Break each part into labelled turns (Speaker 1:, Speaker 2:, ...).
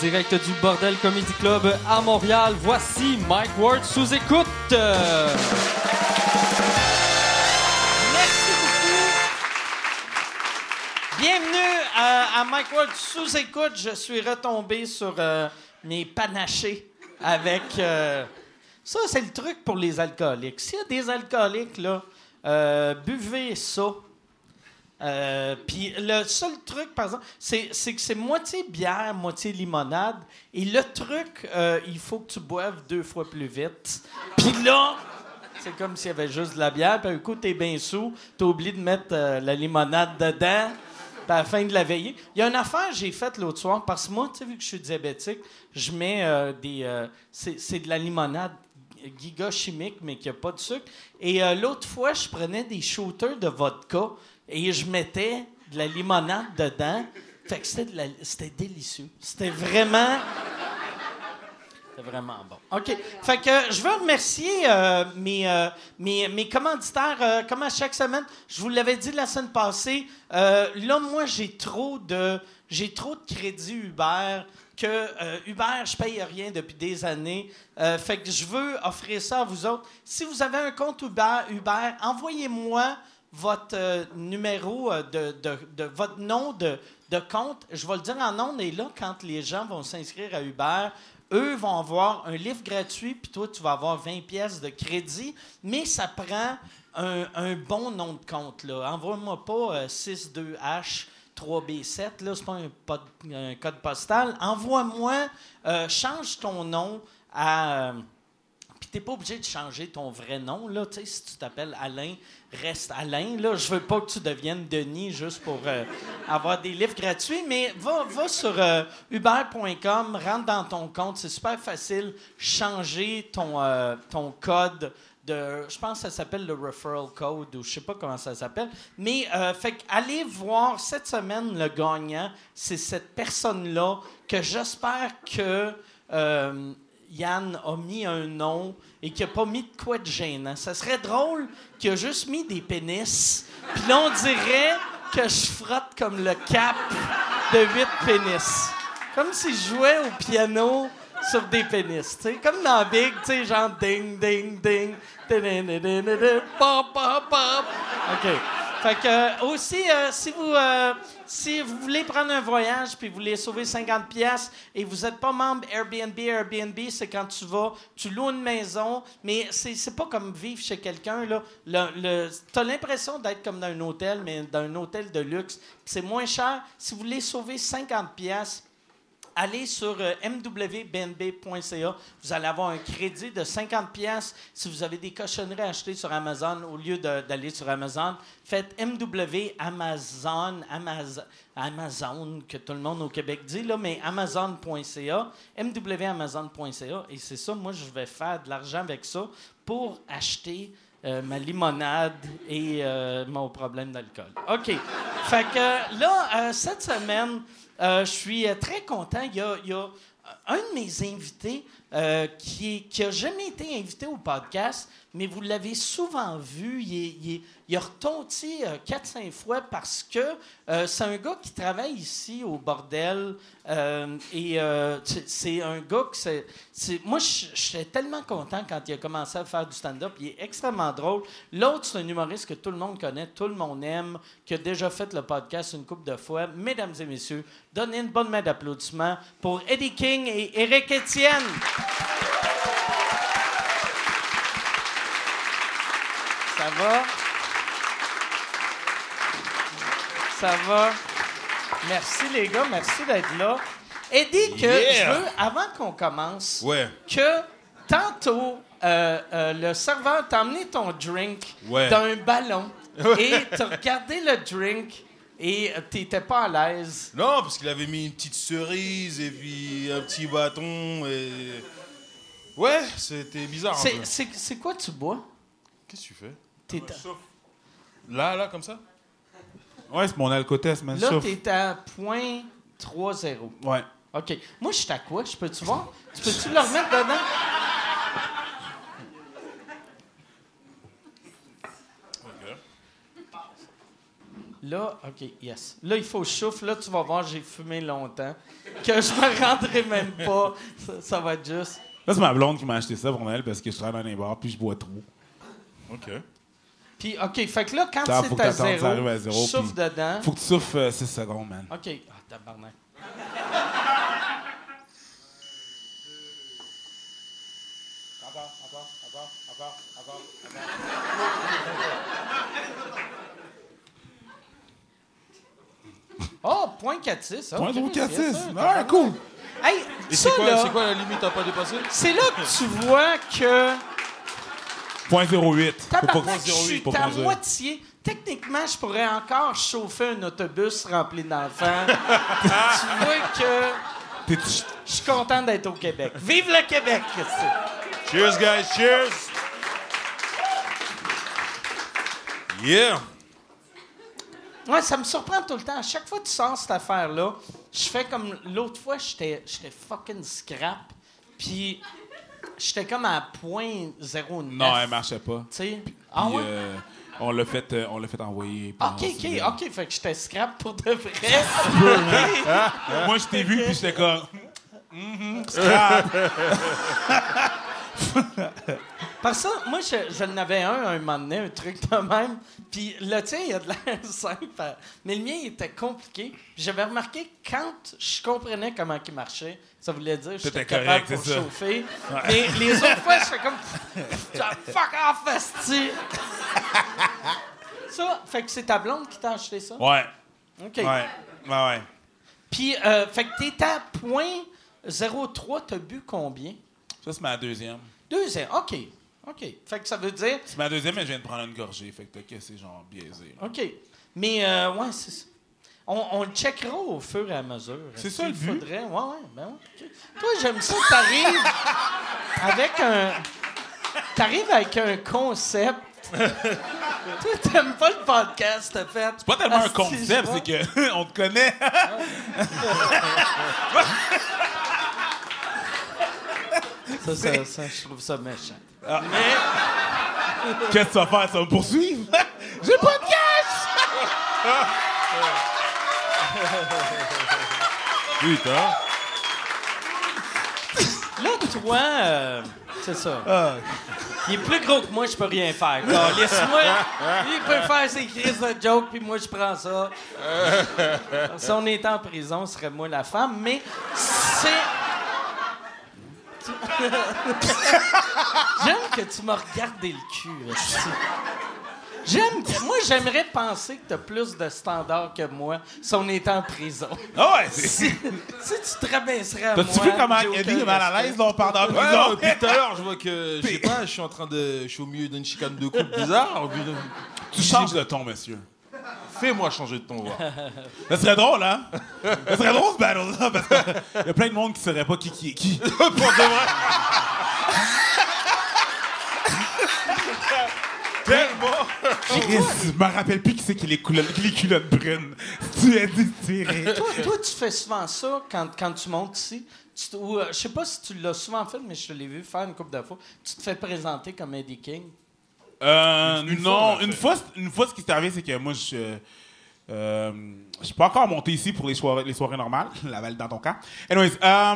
Speaker 1: direct du Bordel Comedy Club à Montréal. Voici Mike Ward sous écoute.
Speaker 2: Merci beaucoup. Bienvenue à, à Mike Ward sous écoute. Je suis retombé sur euh, mes panachés avec. euh, ça, c'est le truc pour les alcooliques. S'il y a des alcooliques, là, euh, buvez ça. Euh, Puis le seul truc, par exemple, c'est que c'est moitié bière, moitié limonade. Et le truc, euh, il faut que tu boives deux fois plus vite. Puis là, c'est comme s'il y avait juste de la bière. Puis un coup, t'es bien sous. T'as oublié de mettre euh, la limonade dedans. Puis à la de la veillée. Il y a une affaire que j'ai faite l'autre soir. Parce que moi, tu sais, vu que je suis diabétique, je mets des. c'est de la limonade giga chimique, mais qui n'a pas de sucre. Et l'autre fois, je prenais des shooters de vodka et je mettais de la limonade dedans. Fait que c'était de la- c'était délicieux. C'était vraiment. C'était vraiment bon. OK. Fait que je veux remercier euh, mes, euh, mes, mes commanditaires. euh, comme à chaque semaine, je vous l'avais dit la semaine passée, là, moi, j'ai trop de j'ai trop de crédits Uber que Uber, je paye rien depuis des années. Fait que je veux offrir ça à vous autres. Si vous avez un compte Uber envoyez-moi votre euh, numéro euh, de, de- votre nom de, de compte. Je vais le dire en ondes et là, quand les gens vont s'inscrire à Uber, eux vont avoir un livre gratuit, puis toi, tu vas avoir 20 pièces de crédit, mais ça prend un, un bon nom de compte. Envoie-moi pas euh, 62H. 3B7, là, c'est pas un, code postal. Envoie-moi, euh, change ton nom à. euh, puis t'es pas obligé de changer ton vrai nom, là. Tu sais, si tu t'appelles Alain, reste Alain, là. Je veux pas que tu deviennes Denis juste pour euh, avoir des livres gratuits, mais va, va sur euh, uber.com, rentre dans ton compte, c'est super facile. Changer ton, euh, ton code de, je pense que ça s'appelle le referral code ou je sais pas comment ça s'appelle. Mais euh, fait allez voir cette semaine le gagnant, c'est cette personne-là que j'espère que Yann a mis un nom et qu'il n'a pas mis de quoi de gênant. Ça serait drôle qu'il a juste mis des pénis. Puis là, on dirait que je frotte comme le cap de huit pénis. Comme si je jouais au piano sur des pénis. Comme dans Big, tu sais, genre ding, ding, ding, ding, pop, pop, pop. OK. Fait que euh, aussi, euh, si vous euh, si vous voulez prendre un voyage puis vous voulez sauver 50 pièces et vous n'êtes pas membre Airbnb, Airbnb, c'est quand tu vas, tu loues une maison, mais c'est c'est pas comme vivre chez quelqu'un. Le, le, t'as l'impression d'être comme dans un hôtel, mais dans un hôtel de luxe. C'est moins cher. Si vous voulez sauver 50 pièces allez sur euh, mwbnb.ca. Vous allez avoir un crédit de 50 pièces si vous avez des cochonneries à acheter sur Amazon au lieu d'aller sur Amazon. Faites MW Amazon, que tout le monde au Québec dit, mais amazon.ca, mwamazon.ca. Et c'est ça, moi, je vais faire de l'argent avec ça pour acheter euh, ma limonade et euh, mon problème d'alcool. OK. fait que là, cette semaine, euh, je suis euh, très content. Il y a, un de mes invités euh, qui, qui a jamais été invité au podcast, mais vous l'avez souvent vu. Il, est- il est- il a retonti euh, 4-5 fois parce que euh, c'est un gars qui travaille ici au bordel. euh, et c'est- un gars que c'est. Moi, j'étais tellement content quand il a commencé à faire du stand-up. Il est extrêmement drôle. L'autre, c'est un humoriste que tout le monde connaît, tout le monde aime, qui a déjà fait le podcast une couple de fois. Mesdames et messieurs, donnez une bonne main d'applaudissement pour Eddie King et Eric Etienne. Ça va? Ça va? Merci les gars, merci d'être là. Eddie, que
Speaker 3: Yeah!
Speaker 2: je veux, avant qu'on commence,
Speaker 3: Ouais.
Speaker 2: que tantôt, euh, euh, le serveur t'a amené ton drink
Speaker 3: Ouais.
Speaker 2: dans un ballon et t'as regardé le drink et euh, t'étais pas à l'aise.
Speaker 3: Non, parce qu'il avait mis une petite cerise et puis un petit bâton et. Ouais, c'était bizarre. un
Speaker 2: C'est-
Speaker 3: peu.
Speaker 2: C'est c'est quoi tu bois?
Speaker 3: Qu'est-ce que tu fais?
Speaker 2: T'es
Speaker 3: Là, là, comme ça?
Speaker 4: Ouais, c'est mon alcotest, man.
Speaker 2: là, t'es à point 3-0.
Speaker 4: Ouais.
Speaker 2: OK. Moi, je suis à quoi? Je peux-tu voir? Tu peux-tu le remettre dedans? Là, OK, yes. Là, il faut que je souffle. Là, tu vas voir, j'ai fumé longtemps. Que je me rendrai même pas. Ça, ça va être juste.
Speaker 4: Là, c'est ma blonde qui m'a acheté ça pour Noël parce que je travaille dans les bars puis je bois trop.
Speaker 3: OK.
Speaker 2: Puis, OK, fait que là, quand
Speaker 4: Attends,
Speaker 2: c'est
Speaker 4: que
Speaker 2: à zéro,
Speaker 4: à zéro,
Speaker 2: je souffle
Speaker 4: puis-
Speaker 2: dedans.
Speaker 4: Faut que tu souffles 6 secondes, man.
Speaker 2: OK. Ah, tabarnak.
Speaker 4: Encore, encore, encore, encore, encore,
Speaker 2: Oh, point 4-6.
Speaker 4: Point
Speaker 2: OK,
Speaker 4: zéro quatre
Speaker 2: c'est
Speaker 4: six.
Speaker 2: ça,
Speaker 4: Ah,
Speaker 2: tabarnak.
Speaker 4: cool.
Speaker 2: Hey,
Speaker 3: Et
Speaker 2: ça,
Speaker 3: c'est quoi,
Speaker 2: là,
Speaker 3: c'est quoi la limite à pas dépasser?
Speaker 2: c'est là que tu vois que...
Speaker 4: Point 08. Faut pas
Speaker 2: je suis à moitié. Techniquement, je pourrais encore chauffer un autobus rempli d'enfants. tu vois que je suis content d'être au Québec. Vive le Québec! c'est-
Speaker 3: Cheers, guys, cheers! Yeah!
Speaker 2: Ouais, ça me surprend tout le temps. À chaque fois que tu sors cette affaire-là, je fais comme l'autre fois, j'étais j'étais fucking scrap. Puis j'étais comme à point 09.
Speaker 4: Non, elle marchait pas.
Speaker 2: Tu sais? Ah ouais?
Speaker 4: euh, on l'a fait, euh, on l'a fait envoyer. puis
Speaker 2: Ok, ok,
Speaker 4: s'est-
Speaker 2: ok. Fait que j'étais scrap pour de vrai.
Speaker 4: Moi, je t'ai vu, puis j'étais comme. Mhm, scrap.
Speaker 2: Par ça, moi, je, je n'avais un un moment donné, un truc de même. Puis le tien, il a de l'air simple. Mais le mien, il était compliqué. J'avais remarqué que quand je comprenais comment il marchait, ça voulait dire que j'étais
Speaker 4: T'étais
Speaker 2: capable
Speaker 4: correct,
Speaker 2: pour chauffer. Mais les autres fois, je fais comme... Fuck off, esti! Ça, fait que c'est ta blonde qui t'a acheté ça?
Speaker 4: Ouais.
Speaker 2: OK.
Speaker 4: Ouais. Ouais, ouais.
Speaker 2: Puis, euh, fait que t'es à point 03, t'as bu combien?
Speaker 4: Ça, c'est ma deuxième.
Speaker 2: Deuxième, OK. OK. Fait que ça veut dire...
Speaker 4: C'est ma deuxième, mais je viens de prendre une gorgée. Fait que t'as cassé, genre, biaisé. là.
Speaker 2: OK. Mais, euh, ouais, c'est ça. On, on le checkera au fur et à mesure.
Speaker 4: C'est ça, le
Speaker 2: qu'il
Speaker 4: but?
Speaker 2: Faudrait... Ouais, ouais, ben ouais. Toi, j'aime ça que t'arrives avec un... T'arrives avec un concept. Toi, t'aimes pas le podcast, t'as fait.
Speaker 4: C'est pas tellement un concept, c'est que on te connaît.
Speaker 2: Ça, ça, ça, je trouve ça méchant.
Speaker 4: Qu'est-ce que tu vas faire? Ça va me poursuivre? J'ai pas de cash!
Speaker 3: Putain!
Speaker 2: Là, toi, euh, c'est ça. Il est plus gros que moi, je peux rien faire. Laisse-moi. Il peut faire ses crises de joke, puis moi, je prends ça. si on était en prison, ce serait moi la femme, mais c'est. J'aime que tu m'as regardé le cul. Moi, j'aimerais penser que tu as plus de standards que moi si on était en prison.
Speaker 4: Ah ouais, c'est.
Speaker 2: Si, si tu te rabaisserais à moi.
Speaker 4: T'as-tu vu comment
Speaker 2: j'ai aucun
Speaker 4: Eddie est mal à l'aise là, pendant la
Speaker 3: Ouais,
Speaker 4: prison?
Speaker 3: depuis tout à l'heure, je vois que, je sais pas, je suis en train de. Je suis au milieu d'une chicane de couple bizarre. puis,
Speaker 4: Tu changes de ton, monsieur.
Speaker 3: Fais-moi changer de ton, voir.
Speaker 4: Ça serait drôle, hein? Ça serait drôle, ce battle-là, parce qu'il y a plein de monde qui saurait pas qui, qui est qui.
Speaker 3: Pour de vrai. Tellement!
Speaker 4: Chris, je me rappelle plus qui c'est qui les culottes, les culottes brunes. Tu as dit tirer.
Speaker 2: Toi, toi, tu fais souvent ça quand, quand tu montes ici? Tu te- ou, euh, je sais pas si tu l'as souvent fait, mais je te l'ai vu faire une couple de fois. Tu te fais présenter comme Eddie King.
Speaker 4: Euh,
Speaker 3: Une fois, on
Speaker 4: non,
Speaker 3: l'a
Speaker 4: une
Speaker 3: fait.
Speaker 4: fois, une fois, ce qui s'est arrivé, c'est que moi, je. Euh, je suis pas encore monté ici pour les soirées, les soirées normales. La balle dans ton camp. Anyways, euh,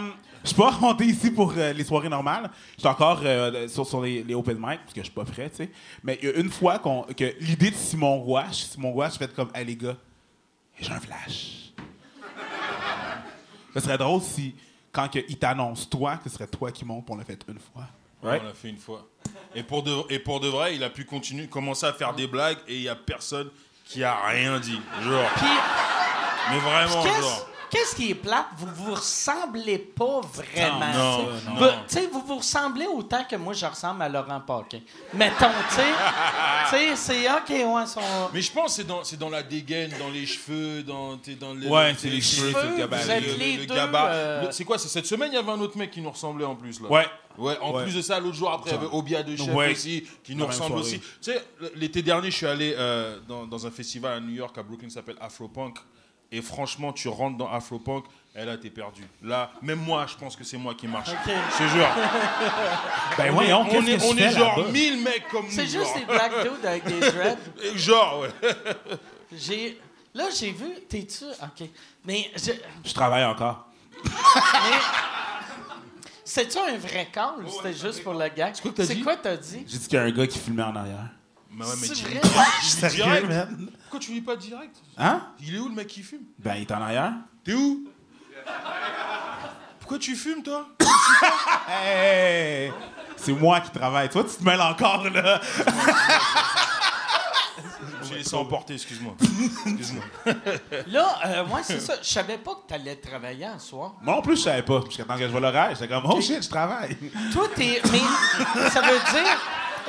Speaker 4: je suis pas monté ici pour euh, les soirées normales. Je suis encore euh, sur, sur les, les open mic, parce que je suis pas prêt, tu sais. Mais il y a une fois qu'on, que l'idée de Simon Gouache, Simon Gouache, fait comme, hey les gars, j'ai un flash. Ce serait drôle si, quand que il t'annonce toi, que ce serait toi qui monte, on l'a fait une fois.
Speaker 3: Ouais, On l'a fait une fois. Et pour, de, et pour de vrai, il a pu continuer, commencer à faire des blagues et il y a personne qui a rien dit. Genre.
Speaker 2: Puis,
Speaker 3: Mais vraiment, genre.
Speaker 2: Qu'est-ce qui est plate? Vous vous ressemblez pas vraiment.
Speaker 3: Non, non,
Speaker 2: Vous-
Speaker 3: non.
Speaker 2: tu sais, vous vous ressemblez autant que moi, je ressemble à Laurent Paquin. Mettons, tu sais. tu sais, c'est OK, ouais, son...
Speaker 3: Mais je pense que c'est dans, c'est dans la dégaine, dans les cheveux, dans, t'es dans les,
Speaker 4: Ouais, c'est les cheveux,
Speaker 2: cheveux,
Speaker 4: c'est le gabarit.
Speaker 2: vous êtes
Speaker 3: le-
Speaker 2: les
Speaker 3: le
Speaker 2: deux,
Speaker 3: gabarit.
Speaker 2: euh,
Speaker 3: Le- C'est quoi? C'est Cette semaine, il y avait un autre mec qui nous ressemblait en plus. Là.
Speaker 4: Ouais.
Speaker 3: Ouais, en
Speaker 4: Ouais.
Speaker 3: plus de ça, l'autre jour après, il y avait Obia de Chef
Speaker 4: Ouais.
Speaker 3: aussi, qui nous ressemble
Speaker 4: soirée.
Speaker 3: aussi. Tu sais, l'été dernier, je suis allé euh, dans, dans un festival à New York, à Brooklyn, qui s'appelle Afropunk. Et franchement, tu rentres dans Afropunk, et là, t'es perdu. Là, même moi, je pense que c'est moi qui marche. Je te jure.
Speaker 4: Ben voyons,
Speaker 3: on
Speaker 4: qu'est-ce
Speaker 3: est,
Speaker 4: que je
Speaker 3: on est genre
Speaker 4: là-bas?
Speaker 3: 1000 mecs comme nous.
Speaker 2: C'est juste
Speaker 3: genre.
Speaker 2: des black dudes avec des dreads.
Speaker 3: Genre, ouais.
Speaker 2: J'ai... Là, j'ai vu, t'es-tu. OK. Mais, je-
Speaker 4: Je travaille encore.
Speaker 2: mais c'est-tu un vrai call ou c'était juste pour le gag? C'est
Speaker 3: que
Speaker 2: quoi t'as dit?
Speaker 4: J'ai dit qu'il y a un gars qui filmait en arrière.
Speaker 3: Mais ouais, mais
Speaker 2: C'est vrai?
Speaker 3: dis direct.
Speaker 4: man?
Speaker 3: Pourquoi tu lis pas direct
Speaker 4: Hein?
Speaker 3: Il est où le mec qui fume
Speaker 4: Ben, il est en arrière.
Speaker 3: T'es où Pourquoi tu fumes, toi
Speaker 4: Hey! C'est moi qui travaille. Toi, tu te mêles encore, là.
Speaker 3: J'ai laissé emporter, excuse-moi. Excuse-moi.
Speaker 2: Là, euh, moi, c'est ça. Je savais pas que t'allais travailler un soir.
Speaker 4: Moi non plus, je savais pas. Jusqu'à temps que je vois l'horaire, j'étais comme, oh shit, je travaille.
Speaker 2: Toi, t'es. Mais ça veut dire.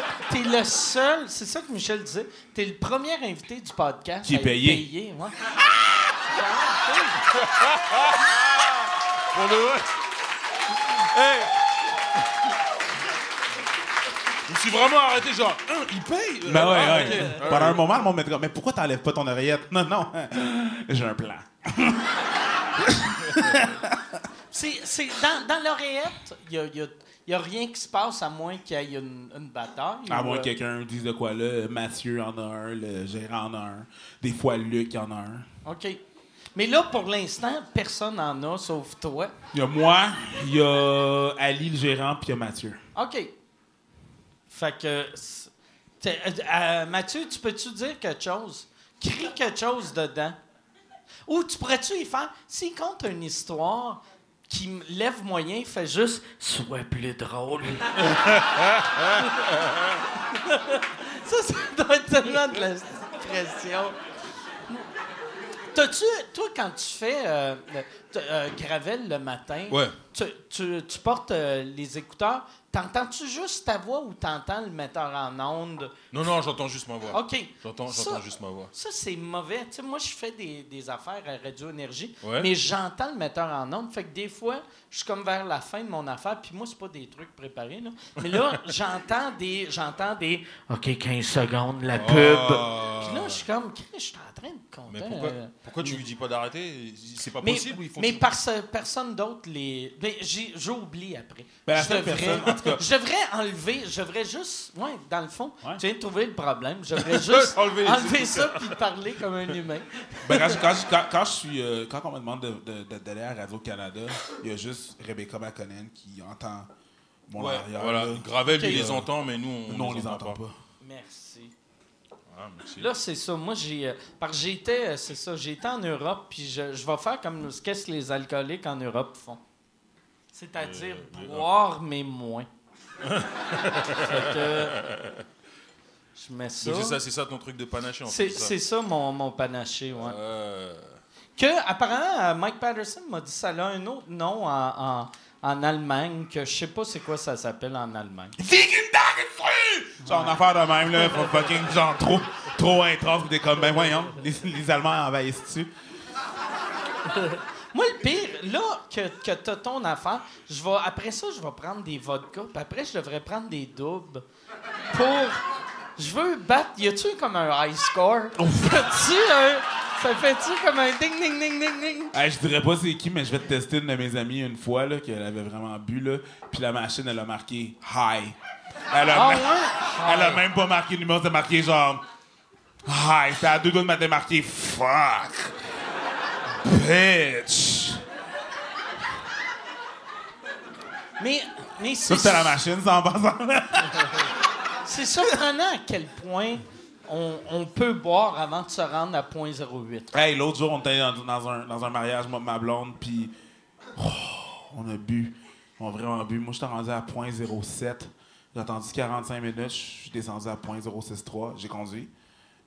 Speaker 2: T'es le seul, c'est ça que Michel disait, t'es le premier invité du podcast
Speaker 4: Qui est payé.
Speaker 2: payé, ouais.
Speaker 3: Pour le. Hey Je me suis vraiment arrêté, genre, Hein, il paye
Speaker 4: Ben ouais,
Speaker 3: Ah,
Speaker 4: ouais.
Speaker 3: ok.
Speaker 4: Pendant un moment, le monde me dit, mais pourquoi t'enlèves pas ton oreillette? Non, non. J'ai un plan.
Speaker 2: C'est, c'est, dans, dans l'oreillette, il y a, y a- y a rien qui se passe à moins qu'il y ait une, une bataille.
Speaker 4: À
Speaker 2: ou,
Speaker 4: moins que quelqu'un dise de quoi là. Mathieu en a un, le gérant en a un. Des fois, Luc en a un.
Speaker 2: OK. Mais là, pour l'instant, personne n'en a, sauf toi.
Speaker 4: Il y a moi, il y a Ali, le gérant, puis il y a Mathieu.
Speaker 2: OK. Fait que. euh, euh, Mathieu, tu peux-tu dire quelque chose? Crie quelque chose dedans. Ou tu pourrais-tu y faire? S'il compte une histoire qui me lève moyen, fais juste Sois plus drôle. ça, ça doit être tellement de la pression. T'as-tu, toi, quand tu fais euh, euh, Gravel le matin,
Speaker 3: Ouais.
Speaker 2: tu, tu- tu portes euh, les écouteurs, t'entends-tu juste ta voix ou t'entends le metteur en onde?
Speaker 3: Non, non, j'entends juste ma voix.
Speaker 2: OK.
Speaker 3: J'entends, juste ma voix.
Speaker 2: Ça, c'est mauvais. Tu sais, moi, je fais des, des affaires à Radio Énergie,
Speaker 3: Ouais.
Speaker 2: mais j'entends le metteur en onde. Fait que des fois, je suis comme vers la fin de mon affaire, puis moi, c'est pas des trucs préparés, là. Mais là, j'entends des... J'entends des... OK, 15 secondes, la pub.
Speaker 3: Ah.
Speaker 2: Puis là, je suis comme... Je suis en train de compter.
Speaker 3: Mais pourquoi,
Speaker 2: euh,
Speaker 3: pourquoi tu lui dis pas d'arrêter? C'est pas
Speaker 2: mais,
Speaker 3: possible ils font
Speaker 2: mais parce- personne d'autre les. J'ai- j'oublie après.
Speaker 4: Ben,
Speaker 2: je, devrais,
Speaker 4: personne, en tout cas.
Speaker 2: je devrais enlever, je devrais juste. Ouais, dans le fond,
Speaker 4: Ouais.
Speaker 2: tu viens de trouver le problème. Je devrais juste
Speaker 3: Enlever
Speaker 2: ça puis parler comme un humain.
Speaker 4: Ben, quand, je- quand, quand- quand je suis, euh, quand on me demande de- de- de- d'aller à Radio-Canada, il y a juste Rebecca McConnell qui entend mon
Speaker 3: Ouais,
Speaker 4: arrière.
Speaker 3: voilà.
Speaker 4: là.
Speaker 3: Gravel,
Speaker 2: Ok.
Speaker 3: il les entend, mais nous, on,
Speaker 4: Non, on
Speaker 3: les
Speaker 4: les entend pas.
Speaker 2: Merci.
Speaker 3: Ah, merci.
Speaker 2: Là, c'est ça. Moi, j'ai. euh, parce que j'étais, euh, c'est ça, j'étais en Europe, puis je, je vais faire comme ce qu'est-ce que les alcooliques en Europe font. C'est-à-dire
Speaker 3: Euh,
Speaker 2: boire, mais moins. fait que. Je mets ça.
Speaker 3: C'est ça, ton truc de panaché en
Speaker 2: C'est
Speaker 3: fait.
Speaker 2: c'est ça mon, mon panaché, ouais.
Speaker 3: Euh,
Speaker 2: Que, apparemment, euh, Mike Patterson m'a dit ça a un autre nom en, en, en Allemagne, que je sais pas c'est quoi ça s'appelle en Allemagne.
Speaker 4: Genre, une affaire de même, là, faut fucking, genre, trop, trop intense, pis t'es comme, ben voyons, les, les Allemands envahissent-tu?
Speaker 2: Moi, le pire, là que, que t'as ton affaire, je vais, après ça, je vais prendre des vodkas, puis après, je devrais prendre des doubles pour... Je veux battre... Y a-tu comme un high score? Fais-tu un... Ça fait-tu comme un ding, ding, ding, ding, ding?
Speaker 4: Hey, je dirais pas c'est qui, mais je vais te tester une de mes amies une fois, là, qu'elle avait vraiment bu, là, puis la machine, elle a marqué « high ». Elle a,
Speaker 2: Ah
Speaker 4: ma-
Speaker 2: ouais?
Speaker 4: elle a même pas marqué le numéro, c'est marqué genre « high ». C'était à deux doigts de m'être marqué « fuck ». Bitch.
Speaker 2: Mais, mais
Speaker 4: Ça,
Speaker 2: c'est...
Speaker 4: la machine, ça, en passant.
Speaker 2: C'est surprenant à quel point on, peut boire avant de se rendre à 0.08.
Speaker 4: Hey, l'autre jour, on était dans, un, dans un mariage, moi, ma blonde, puis oh, on a bu. On a vraiment bu. Moi, j'étais rendu à 0.07. J'ai attendu 45 minutes, je suis descendu à 0.063. J'ai conduit.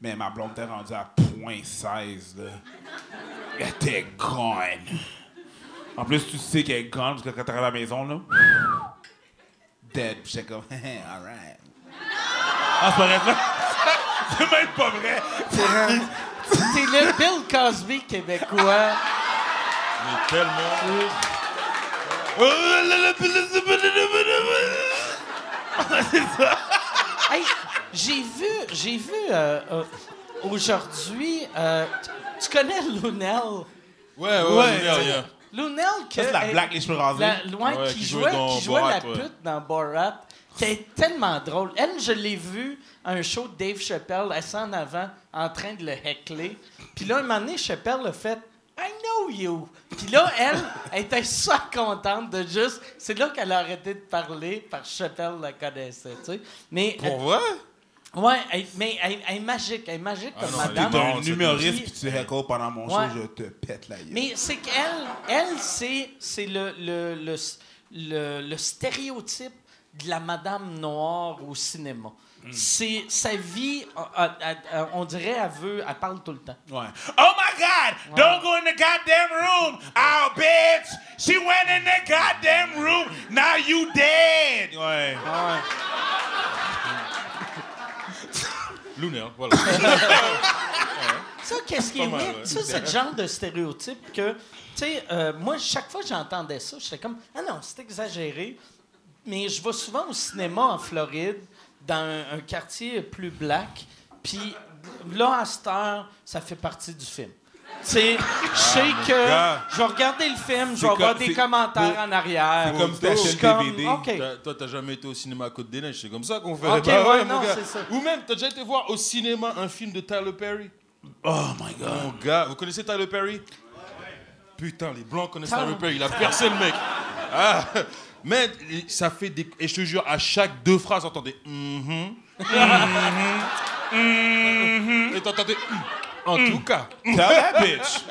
Speaker 4: Mais ma blonde était rendue à 0.16. là. Elle était gone. En plus, tu sais qu'elle est gone, parce que quand t'arrives à la maison, là, dead. J'étais comme, alright. Ah, c'est pas vrai, ça? C'est même pas vrai.
Speaker 2: C'est le Bill Cosby québécois.
Speaker 3: mais tellement.
Speaker 2: Hey, j'ai vu, j'ai vu euh, euh, aujourd'hui. euh, tu- connais Lunel?
Speaker 3: Ouais, ouais, ouais. Yeah.
Speaker 2: Lunel, que,
Speaker 4: Ça, c'est la blague, les cheveux rasés.
Speaker 2: la- ouais,
Speaker 3: Ouais,
Speaker 2: qui,
Speaker 3: qui
Speaker 2: jouait,
Speaker 3: jouait dans
Speaker 2: qui jouait
Speaker 3: Borat,
Speaker 2: la
Speaker 3: ouais.
Speaker 2: pute dans Borat. Qui est tellement drôle. Elle, je l'ai vue à un show de Dave Chappelle, assis en avant, en train de le heckler. Puis là, un moment donné, Chappelle a fait I know you. Puis là, elle, elle était super contente de juste. C'est là qu'elle a arrêté de parler parce que Chappelle la connaissait, tu sais. Mais,
Speaker 3: Pour vrai?
Speaker 2: ouais, elle- mais elle, elle est magique. Elle est magique comme
Speaker 3: non, elle est
Speaker 2: madame.
Speaker 4: T'es un humoriste puis tu heckles pendant mon
Speaker 2: Ouais.
Speaker 4: show, je te pète la gueule.
Speaker 2: Mais c'est qu'elle, elle, c'est, c'est le, le, le, le- le stéréotype de la madame noire au cinéma. C'est sa vie, euh, euh, euh, on dirait, elle veut, elle parle tout le temps.
Speaker 4: Ouais. Oh my God! Don't go in the goddamn room! Oh, bitch! She went in the goddamn room! Now you dead! Ouais.
Speaker 3: Lunaire, voilà.
Speaker 2: Ça, qu'est-ce qui est
Speaker 3: Pas mal,
Speaker 2: weird?
Speaker 3: ouais.
Speaker 2: Ça, c'est le genre de stéréotype que, tu sais, euh, moi, chaque fois que j'entendais ça, j'étais comme, ah non, c'est exagéré. Mais je vais souvent au cinéma en Floride, dans un, un quartier plus black, puis là, à cette heure, ça fait partie du film. Tu sais, je sais que je vais regarder le film, je
Speaker 4: C'est
Speaker 2: vais avoir des
Speaker 4: c'est-
Speaker 2: commentaires en arrière.
Speaker 4: c'est comme le
Speaker 2: comme,
Speaker 4: DVD.
Speaker 3: Toi, t'as jamais été au cinéma à Côte-des-Neiges, c'est comme ça qu'on fait.
Speaker 2: Ok,
Speaker 3: Bah
Speaker 2: ouais,
Speaker 3: mon
Speaker 2: non,
Speaker 3: gars.
Speaker 2: c'est ça.
Speaker 3: Ou même, t'as déjà été voir au cinéma un film de Tyler Perry?
Speaker 4: Oh my God.
Speaker 3: Mon gars, vous connaissez Tyler Perry? Putain, les blancs connaissent
Speaker 2: Tyler.
Speaker 3: Tyler Perry, il a percé le mec. Ah, mais ça fait des. Et je te jure, à chaque deux phrases, t'entendais. Mhm, mhm, mhm. Et t'entendais. mm. En tout cas.
Speaker 4: Tell that bitch!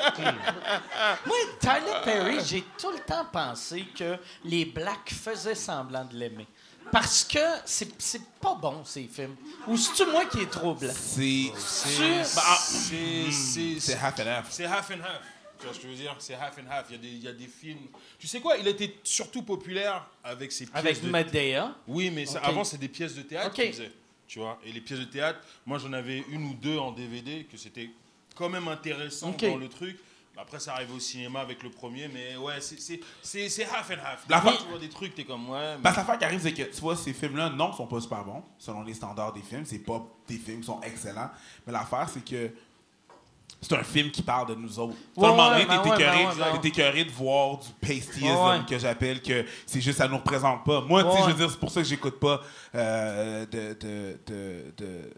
Speaker 2: Moi, Tyler Perry, j'ai tout le temps pensé que les Blacks faisaient semblant de l'aimer. Parce que c'est c'est pas bon, ces films. Ou c'est-tu moi qui est trop blanc?
Speaker 4: C'est.
Speaker 2: C'est-
Speaker 3: Bah, c'est. C'est
Speaker 4: C'est half and half.
Speaker 3: C'est half and half. Tu vois ce que je veux dire? C'est half and half. Il y, a des, il y a des films. Tu sais quoi? Il était surtout populaire avec ses pièces
Speaker 2: Avec
Speaker 3: de
Speaker 2: Medea.
Speaker 3: Oui, mais ça- avant, c'est des pièces de théâtre
Speaker 2: Ok.
Speaker 3: qu'ils faisaient. Tu vois Et les pièces de théâtre, moi, j'en avais une ou deux en DVD que c'était quand même intéressant
Speaker 2: Ok.
Speaker 3: dans le truc. Après, ça arrivait au cinéma avec le premier, mais ouais, c'est- half and half.
Speaker 4: La
Speaker 3: fois,
Speaker 4: fois-
Speaker 3: tu vois des trucs, t'es comme, ouais. mais-
Speaker 4: Parce que l'affaire qui arrive, c'est que, tu vois, ces films-là, non, sont pas super bons, selon les standards des films. C'est pas des films qui sont excellents. Mais l'affaire, c'est que c'est un film qui parle de nous autres.
Speaker 2: Ouais,
Speaker 4: à un moment
Speaker 2: ouais,
Speaker 4: donné,
Speaker 2: ben
Speaker 4: t'es
Speaker 2: ouais,
Speaker 4: écœuré,
Speaker 2: ben ouais, ben ouais.
Speaker 4: t'es écœuré de voir du
Speaker 2: ouais.
Speaker 4: que j'appelle, que c'est juste, ça nous représente pas. Moi, tu sais, je veux dire, c'est pour ça que j'écoute pas euh, de, de, de, de-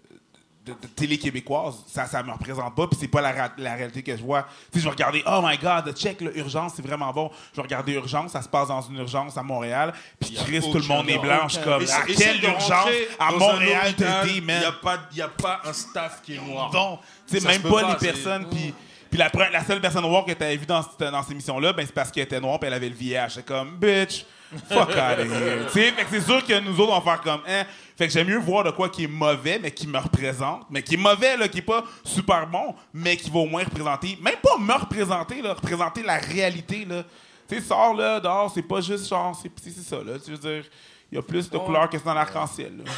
Speaker 4: de- de télé québécoise, ça, ça me représente pas, puis c'est pas la, la réalité que je vois. Sais, je vais regarder, oh my god, check, là, Urgence, c'est vraiment bon. Je vais regarder Urgence, ça se passe dans une urgence à Montréal, puis Chris, tout le monde est
Speaker 3: aucun-
Speaker 4: blanc. Je suis comme, à quelle urgence à Montréal t'es,
Speaker 3: Il
Speaker 4: man?
Speaker 3: n'y a, pas- y a pas un staff qui est noir.
Speaker 4: Non, tu sais, même pas, les personnes. Puis, puis la, seule personne noire que tu avais vue dans, cette- dans cette émission-là, ben, c'est parce qu'elle était noire et elle avait le VIH. C'est comme, bitch, fuck out of here. Fait que c'est sûr que nous autres, on va faire comme, hein. Fait que j'aime mieux voir de quoi qui est mauvais, mais qui me représente. Mais qui est mauvais, là, qui est pas super bon, mais qui va au moins représenter, même pas me représenter, là, représenter la réalité, là. Tu sais, sors là, dehors, c'est pas juste genre, c'est c'est ça, là. Tu veux dire, il y a plus de couleurs que c'est dans l'arc-en-ciel, là.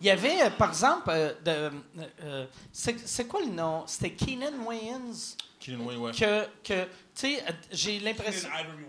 Speaker 2: Il y avait, euh, par exemple, euh, de, euh, euh, c'est c'est quoi le nom? C'était Keenan Wayans?
Speaker 3: Killian Wayne, ouais.
Speaker 2: que, que tu sais, euh, j'ai l'impression...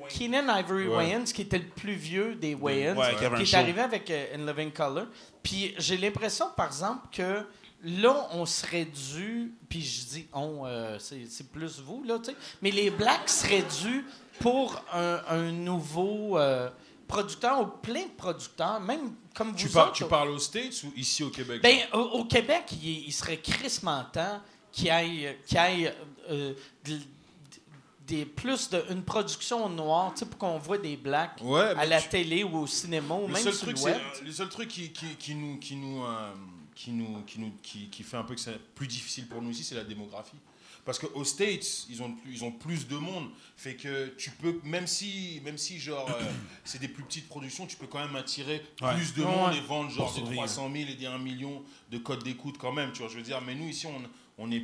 Speaker 2: Keenan Ivory
Speaker 3: Ouais.
Speaker 2: Wayans, qui était le plus vieux des Wayans,
Speaker 4: Ouais, qui
Speaker 2: qui est arrivé avec euh, In Living Color. Puis j'ai l'impression, par exemple, que là, on serait dû, puis je dis on, euh, c'est c'est plus vous, là, tu sais, mais les Blacks seraient dus pour un, un nouveau euh, producteur, ou plein de producteurs, même comme
Speaker 3: Tu,
Speaker 2: vous
Speaker 3: par-
Speaker 2: autres.
Speaker 3: tu parles aux States ou ici au Québec
Speaker 2: Ben, au, au Québec, il, il serait crissement temps qu'il y ait, euh, de- de- des, plus d'une production noire, tu sais, pour qu'on voit des blacks
Speaker 3: Ouais,
Speaker 2: à la
Speaker 3: tu-
Speaker 2: télé ou au cinéma ou
Speaker 3: le
Speaker 2: même
Speaker 3: seul
Speaker 2: sur
Speaker 3: truc,
Speaker 2: le web.
Speaker 3: euh, le seul truc qui, qui, qui nous qui nous euh, qui nous qui nous qui, qui fait un peu que c'est plus difficile pour nous ici, c'est la démographie. Parce qu'aux States, ils ont, plus, ils ont plus de monde. Fait que tu peux, même si, même si genre, euh, c'est des plus petites productions, tu peux quand même attirer
Speaker 4: Ouais.
Speaker 3: plus de monde
Speaker 2: ouais.
Speaker 3: et vendre genre des
Speaker 4: survivre.
Speaker 3: 300 000 et des 1 million de codes d'écoute quand même, tu vois, je veux dire. Mais nous, ici, on, on est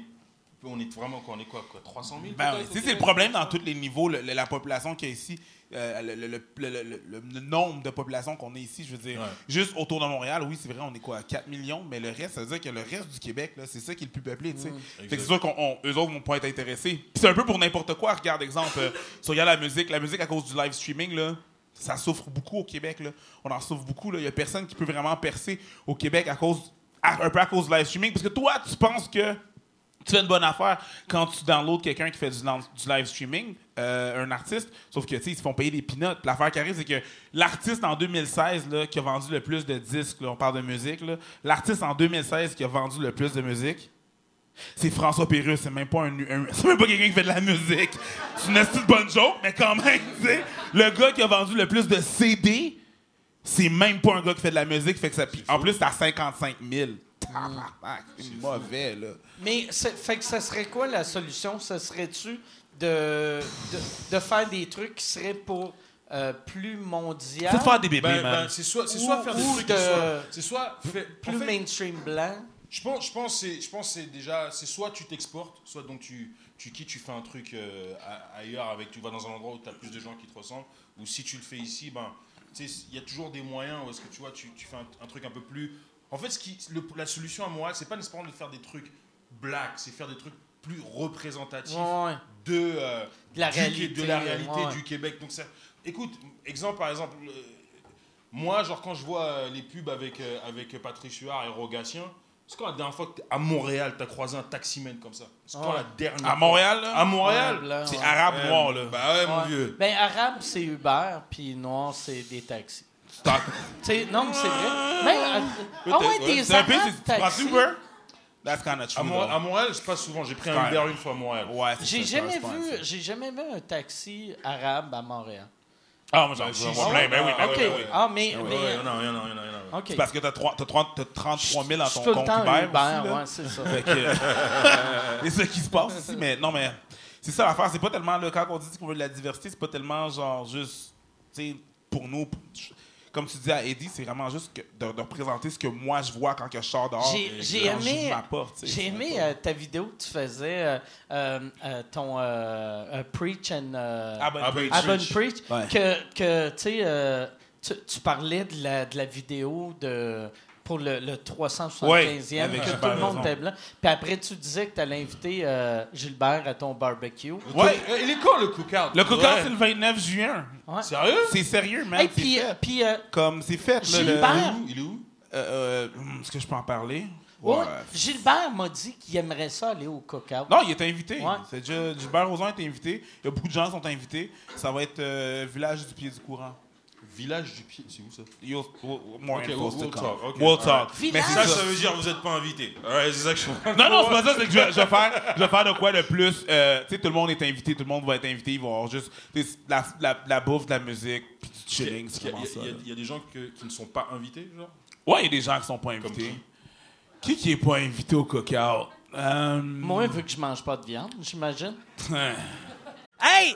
Speaker 3: on est vraiment quoi, on est quoi, quoi 300 000
Speaker 4: Ben, c'est le problème dans tous les niveaux. le- le- la population qu'il y a ici, euh, le, nombre de population qu'on est ici, je veux dire,
Speaker 3: Ouais.
Speaker 4: juste autour de Montréal, oui, c'est vrai, on est quoi, 4 millions, mais le reste, ça veut dire que le reste du Québec, là, c'est ça qui est le plus peuplé, tu sais. Que c'est sûr qu'eux autres vont pas être intéressés. C'est un peu pour n'importe quoi. Regarde, exemple, euh, si on regarde la musique, la musique à cause du live streaming, là, ça souffre beaucoup au Québec. Là. On en souffre beaucoup. Il y a personne qui peut vraiment percer au Québec à cause, à- un peu à cause du live streaming. Parce que toi, tu penses que tu fais une bonne affaire quand tu downloads quelqu'un qui fait du, live streaming, euh, un artiste, sauf que, tu sais, ils se font payer des. Puis L'affaire qui arrive, c'est que l'artiste en 2016 là, qui a vendu le plus de disques, on parle de musique, l'artiste en 2016 qui a vendu le plus de musique, c'est François Pérusse, c'est même pas un, même pas quelqu'un qui fait de la musique. C'est une petite bonne joke, mais quand même, tu sais, le gars qui a vendu le plus de CD, c'est même pas un gars qui fait de la musique, fait que ça, en plus c'est à 55 000. Tabarnak, C'est mauvais là.
Speaker 2: Mais fait que ça serait quoi la solution? Ça serait-tu de, de, de faire des trucs qui seraient pour euh, plus mondial?
Speaker 4: Faut faire des bébés,
Speaker 3: Ben,
Speaker 4: man.
Speaker 3: ben, c'est soit, c'est
Speaker 2: Ou-
Speaker 3: soit faire des trucs
Speaker 2: de-
Speaker 3: qui soient- C'est soit. fait- en
Speaker 2: plus
Speaker 3: fait,
Speaker 2: mainstream blanc?
Speaker 3: Je pense, je pense, c'est, je pense, c'est déjà, c'est soit tu t'exportes, soit donc tu, tu quittes, tu fais un truc euh, a- ailleurs avec, tu vas dans un endroit où tu as plus de gens qui te ressemblent, ou si tu le fais ici, ben, tu sais, il y a toujours des moyens où est-ce que tu vois, tu, tu fais un, un truc un peu plus. En fait, ce qui, le- la solution à Montréal, c'est pas nécessairement de faire des trucs black, c'est faire des trucs plus représentatifs
Speaker 2: Ouais, ouais.
Speaker 3: de, euh,
Speaker 2: De la
Speaker 3: du-
Speaker 2: réalité,
Speaker 3: de la réalité
Speaker 2: ouais.
Speaker 3: du Québec. Donc ça, écoute, exemple par exemple, euh, moi genre quand je vois euh, les pubs avec euh, avec Patrice Huard et Rogatien, c'est quand la dernière fois que t'es à Montréal, t'as croisé un taximène comme ça? C'est quand
Speaker 2: Ouais.
Speaker 3: la dernière
Speaker 4: À Montréal, là?
Speaker 3: À Montréal.
Speaker 4: C'est
Speaker 2: ouais.
Speaker 4: arabe
Speaker 3: Ouais,
Speaker 4: noir, là.
Speaker 3: Bah ouais, mon vieux.
Speaker 2: Ben, arabe, c'est Uber, puis noir, c'est des taxis. Non, mais c'est vrai. Même, euh, ah ouais, des
Speaker 4: c'est un peu,
Speaker 2: arabes taxis.
Speaker 4: Uber? That's kind of
Speaker 3: À,
Speaker 4: true.
Speaker 3: Mo-
Speaker 4: though.
Speaker 3: à Montréal, je passe souvent. J'ai pris un. Uber une fois à Montréal.
Speaker 4: Ouais, c'est
Speaker 2: J'ai jamais vu,
Speaker 4: un-
Speaker 2: j'ai jamais vu un taxi arabe à Montréal.
Speaker 4: Ah, moi j'en ai un plein, ben oui, ben oui, ben oui.
Speaker 2: Ah, mais,
Speaker 3: ouais, non, non, non, non, non.
Speaker 2: ok.
Speaker 4: C'est parce que t'as trois- t'as trois- t'as 33 000 dans ton compte Uber. Là.
Speaker 2: ouais, c'est ça.
Speaker 4: Fait que, c'est ça qui se passe ici. Mais non, mais c'est ça l'affaire. C'est pas tellement, là, quand on dit qu'on veut de la diversité, c'est pas tellement genre juste, tu sais, pour nous, pour- comme tu dis à Eddie, c'est vraiment juste que- de, de représenter ce que moi je vois quand que je sors dehors.
Speaker 2: J'ai- aimé-. J'ai aimé euh, ta vidéo que tu faisais, euh, euh, ton Preach and. euh,
Speaker 4: Ah, ben,
Speaker 3: Ah, ben,
Speaker 2: à Bonne
Speaker 3: Preach.
Speaker 2: Preach,
Speaker 4: Ouais.
Speaker 2: que, que tu sais, euh, tu, tu parlais de la, de la vidéo de, pour le, le 375e,
Speaker 4: Ouais, avec
Speaker 2: que tout
Speaker 4: Gilbert
Speaker 2: le monde était blanc. Puis après, tu disais que tu allais inviter euh, Gilbert à ton barbecue.
Speaker 4: Ouais.
Speaker 3: Euh, Il est quand le cookout
Speaker 4: Le cookout,
Speaker 3: Ouais.
Speaker 4: c'est le 29 juin.
Speaker 2: Ouais.
Speaker 3: Sérieux?
Speaker 4: C'est sérieux, man.
Speaker 2: Et
Speaker 4: c'est
Speaker 2: puis,
Speaker 4: fait.
Speaker 2: puis euh,
Speaker 4: Comme c'est fait, là. le-
Speaker 2: Gilbert?
Speaker 3: Il est où?
Speaker 4: Euh, hum, Est-ce que je peux en parler?
Speaker 2: ouais,
Speaker 4: Ouais.
Speaker 2: Gilbert m'a dit qu'il aimerait ça aller au cookout.
Speaker 4: Non, il est invité.
Speaker 2: Ouais.
Speaker 4: C'est déjà, Gilbert Rozon est invité. Il y a beaucoup de gens qui sont invités. Ça va être euh, Village du Pied du Courant.
Speaker 3: Village du pied, c'est où ça?
Speaker 4: You'll, we'll-
Speaker 3: Ok,
Speaker 4: infos
Speaker 3: we'll-
Speaker 4: to
Speaker 3: we'll talk, ok,
Speaker 4: We'll
Speaker 3: alright.
Speaker 4: talk. Mais
Speaker 3: Ça, ça veut dire que vous n'êtes pas invité. Ouais, c'est ça que je
Speaker 4: Non, non, c'est pas ça. C'est que je, vais- je vais faire, je vais faire de quoi de plus. euh, tu sais, tout le monde est invité. Tout le monde va être invité. Il va y avoir juste la, la, la bouffe, de la musique, puis du chilling.
Speaker 3: Il y, y il y a des gens que- qui ne sont pas invités, genre?
Speaker 4: Ouais, il y a des gens qui sont pas invités. Qui? Qui est pas invité au cookout? Euh,
Speaker 2: Moi, vu que je mange pas de viande, j'imagine. Hey,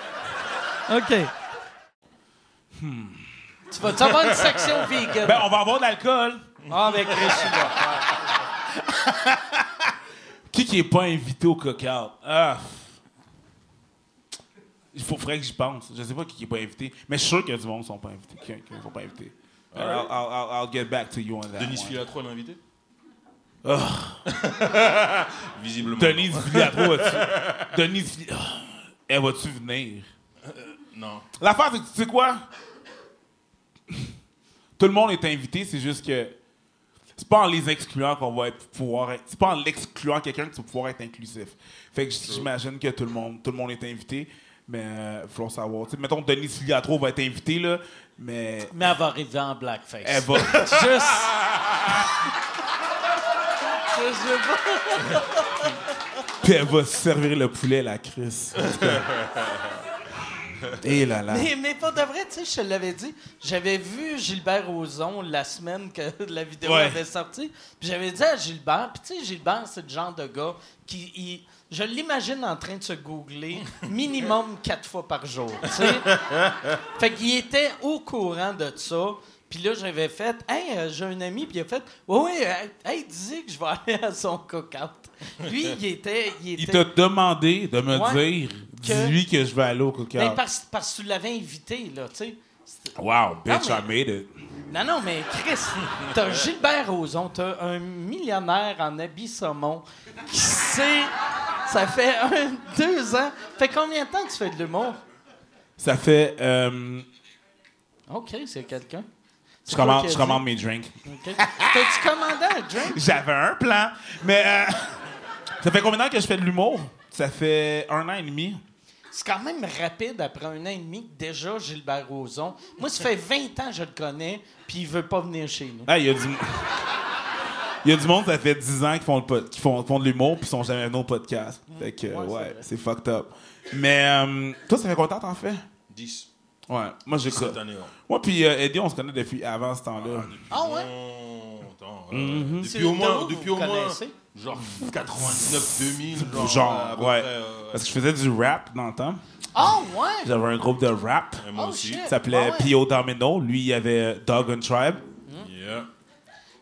Speaker 2: OK. Tu vas-tu avoir une section vegan?
Speaker 4: Ben, on va avoir de l'alcool.
Speaker 2: Ah, avec Richie, là.
Speaker 4: Qui qui est pas invité au cookout? Ah. Il faut, faudrait que j'y pense. Je sais pas qui qui est pas invité, mais je suis sûr qu'il y a du monde qui sont pas invités. Qui, qui sont pas invités. I'll, I'll, I'll, I'll get back to you on that.
Speaker 3: Denis. Filatro est invité
Speaker 4: Ah.
Speaker 3: Visiblement.
Speaker 4: Denise Villatro, vas-tu? Denise Villatro. Elle va-tu venir?
Speaker 3: Non.
Speaker 4: L'affaire, c'est que tu sais quoi? Tout le monde est invité, c'est juste que c'est pas en les excluant qu'on va être, pouvoir être. C'est pas en l'excluant quelqu'un que tu vas pouvoir être inclusif. Fait que j'imagine que tout le monde, tout le monde est invité, mais il faut savoir. Tu sais, mettons, Denise Filiatro va être invitée, là, mais
Speaker 2: Mais elle va arriver en blackface.
Speaker 4: elle va.
Speaker 2: Juste. Je sais pas.
Speaker 4: puis elle va se servir le poulet, la Chris. Et là là.
Speaker 2: Mais, mais pas de vrai, tu sais, je te l'avais dit. J'avais vu Gilbert Rozon la semaine que la vidéo
Speaker 4: Ouais.
Speaker 2: avait sorti. Puis j'avais dit à Gilbert, puis tu sais, Gilbert, c'est le genre de gars qui. il- je l'imagine en train de se googler minimum quatre fois par jour. tu sais. fait qu'il était au courant de ça. Puis là, j'avais fait, hey, euh, j'ai un ami, puis il a fait, ouais, ouais, hey, hey, dis que je vais aller à son cook-out. Lui, il était. Il,
Speaker 4: Il
Speaker 2: était
Speaker 4: t'a demandé de me
Speaker 2: Ouais.
Speaker 4: dire,
Speaker 2: Que-
Speaker 4: dis-lui que je vais aller au cookout.
Speaker 2: Ben, parce, parce que tu l'avais invité, là, tu sais.
Speaker 4: Wow, bitch,
Speaker 2: Non,
Speaker 4: I made it.
Speaker 2: Non, non, mais Chris, t'as Gilbert Rozon, t'as un millionnaire en habit saumon qui sait. Ça fait un, deux ans. Fait combien de temps que tu fais de l'humour?
Speaker 4: Ça fait. euh,
Speaker 2: OK, c'est quelqu'un.
Speaker 4: je commande, je commande mes drinks.
Speaker 2: T'as-tu commandé un drink?
Speaker 4: J'avais un plan, mais. euh, ça fait combien de temps que je fais de l'humour? Ça fait un an et demi.
Speaker 2: C'est quand même rapide après un an et demi que déjà Gilbert Rozon. Moi, ça fait 20 ans que je le connais, puis il veut pas venir chez nous.
Speaker 4: Ah, il y a du. Il y a du monde, ça fait 10 ans qu'ils font, le pod- qui font, font de l'humour puis ils sont jamais venus au podcast. Fait que,
Speaker 2: Ouais,
Speaker 4: ouais,
Speaker 2: c'est
Speaker 4: fucked up. Mais, euh, toi, ça fait combien de temps t'en fais?
Speaker 3: 10
Speaker 4: Ouais, moi, j'ai
Speaker 3: cette année.
Speaker 4: Moi, puis euh, Eddie, on se connaît depuis avant ce temps-là.
Speaker 2: Ah ouais?
Speaker 3: Longtemps, euh,
Speaker 4: Mhm.
Speaker 3: Depuis au moins, depuis
Speaker 2: vous
Speaker 3: au moins,
Speaker 2: connaissez?
Speaker 3: Genre 99, 2000, genre,
Speaker 4: Genre,
Speaker 3: à peu
Speaker 4: ouais.
Speaker 3: près, euh,
Speaker 4: Parce que je faisais du rap dans le temps.
Speaker 2: Ah ouais?
Speaker 4: J'avais un groupe de rap
Speaker 3: et moi
Speaker 2: Oh,
Speaker 3: aussi.
Speaker 2: shit.
Speaker 4: s'appelait
Speaker 2: Ah ouais.
Speaker 4: P.O. Domino. Lui, il avait euh, Dog and Tribe.
Speaker 3: Yeah.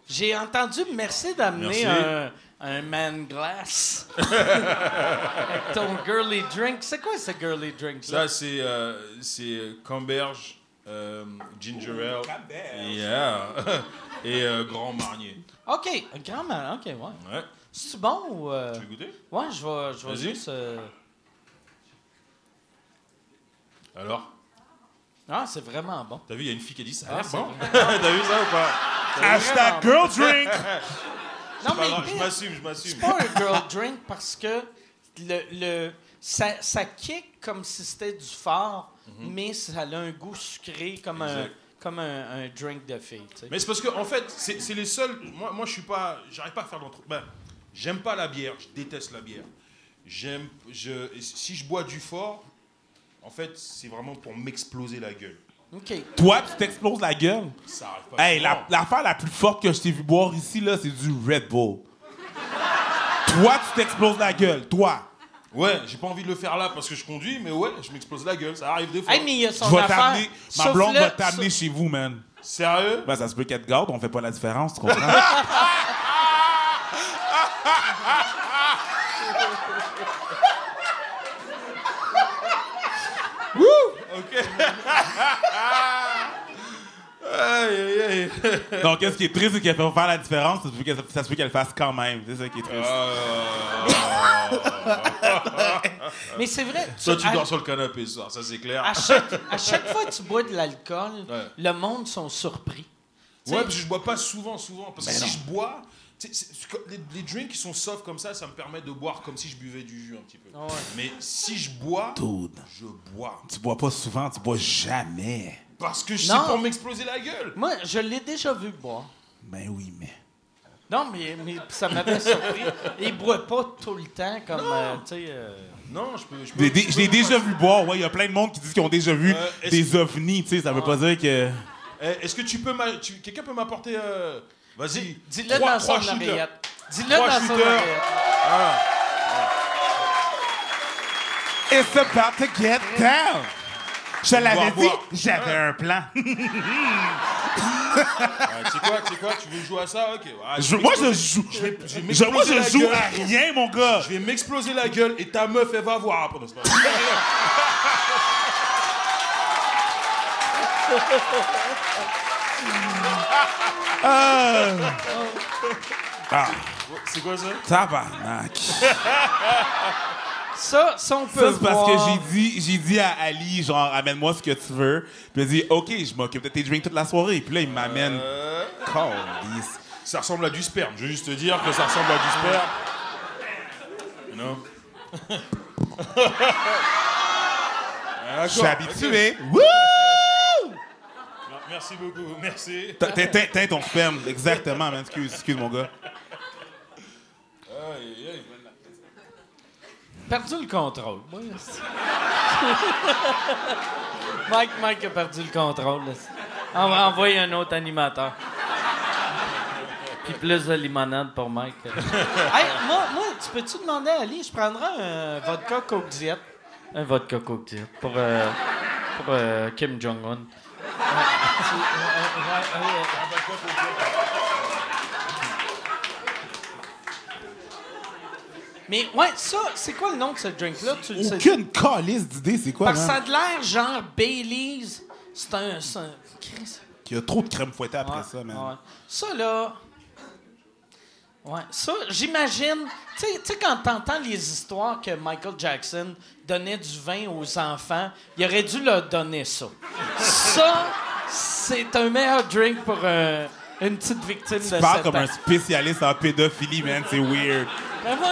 Speaker 2: J'ai entendu merci d'amener
Speaker 3: Merci.
Speaker 2: un, un man glass. Avec ton girly drink. C'est quoi ce girly drink là?
Speaker 3: Ça, c'est euh, c'est euh, Camberge, euh, Ginger Ale.
Speaker 4: Camberge.
Speaker 3: Yeah. Et euh, Grand Marnier.
Speaker 2: OK, un grand man. OK, ouais.
Speaker 3: Ouais.
Speaker 2: C'est bon ou. euh,
Speaker 3: Tu veux goûter?
Speaker 2: Ouais, je vais, je vais juste. euh,
Speaker 3: Alors?
Speaker 2: Ah, c'est vraiment bon.
Speaker 3: T'as vu, il y a une fille qui a dit ça. a
Speaker 2: Ah,
Speaker 3: l'air bon. T'as vu ça ou pas?
Speaker 4: Hashtag girl drink!
Speaker 2: Non,
Speaker 3: Pas
Speaker 2: mais
Speaker 3: grave, Je m'assume, je m'assume.
Speaker 2: c'est pas un girl drink parce que le, le, ça, ça kick comme si c'était du fort, mais ça a un goût sucré comme, un,
Speaker 3: Mhm.
Speaker 2: Comme un, un drink de fille.
Speaker 3: Mais c'est parce que en fait, c'est les seuls. Moi, moi, je suis pas. J'arrive pas à faire d'entre. Ben, j'aime pas la bière. Je déteste la bière. J'aime. Je. Si je bois du fort, en fait, c'est vraiment pour m'exploser la gueule.
Speaker 2: OK.
Speaker 4: Toi, tu t'exploses la gueule?
Speaker 3: Ça arrive pas.
Speaker 4: Hey, la- l'affaire la, plus forte que je t'ai vu boire ici, là, c'est du Red Bull. Toi, tu t'exploses la gueule. Toi.
Speaker 3: Ouais, j'ai pas envie de le faire là parce que je conduis, mais ouais, je m'explose la gueule. Ça arrive des fois.
Speaker 2: Hey, mais il y a son
Speaker 4: Je vais
Speaker 2: affaire.
Speaker 4: t'amener. Ma
Speaker 2: Sauf
Speaker 4: blonde
Speaker 2: le-
Speaker 4: va t'amener
Speaker 2: sauf-
Speaker 4: chez vous, man.
Speaker 3: Sérieux?
Speaker 4: Ben, ça se peut qu'elle te garde, on fait pas la différence, tu comprends?
Speaker 3: Ok. aïe, aïe, aïe.
Speaker 4: Donc, qu'est-ce qui est triste, c'est qu'elle peut faire la différence, ça se peut qu'elle, ça se peut qu'elle fasse quand même. C'est ça qui est triste.
Speaker 2: Mais c'est vrai.
Speaker 3: Toi, tu
Speaker 2: à-
Speaker 3: dors sur le canapé ce soir, ça c'est clair.
Speaker 2: à chaque, à chaque fois que tu bois de l'alcool,
Speaker 3: Ouais.
Speaker 2: le monde sont surpris. Tu sais,
Speaker 3: Ouais, parce que je bois pas souvent, souvent. Parce que
Speaker 4: Ben
Speaker 3: si
Speaker 4: non.
Speaker 3: je bois, c'est- c'est- les, les drinks qui sont soft comme ça, ça me permet de boire comme si je buvais du jus un petit peu.
Speaker 2: Ah ouais.
Speaker 3: Mais si je bois,
Speaker 4: Dude,
Speaker 3: je bois.
Speaker 4: tu bois pas souvent, tu bois jamais.
Speaker 3: Parce que je
Speaker 2: Non.
Speaker 3: sais pour m'exploser la gueule.
Speaker 2: Moi, je l'ai déjà vu boire.
Speaker 4: Ben oui, mais.
Speaker 2: Non, mais, mais ça m'avait surpris. Il boit pas tout le temps comme, euh, tu sais... euh,
Speaker 3: Non, je peux. Je peux
Speaker 4: l'ai dé-
Speaker 3: je
Speaker 4: je l'ai
Speaker 3: peux-
Speaker 4: déjà vu boire, ouais. Il y a plein de monde qui disent qu'ils ont déjà vu
Speaker 3: Euh,
Speaker 4: des ovnis, tu sais. Ça veut pas dire que.
Speaker 3: Eh, Est-ce que tu peux tu- Quelqu'un peut m'apporter. Vas-y.
Speaker 2: Dis-le
Speaker 3: Trois-
Speaker 2: dans
Speaker 3: trois
Speaker 2: son
Speaker 3: shooters.
Speaker 2: oreillette. Dis-le
Speaker 3: Trois
Speaker 2: dans son
Speaker 3: shooters.
Speaker 2: oreillette.
Speaker 3: Ah.
Speaker 4: It's about to get down. Je l'avais dit, j'avais un plan.
Speaker 3: Ah, tu sais quoi, quoi, tu veux jouer à ça? Ok. Ah,
Speaker 4: Je-
Speaker 3: vais
Speaker 4: moi, je
Speaker 3: m'exploser-
Speaker 4: joue.
Speaker 3: Je vais, je vais
Speaker 4: Je- moi, je
Speaker 3: la
Speaker 4: joue
Speaker 3: gueule.
Speaker 4: à rien, mon gars.
Speaker 3: Je vais m'exploser la gueule et ta meuf, elle va voir après. Vrai.
Speaker 4: Ah,
Speaker 3: C'est quoi ça?
Speaker 4: Tabarnak.
Speaker 2: Ça, ça, on peut
Speaker 4: Ça, c'est parce
Speaker 2: voir.
Speaker 4: que j'ai dit, j'ai dit à Ali, genre, amène-moi ce que tu veux. Puis il a dit, OK, je m'occupe de tes drinks toute la soirée. Puis là, il m'amène.
Speaker 3: Euh. Ça ressemble à du sperme. Je veux juste te dire que ça ressemble à du sperme. Non Ah,
Speaker 4: Je suis habitué. Wouh!
Speaker 3: Non, Merci beaucoup, merci.
Speaker 4: T'as ton sperme, exactement, man. Excuse, excuse, mon gars.
Speaker 3: Aïe, aïe.
Speaker 2: Perdu le contrôle. C'est- Mike, Mike a perdu le contrôle. On va envoyer un autre animateur. Puis plus de limonade pour Mike. hey, moi, moi, tu peux-tu demander à Ali, je prendrais un vodka Coke Diet? Un vodka Coke Diet pour, euh, pour euh, Kim Jong-un. Mais ouais, ça, c'est quoi le nom de ce drink-là? Tu le sais?
Speaker 4: Aucune calice d'idée, c'est quoi,
Speaker 2: Parce que ça
Speaker 4: man?
Speaker 2: a de l'air genre Baileys. C'est un. c'est un- Chris.
Speaker 4: Il y a trop de crème fouettée après
Speaker 2: Ouais,
Speaker 4: ça, man.
Speaker 2: ouais. Ça, là. Ouais, ça, j'imagine. Tu sais- quand t'entends les histoires que Michael Jackson donnait du vin aux enfants, il aurait dû leur donner ça. Ça, c'est un meilleur drink pour euh, une petite victime de
Speaker 4: Tu parles
Speaker 2: 7
Speaker 4: comme
Speaker 2: ans.
Speaker 4: un spécialiste en pédophilie, man. C'est weird.
Speaker 2: Ben, moi,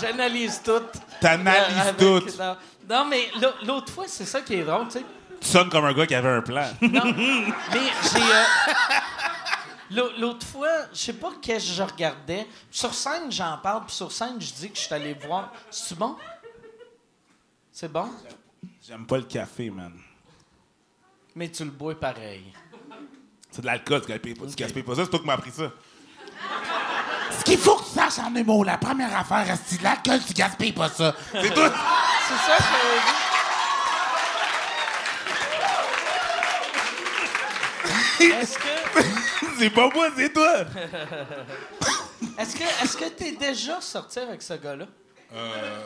Speaker 2: j'analyse tout.
Speaker 4: T'analyses
Speaker 2: Euh,
Speaker 4: tout.
Speaker 2: Non, non, mais l'au- l'autre fois, c'est ça qui est drôle, tu sais.
Speaker 4: Tu sonnes comme un gars qui avait un plan.
Speaker 2: Non, mais j'ai. euh, L'autre fois, je sais pas qu'est-ce que je regardais. Sur scène, j'en parle, puis sur scène, je dis que je suis allé voir. C'est bon? C'est bon?
Speaker 4: J'aime pas le café, man.
Speaker 2: Mais tu le bois pareil.
Speaker 4: C'est de l'alcool, tu gaspilles pas, tu gaspilles pas ça, c'est toi qui m'as appris ça. Ce qu'il faut que tu saches en humour, la première affaire, c'est de l'alcool, tu gaspilles pas ça? C'est tout.
Speaker 2: C'est ça que? Est-ce que.
Speaker 4: c'est pas moi, c'est toi.
Speaker 2: Est-ce que est-ce que t'es déjà sorti avec ce gars-là?
Speaker 3: Euh,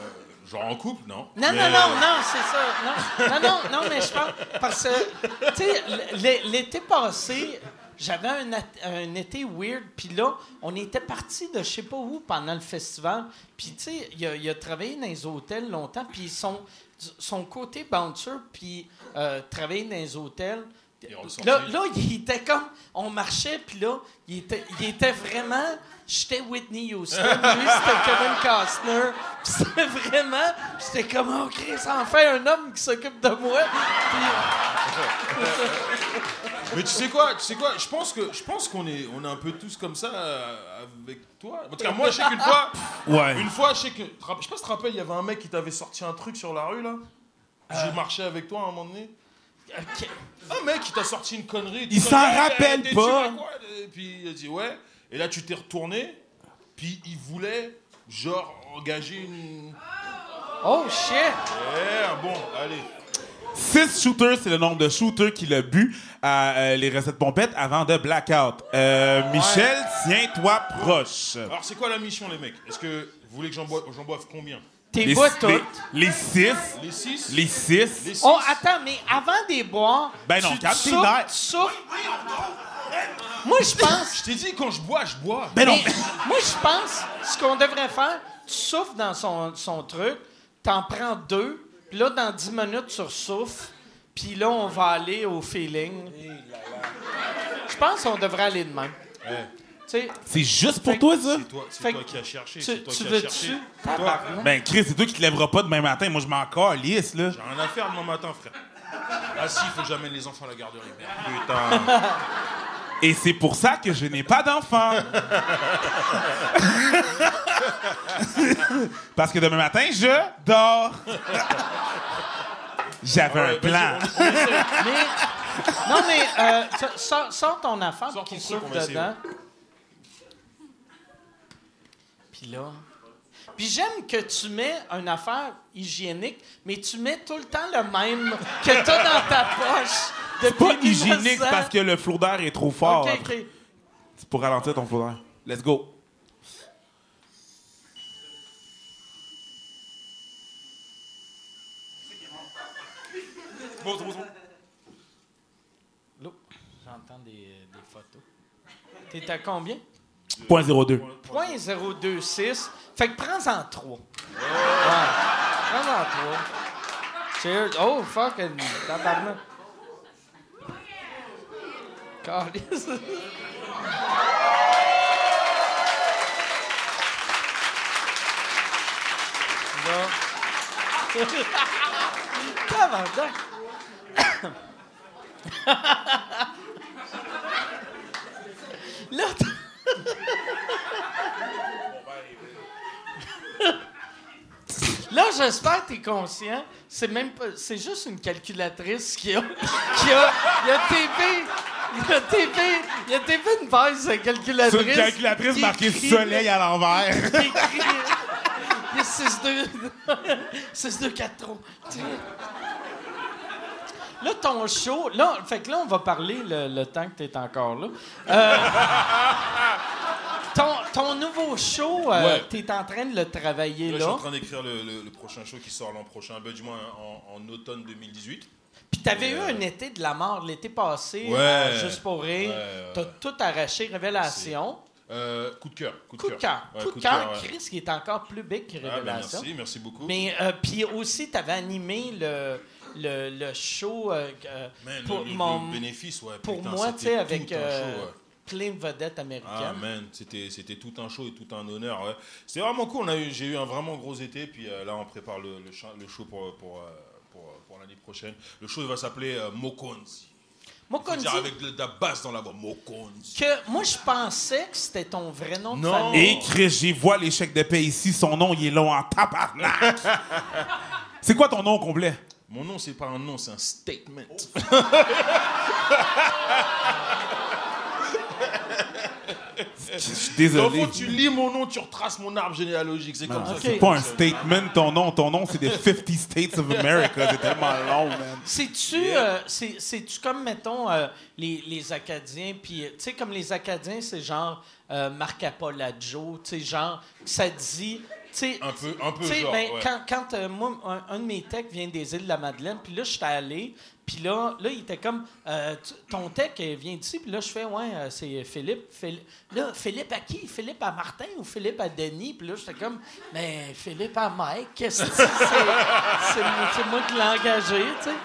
Speaker 3: genre en couple, non
Speaker 2: Non,
Speaker 3: Mais-
Speaker 2: non, non, non, c'est ça. Non, non, non, non, mais je pense. Parce que, tu sais, l'été passé, j'avais un, un été weird, puis là, on était parti de je sais pas où pendant le festival. Puis, tu sais, il a, il a travaillé dans les hôtels longtemps, puis son, son côté bouncer, puis euh, travailler dans les hôtels. Là, là, il était comme. On marchait, puis là, il était, il était vraiment. J'étais Whitney Houston, lui, c'était Kevin Costner. Puis c'était vraiment. J'étais comme, oh, Chris, enfin un homme qui s'occupe de moi. Puis,
Speaker 3: Mais tu sais quoi, tu sais quoi, je pense que je pense qu'on est on est un peu tous comme ça euh, avec toi. En tout cas, moi je sais qu'une fois
Speaker 4: Ouais.
Speaker 3: une fois je sais que je sais pas si tu te rappelles, il y avait un mec qui t'avait sorti un truc sur la rue là. J'ai marché avec toi à un moment donné. Un mec qui t'a sorti une connerie.
Speaker 4: Il s'en rappelle
Speaker 3: tu
Speaker 4: pas.
Speaker 3: quoi Et puis il a dit ouais. Et là tu t'es retourné. Puis il voulait genre engager une.
Speaker 2: Oh, shit!
Speaker 3: Eh bon, allez.
Speaker 4: 6 shooters, c'est le nombre de shooters qu'il a bu à euh, les recettes pompettes avant de blackout. Euh, Michel, tiens-toi proche.
Speaker 3: Alors c'est quoi la mission les mecs? Est-ce que vous voulez que j'en boive, j'en boive combien?
Speaker 2: T'es
Speaker 4: Les,
Speaker 2: bois
Speaker 4: les,
Speaker 2: toutes.
Speaker 4: les six.
Speaker 3: Les 6
Speaker 4: Les six.
Speaker 3: Les six
Speaker 2: Oh, attends, mais avant des boire.
Speaker 4: Ben non, t'es nerfs.
Speaker 2: Moi, je pense.
Speaker 3: Je t'ai dit quand je bois, je bois.
Speaker 4: Ben non.
Speaker 2: Mais moi, je pense, ce qu'on devrait faire, tu souffles dans son, son truc, t'en prends deux, puis là, dans 10 minutes, tu ressouffles, puis là, on va aller au feeling. Je pense qu'on devrait aller de même.
Speaker 3: Ouais.
Speaker 4: C'est juste pour toi, ça?
Speaker 3: C'est toi, c'est toi qui as cherché.
Speaker 2: tu,
Speaker 3: c'est toi
Speaker 2: tu
Speaker 3: qui as
Speaker 2: veux-tu?
Speaker 3: cherché.
Speaker 2: Tabarnak.
Speaker 4: Ben, Chris, c'est toi qui te lèveras pas demain matin. Moi, je m'en calisse, là.
Speaker 3: J'ai rien à faire demain matin, frère. Ah si, il faut que j'amène les enfants à la garderie. Merde. Putain.
Speaker 4: Et c'est pour ça que je n'ai pas d'enfant. Parce que demain matin, je dors. J'avais
Speaker 3: Ouais,
Speaker 4: un plan.
Speaker 3: on-.
Speaker 2: Mais, non, mais euh, so- sors, sors ton affaire
Speaker 3: Sors
Speaker 2: qui souffle
Speaker 3: essayer,
Speaker 2: dedans. Puis là. Puis j'aime que tu mets une affaire hygiénique, mais tu mets tout le temps le même que t'as dans ta poche. C'est
Speaker 4: pas hygiénique parce que le flot d'air est trop fort. C'est pour ralentir ton flot d'air. Let's go. Bon.
Speaker 2: J'entends des, des photos. T'es à combien? 0.02. 0.026. Fait que prends-en trois. Ouais. Prends-en trois. Cheers. Oh, fuck. Tabarnak. Calice. Tabarnak. Là, Là, j'espère que tu es conscient. C'est même pas. C'est juste une calculatrice qui a. qui a. Il a TP. Il a TP. Il a TP une base de calculatrice.
Speaker 4: C'est une calculatrice
Speaker 2: qui
Speaker 4: marquée
Speaker 2: écrit-
Speaker 4: soleil à l'envers.
Speaker 2: qui écrit- Il y a 6 2 6 2 4 3. là, ton show, là, fait que là, on va parler le, le temps que tu es encore là. Euh, ton, ton nouveau show, euh,
Speaker 3: Ouais.
Speaker 2: tu es en train de le travailler
Speaker 3: Là,
Speaker 2: là.
Speaker 3: je suis en train d'écrire le, le- le prochain show qui sort l'an prochain, ben, du moins en, en automne 2018.
Speaker 2: Puis t'avais eu
Speaker 3: Euh,
Speaker 2: un été de la mort l'été passé,
Speaker 3: Ouais.
Speaker 2: euh, juste pour rire.
Speaker 3: Ouais.
Speaker 2: T'as tout arraché, Révélation.
Speaker 3: Euh, coup de cœur. Coup de
Speaker 2: Coup de cœur.
Speaker 3: Ouais,
Speaker 2: coup de cœur,
Speaker 3: ouais.
Speaker 2: Chris, qui est encore plus big que
Speaker 3: Ah, ben,
Speaker 2: Révélation.
Speaker 3: merci, merci beaucoup.
Speaker 2: Mais euh, puis aussi, t'avais animé le, le, le show euh,
Speaker 3: Man,
Speaker 2: pour,
Speaker 3: le,
Speaker 2: mon-
Speaker 3: le bénéfice, ouais.
Speaker 2: pour
Speaker 3: putain,
Speaker 2: moi, tu sais, avec
Speaker 3: show.
Speaker 2: Plein de vedettes
Speaker 3: Ah
Speaker 2: américaines.
Speaker 3: man, c'était c'était tout un show et tout un honneur. Ouais. C'est vraiment cool. On a eu, j'ai eu un vraiment gros été. Puis euh, là, on prépare le, le, cha- le show pour pour, euh, pour, euh, pour l'année prochaine. Le show il va s'appeler euh, Mokonzi. Dire
Speaker 2: dit
Speaker 3: avec de la basse dans la voix. Mokonzi.
Speaker 2: que moi, je pensais que c'était ton vrai nom de
Speaker 3: Non.
Speaker 2: famille.
Speaker 4: Et Chris, j'y vois les chèques de paie ici. Son nom, il est long en tabarnak. c'est quoi ton nom au complet?
Speaker 3: Mon nom, c'est pas un nom, c'est un statement.
Speaker 4: Je suis
Speaker 3: Dans
Speaker 4: désolé.
Speaker 3: le fond, tu lis mon nom, tu retraces mon arbre généalogique. C'est comme ça.
Speaker 4: C'est pas un statement, ton nom. Ton nom, c'est des 50 States of America. C'est tellement long, man.
Speaker 2: C'est-tu, euh, c'est- c'est-tu comme, mettons, euh, les, les Acadiens, puis, euh, tu sais, comme les Acadiens, c'est genre euh, Marc Apolladjo, tu sais, genre, ça dit, tu sais,
Speaker 3: Un peu, un peu
Speaker 2: tu sais,
Speaker 3: genre.
Speaker 2: ben,
Speaker 3: ouais.
Speaker 2: quand, quand euh, moi, un, un de mes techs vient des îles de la Madeleine, puis là, je suis allé, puis là, là, il était comme, euh, ton tech vient d'ici, puis là, je fais, ouais, euh, c'est Philippe. Phil- Là, Philippe à qui? Philippe à Martin ou Philippe à Denis? Puis là, j'étais comme, mais Philippe à Mike, qu'est-ce que c'est? C'est moi- qui l'ai engagé, tu sais.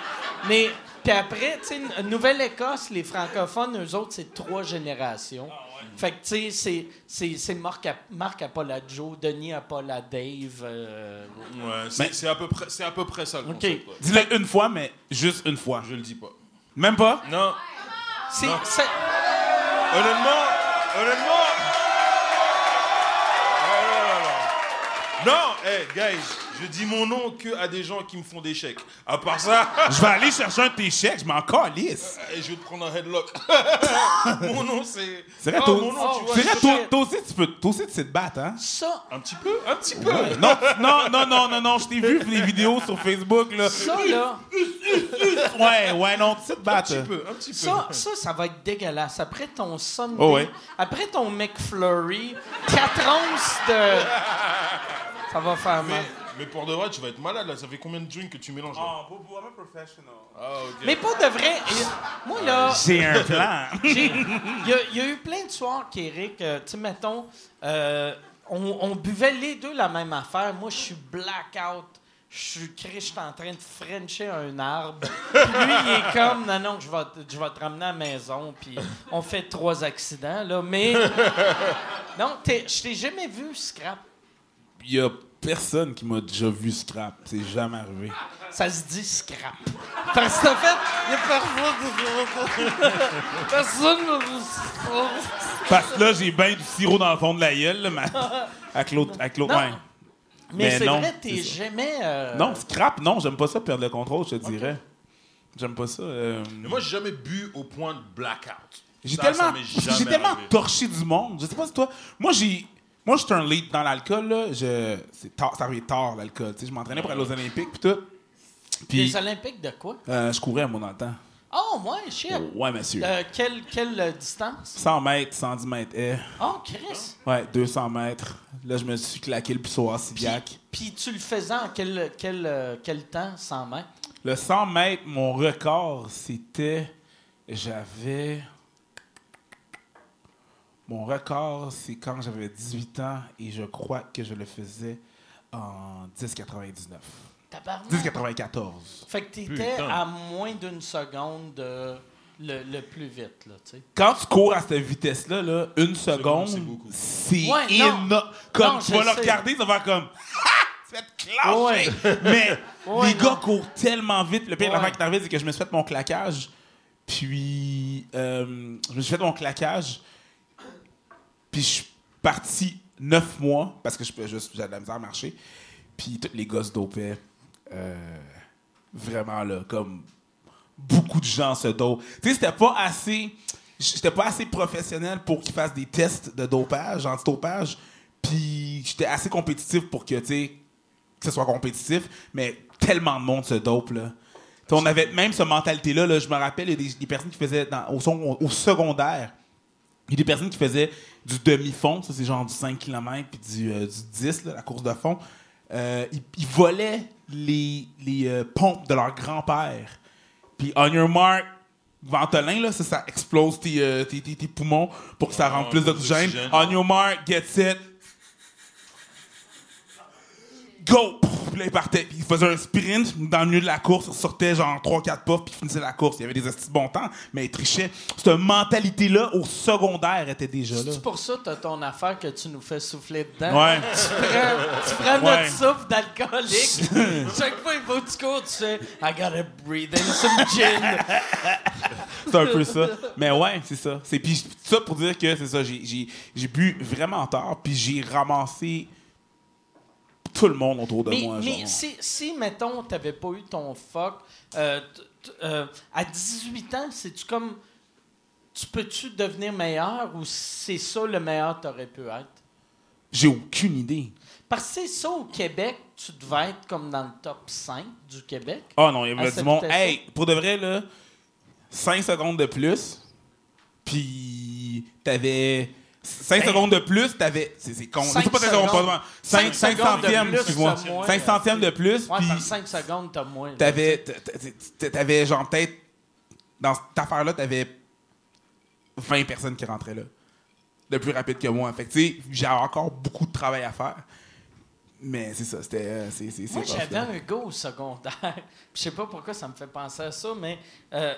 Speaker 2: Mais, puis après, tu sais, Nouvelle-Écosse, les francophones, eux autres, c'est trois générations. Fait que, tu sais, c'est- c'est c'est Marc, Marc Apolladjo, Denis Apollo Dave. euh,
Speaker 3: Ouais, c'est
Speaker 4: Mais-
Speaker 3: c'est à peu près, c'est à peu près ça le.
Speaker 4: Dis-le une fois, mais juste une fois.
Speaker 3: Je le dis pas.
Speaker 4: Même pas?
Speaker 3: Non,
Speaker 2: c'est-
Speaker 3: Non. honnêtement, honnêtement. Oh là là là. Non, hey, guys, je dis mon nom que à des gens qui me font des chèques. À part ça,
Speaker 4: Je vais aller chercher un de tes chèques, je m'en calisse.
Speaker 3: hey, je vais te prendre un headlock. mon nom, c'est.
Speaker 4: C'est vrai,
Speaker 3: Ah,
Speaker 4: toi,
Speaker 3: mon nom, tu vois,
Speaker 4: c'est vrai,
Speaker 3: je-
Speaker 4: toi, toi aussi, tu peux, toi aussi, tu sais te battre, hein?
Speaker 2: ça,
Speaker 3: Un petit peu, un petit peu.
Speaker 4: Non, non, non, non, non, non, je t'ai vu les vidéos sur Facebook, là.
Speaker 2: ça, là,
Speaker 4: Ouais, ouais, non, tu sais te
Speaker 3: Un
Speaker 4: battre.
Speaker 3: petit peu, un petit peu.
Speaker 2: ça, ça, ça va être dégueulasse. Après ton Sunday,
Speaker 4: Oh ouais.
Speaker 2: après ton McFlurry, 4 onces de... Ça va faire mal.
Speaker 3: Mais, mais pour de vrai, tu vas être malade là. Ça fait combien de drinks que tu mélanges là
Speaker 4: Oh, Bobo, I'm a professional.
Speaker 3: Ah, ok.
Speaker 2: Mais pour de vrai, et- moi, là...
Speaker 4: J'ai un plan.
Speaker 2: J'ai- Il y, a- il y a eu plein de soirs qu'Éric, euh, tu sais, mettons, euh, on, on buvait les deux la même affaire. Moi, je suis blackout. Je suis cri, je suis en train de frencher un arbre. Puis lui, il est comme, non, non, je vais, te- je vais te ramener à la maison. Puis on fait trois accidents, là. Mais, non, t'es- je t'ai jamais vu, Scrap.
Speaker 4: Il y a personne qui m'a déjà vu scrap. C'est jamais arrivé.
Speaker 2: Ça se dit Scrap. Parce que, en fait, il y a personne. Personne m'a vu Scrap.
Speaker 4: Parce que là, j'ai bien du sirop dans le fond de la gueule, là, mais avec l'autre, avec l'autre
Speaker 2: Non.
Speaker 4: main.
Speaker 2: Mais,
Speaker 4: Mais
Speaker 2: c'est
Speaker 4: non,
Speaker 2: vrai, t'es jamais. euh,
Speaker 4: Non, scrap, non, j'aime pas ça, perdre le contrôle, je te dirais. J'aime pas ça. euh,
Speaker 3: Mais moi, j'ai jamais bu au point de blackout.
Speaker 4: J'ai
Speaker 3: Ça, ça
Speaker 4: tellement,
Speaker 3: m'est
Speaker 4: j'ai tellement torché du monde. Je sais pas si toi. Moi, j'ai. Moi, j'étais un lead dans l'alcool, là. Je, tard, ça arrivait tard, l'alcool. Je m'entraînais pour aller aux Olympiques, puis tout.
Speaker 2: Les Olympiques de quoi?
Speaker 4: euh, je courais, moi, dans le temps.
Speaker 2: Oh, ouais, shit.
Speaker 4: Ouais, monsieur.
Speaker 2: Euh, quelle quelle euh, distance?
Speaker 4: 100 mètres, 110 mètres haies.
Speaker 2: Oh, Chris.
Speaker 4: Ouais, 200 mètres. Là, je me suis claqué le
Speaker 2: Puis,
Speaker 4: Sidiac.
Speaker 2: puis tu le faisais en quel, quel, quel temps, 100 mètres?
Speaker 4: Le 100 mètres, mon record, c'était. J'avais. Mon record, c'est quand j'avais 18 ans et je crois que je le faisais en 10,99.
Speaker 2: Tabarnak.
Speaker 4: 10,94.
Speaker 2: Fait que t'étais
Speaker 3: Putain.
Speaker 2: à moins d'une seconde de le, le plus vite, là, tu sais.
Speaker 4: Quand tu cours à cette vitesse-là, là, une seconde,
Speaker 3: c'est beaucoup.
Speaker 4: c'est
Speaker 2: Ouais, non.
Speaker 4: énorme. Comme
Speaker 2: Non,
Speaker 4: tu
Speaker 2: je
Speaker 4: vas le
Speaker 2: sais.
Speaker 4: regarder, ça va faire comme. Ha! Tu vas te clencher! Mais
Speaker 2: Ouais,
Speaker 4: les
Speaker 2: non.
Speaker 4: gars courent tellement vite. Le pire
Speaker 2: Ouais.
Speaker 4: l'affaire qui est c'est que je me suis fait mon claquage. Puis, euh, je me suis fait mon claquage. Puis, je suis parti neuf mois parce que j'avais de la misère à marcher. Puis, tous les gosses dopaient. Euh, vraiment, là, comme beaucoup de gens se dopent. Tu sais, c'était pas assez. J'étais pas assez professionnel pour qu'ils fassent des tests de dopage, anti-dopage. Puis j'étais assez compétitif pour que, tu que ce soit compétitif, mais tellement de monde se dope, là. On avait même cette mentalité-là. Là, je me rappelle, il y a des, personnes qui faisaient au secondaire, il y a des personnes qui faisaient du demi-fond, ça c'est genre du 5 km puis du, euh, du 10, là, la course de fond. Euh, ils, ils volaient les, les euh, pompes de leur grand-père. Puis on your mark, Ventolin, là, ça, ça explose tes, tes, tes- tes poumons pour que ça
Speaker 3: Ah,
Speaker 4: rende plus
Speaker 3: plus
Speaker 4: d'oxygène. On your mark, get set. Go! Puis là, il partait. Puis il faisait un sprint dans le milieu de la course. Il sortait genre 3-4 puffs, puis il finissait la course. Il y avait des astuces de bon temps, mais il trichait. Cette mentalité-là, au secondaire, était déjà là.
Speaker 2: C'est pour ça que t'as ton affaire que tu nous fais souffler dedans.
Speaker 4: Ouais.
Speaker 2: Tu prends, tu prends
Speaker 4: Ouais.
Speaker 2: notre souffle d'alcoolique. Chaque fois il faut que tu cours, tu fais I gotta breathe in some gin.
Speaker 4: C'est un peu ça. Mais ouais, c'est ça. C'est puis ça pour dire que c'est ça. J'ai bu vraiment tard, puis j'ai ramassé tout le monde autour de
Speaker 2: mais
Speaker 4: moi.
Speaker 2: mais
Speaker 4: genre.
Speaker 2: si, si, mettons, t'avais pas eu ton fuck, euh, euh, à 18 ans, c'est-tu comme. Tu peux-tu devenir meilleur ou c'est ça le meilleur que t'aurais pu être?
Speaker 4: J'ai aucune idée.
Speaker 2: Parce que c'est ça au Québec, tu devais être comme dans le top 5 du Québec.
Speaker 4: Ah non, il y avait du monde. Hey, pour de vrai, là, 5 secondes de plus, puis t'avais. 5 secondes de plus, t'avais. C'est, con.
Speaker 2: Cinq
Speaker 4: C'est pas 5 secondes, pas
Speaker 2: Cinq
Speaker 4: 5,
Speaker 2: secondes de
Speaker 4: centièmes, excuse-moi.
Speaker 2: t'as moins,
Speaker 4: 5 centièmes de plus,
Speaker 2: Ouais,
Speaker 4: puis
Speaker 2: par 5 secondes, t'as moins.
Speaker 4: t'avais. t'a- t'a- T'avais genre peut-être. Dans cette affaire-là, t'avais 20 personnes qui rentraient là. De plus rapide que moi. Fait que, tu sais, j'ai encore beaucoup de travail à faire. Mais c'est ça, c'était. euh,
Speaker 2: Moi, j'avais un gars au secondaire. Je sais pas pourquoi ça me fait penser à ça, mais euh,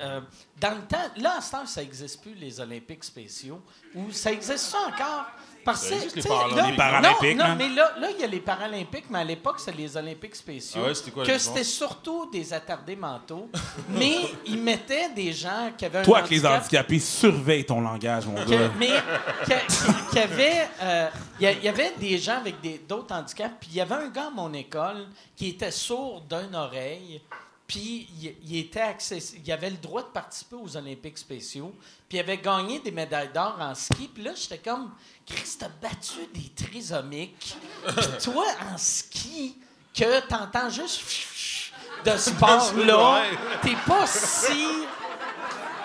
Speaker 2: euh, dans le temps, là, à ce temps, ça n'existe plus, les Olympiques spéciaux. Ou ça existe ça encore? Parce
Speaker 3: Ça
Speaker 2: que,
Speaker 3: les
Speaker 2: là-
Speaker 4: Les Paralympiques,
Speaker 2: Non, non
Speaker 4: hein?
Speaker 2: mais là, là, il y a les Paralympiques, mais à l'époque, c'est les Olympiques spéciaux.
Speaker 3: Ah ouais, c'était quoi
Speaker 2: que c'était surtout des attardés mentaux. mais ils mettaient des gens qui avaient un
Speaker 4: Toi, que les
Speaker 2: handicap
Speaker 4: handicapés, surveille ton langage, mon gars.
Speaker 2: mais que- qu'il y avait, euh, il y a- il y avait des gens avec des- d'autres handicaps. Puis il y avait un gars à mon école qui était sourd d'une oreille. Puis il, il était accessi- il avait le droit de participer aux Olympiques spéciaux. Puis il avait gagné des médailles d'or en ski. Puis là, j'étais comme, Chris, t'as battu des trisomiques. Puis toi, en ski, que t'entends juste de ce sport-là, t'es pas si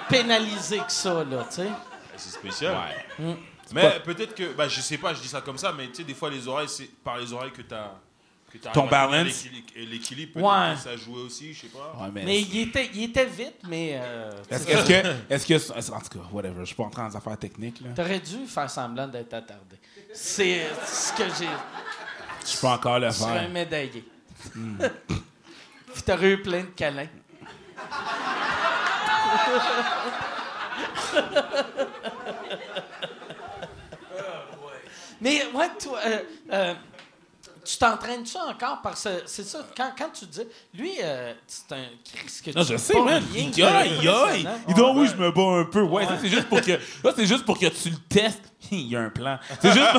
Speaker 2: pénalisé que ça, là, tu sais.
Speaker 3: C'est spécial.
Speaker 2: Mm.
Speaker 3: Mais peut-être que, bah, je sais pas, je dis ça comme ça, mais tu sais, des fois, les oreilles, c'est par les oreilles que t'as.
Speaker 4: Ton balance.
Speaker 3: l'équilibre, peut-être
Speaker 2: Ouais.
Speaker 3: que ça jouait aussi, je sais pas.
Speaker 4: Ouais, mais-
Speaker 2: Mais il était, il était vite, mais. euh,
Speaker 4: Est-ce que, est-ce que, que, en tout cas, whatever, je suis pas entré dans des affaires techniques, là.
Speaker 2: T'aurais dû faire semblant d'être attardé. C'est ce que j'ai.
Speaker 4: Je peux encore le
Speaker 2: sur un
Speaker 4: faire.
Speaker 2: médaillé. Puis t'aurais eu plein de câlins. Mais ouais, toi, euh, euh, tu t'entraînes ça encore parce que c'est ça, quand, quand tu dis. Lui, euh, c'est un Chris que
Speaker 4: Non, je sais, man. Il aïe.
Speaker 2: impressionnant.
Speaker 4: Il dit, oh oui, je me bats un peu. Ouais, ça, c'est juste pour que, là, c'est juste pour que tu le testes. Il y a un plan. C'est juste,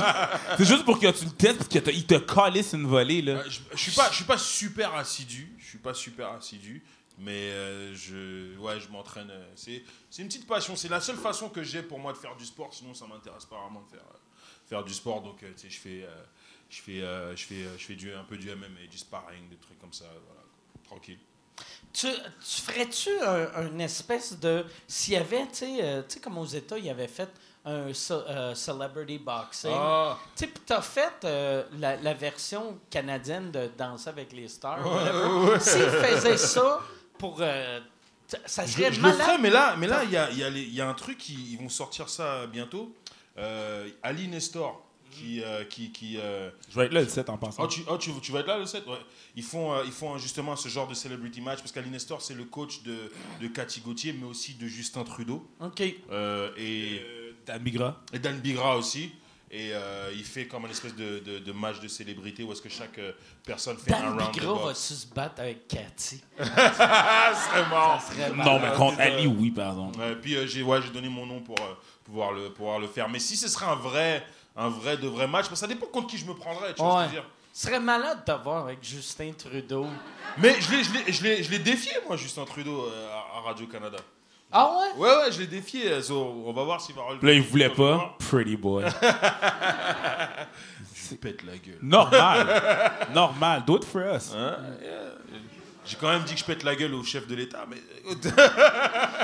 Speaker 4: c'est juste pour que tu le testes parce qu'il te calisse une volée, là.
Speaker 3: Euh, je, je suis pas, je suis pas super assidu. Je suis pas super assidu. Mais euh, je, ouais, je m'entraîne. euh, C'est, c'est une petite passion. C'est la seule façon que j'ai pour moi de faire du sport. Sinon, ça m'intéresse pas vraiment de faire, euh, faire du sport. Donc, euh, tu sais, je fais, euh, je fais, euh, je fais, euh, je fais du, un peu du MMA, du sparring, des trucs comme ça. Voilà, tranquille.
Speaker 2: Tu, tu ferais-tu un, une espèce de. S'il y avait, tu sais, euh, comme aux États, il avait fait un ce- euh, celebrity boxing.
Speaker 3: Ah,
Speaker 2: Tu sais, t'as fait euh, la, la version canadienne de Danser avec les stars.
Speaker 3: Ouais,
Speaker 2: whatever. S'ils faisaient ça pour. ça
Speaker 3: je,
Speaker 2: serait
Speaker 3: je le
Speaker 2: malade.
Speaker 3: ferai, mais là, mais là, il y a, y, y un truc qui, ils vont sortir ça bientôt. Ali Nestor, qui, euh, qui, qui, euh,
Speaker 4: Je vais être là le 7 en passant.
Speaker 3: Oh, tu, oh, tu, tu vas être là le 7 ouais. Ils font, euh, ils font justement ce genre de celebrity match parce qu'Ali Nestor, c'est le coach de, de Cathy Gauthier, mais aussi de Justin Trudeau
Speaker 2: OK.
Speaker 3: euh, et,
Speaker 4: Euh, Dan Bigra.
Speaker 3: et Dan Bigra aussi. Et euh, il fait comme un espèce de, de, de match de célébrité où est-ce que chaque personne fait un
Speaker 2: Dan
Speaker 3: round de
Speaker 2: Bigra va se battre avec Cathy?
Speaker 3: Ah, ce serait marrant.
Speaker 2: Ça serait
Speaker 4: Non, mais contre
Speaker 3: c'est.
Speaker 4: Ali, oui, pardon.
Speaker 3: Puis euh, j'ai ouais, j'ai donné mon nom pour euh, pouvoir, le, pouvoir le faire. Mais si ce serait un vrai, un vrai de vrai match, parce que ça dépend contre qui je me prendrais, tu vois ce que je veux
Speaker 2: Ouais.
Speaker 3: dire.
Speaker 2: Ce serait malade de voir avec Justin Trudeau.
Speaker 3: Mais je l'ai- je l'ai- je l'ai je l'ai défié, moi, Justin Trudeau, euh, à- Radio-Canada.
Speaker 2: Ah ouais?
Speaker 3: Ouais, ouais, je l'ai défié. euh, so, on va voir s'il va relever.
Speaker 4: Là, il voulait pas. Pretty boy.
Speaker 3: Je pète la gueule.
Speaker 4: Normal. Normal. Do it for us.
Speaker 3: Hein? Yeah. J'ai quand même dit que je pète la gueule au chef de l'État, mais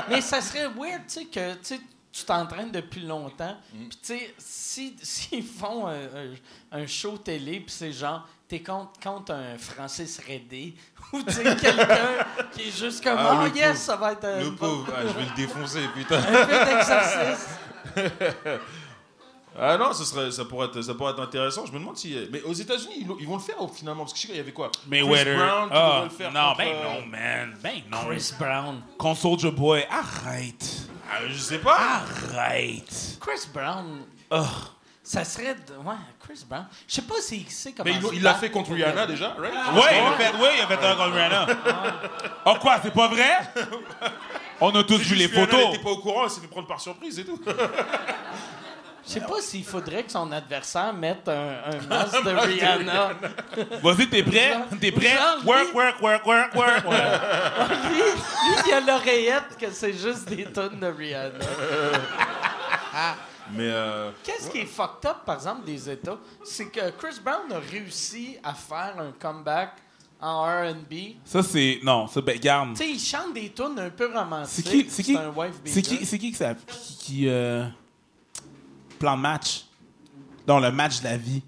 Speaker 2: Mais ça serait weird, tu sais, que tu sais, tu t'entraînes depuis longtemps.
Speaker 3: Mm.
Speaker 2: Puis, tu sais, si- s'ils font un, un- un show télé, puis c'est genre, t'es contre, contre un Francis Redé, ou tu sais, quelqu'un qui est juste comme,
Speaker 3: Ah,
Speaker 2: oh yes,
Speaker 3: pauvre.
Speaker 2: ça va être un,
Speaker 3: le pauvre, ah, je vais le défoncer, putain.
Speaker 2: un peu d'exercice.
Speaker 3: Ah non, ça, serait, ça, pourrait être, ça pourrait être intéressant. Je me demande si. Mais aux États-Unis, ils, vont le faire oh, finalement. Parce que je sais qu'il y avait quoi?
Speaker 4: Mais
Speaker 3: Chris. Brown qui
Speaker 4: Ah,
Speaker 3: devrait le faire
Speaker 4: non,
Speaker 3: contre,
Speaker 4: ben
Speaker 3: euh,
Speaker 4: non, man. Ben non.
Speaker 2: Chris Brown.
Speaker 4: Contre Soulja Boy, arrête.
Speaker 3: Ah, je sais pas.
Speaker 4: Arrête.
Speaker 2: Chris Brown,
Speaker 4: Ugh.
Speaker 2: ça serait. de- ouais, Chris Brown. Je sais pas s'il sait comment.
Speaker 3: Mais il, l'a fait contre Rihanna déjà, right?
Speaker 4: Ouais, il a fait, oui, il a fait un contre Rihanna. Oh quoi, c'est pas vrai? On a tous
Speaker 3: C'est
Speaker 4: vu les
Speaker 3: Rihanna,
Speaker 4: photos.
Speaker 3: Elle était pas au courant, elle s'est fait prendre par surprise et tout.
Speaker 2: Je sais pas s'il faudrait que son adversaire mette un, un masque de Rihanna.
Speaker 4: Vas-y, t'es prêt? T'es prêt?
Speaker 2: Genre,
Speaker 4: Work, work, work, work, work.
Speaker 2: lui, lui, il a l'oreillette que c'est juste des tonnes de Rihanna.
Speaker 3: Mais euh,
Speaker 2: Qu'est-ce qui est fucked up, par exemple, des États? C'est que Chris Brown a réussi à faire un comeback en R&B.
Speaker 4: Ça, c'est. Non, ça, ben, garde.
Speaker 2: Tu sais, il chante des tunes un peu romantiques.
Speaker 4: C'est qui, c'est qui,
Speaker 2: un wife
Speaker 4: c'est qui, c'est qui qui, qui, euh, plan de match, dans le match de la vie,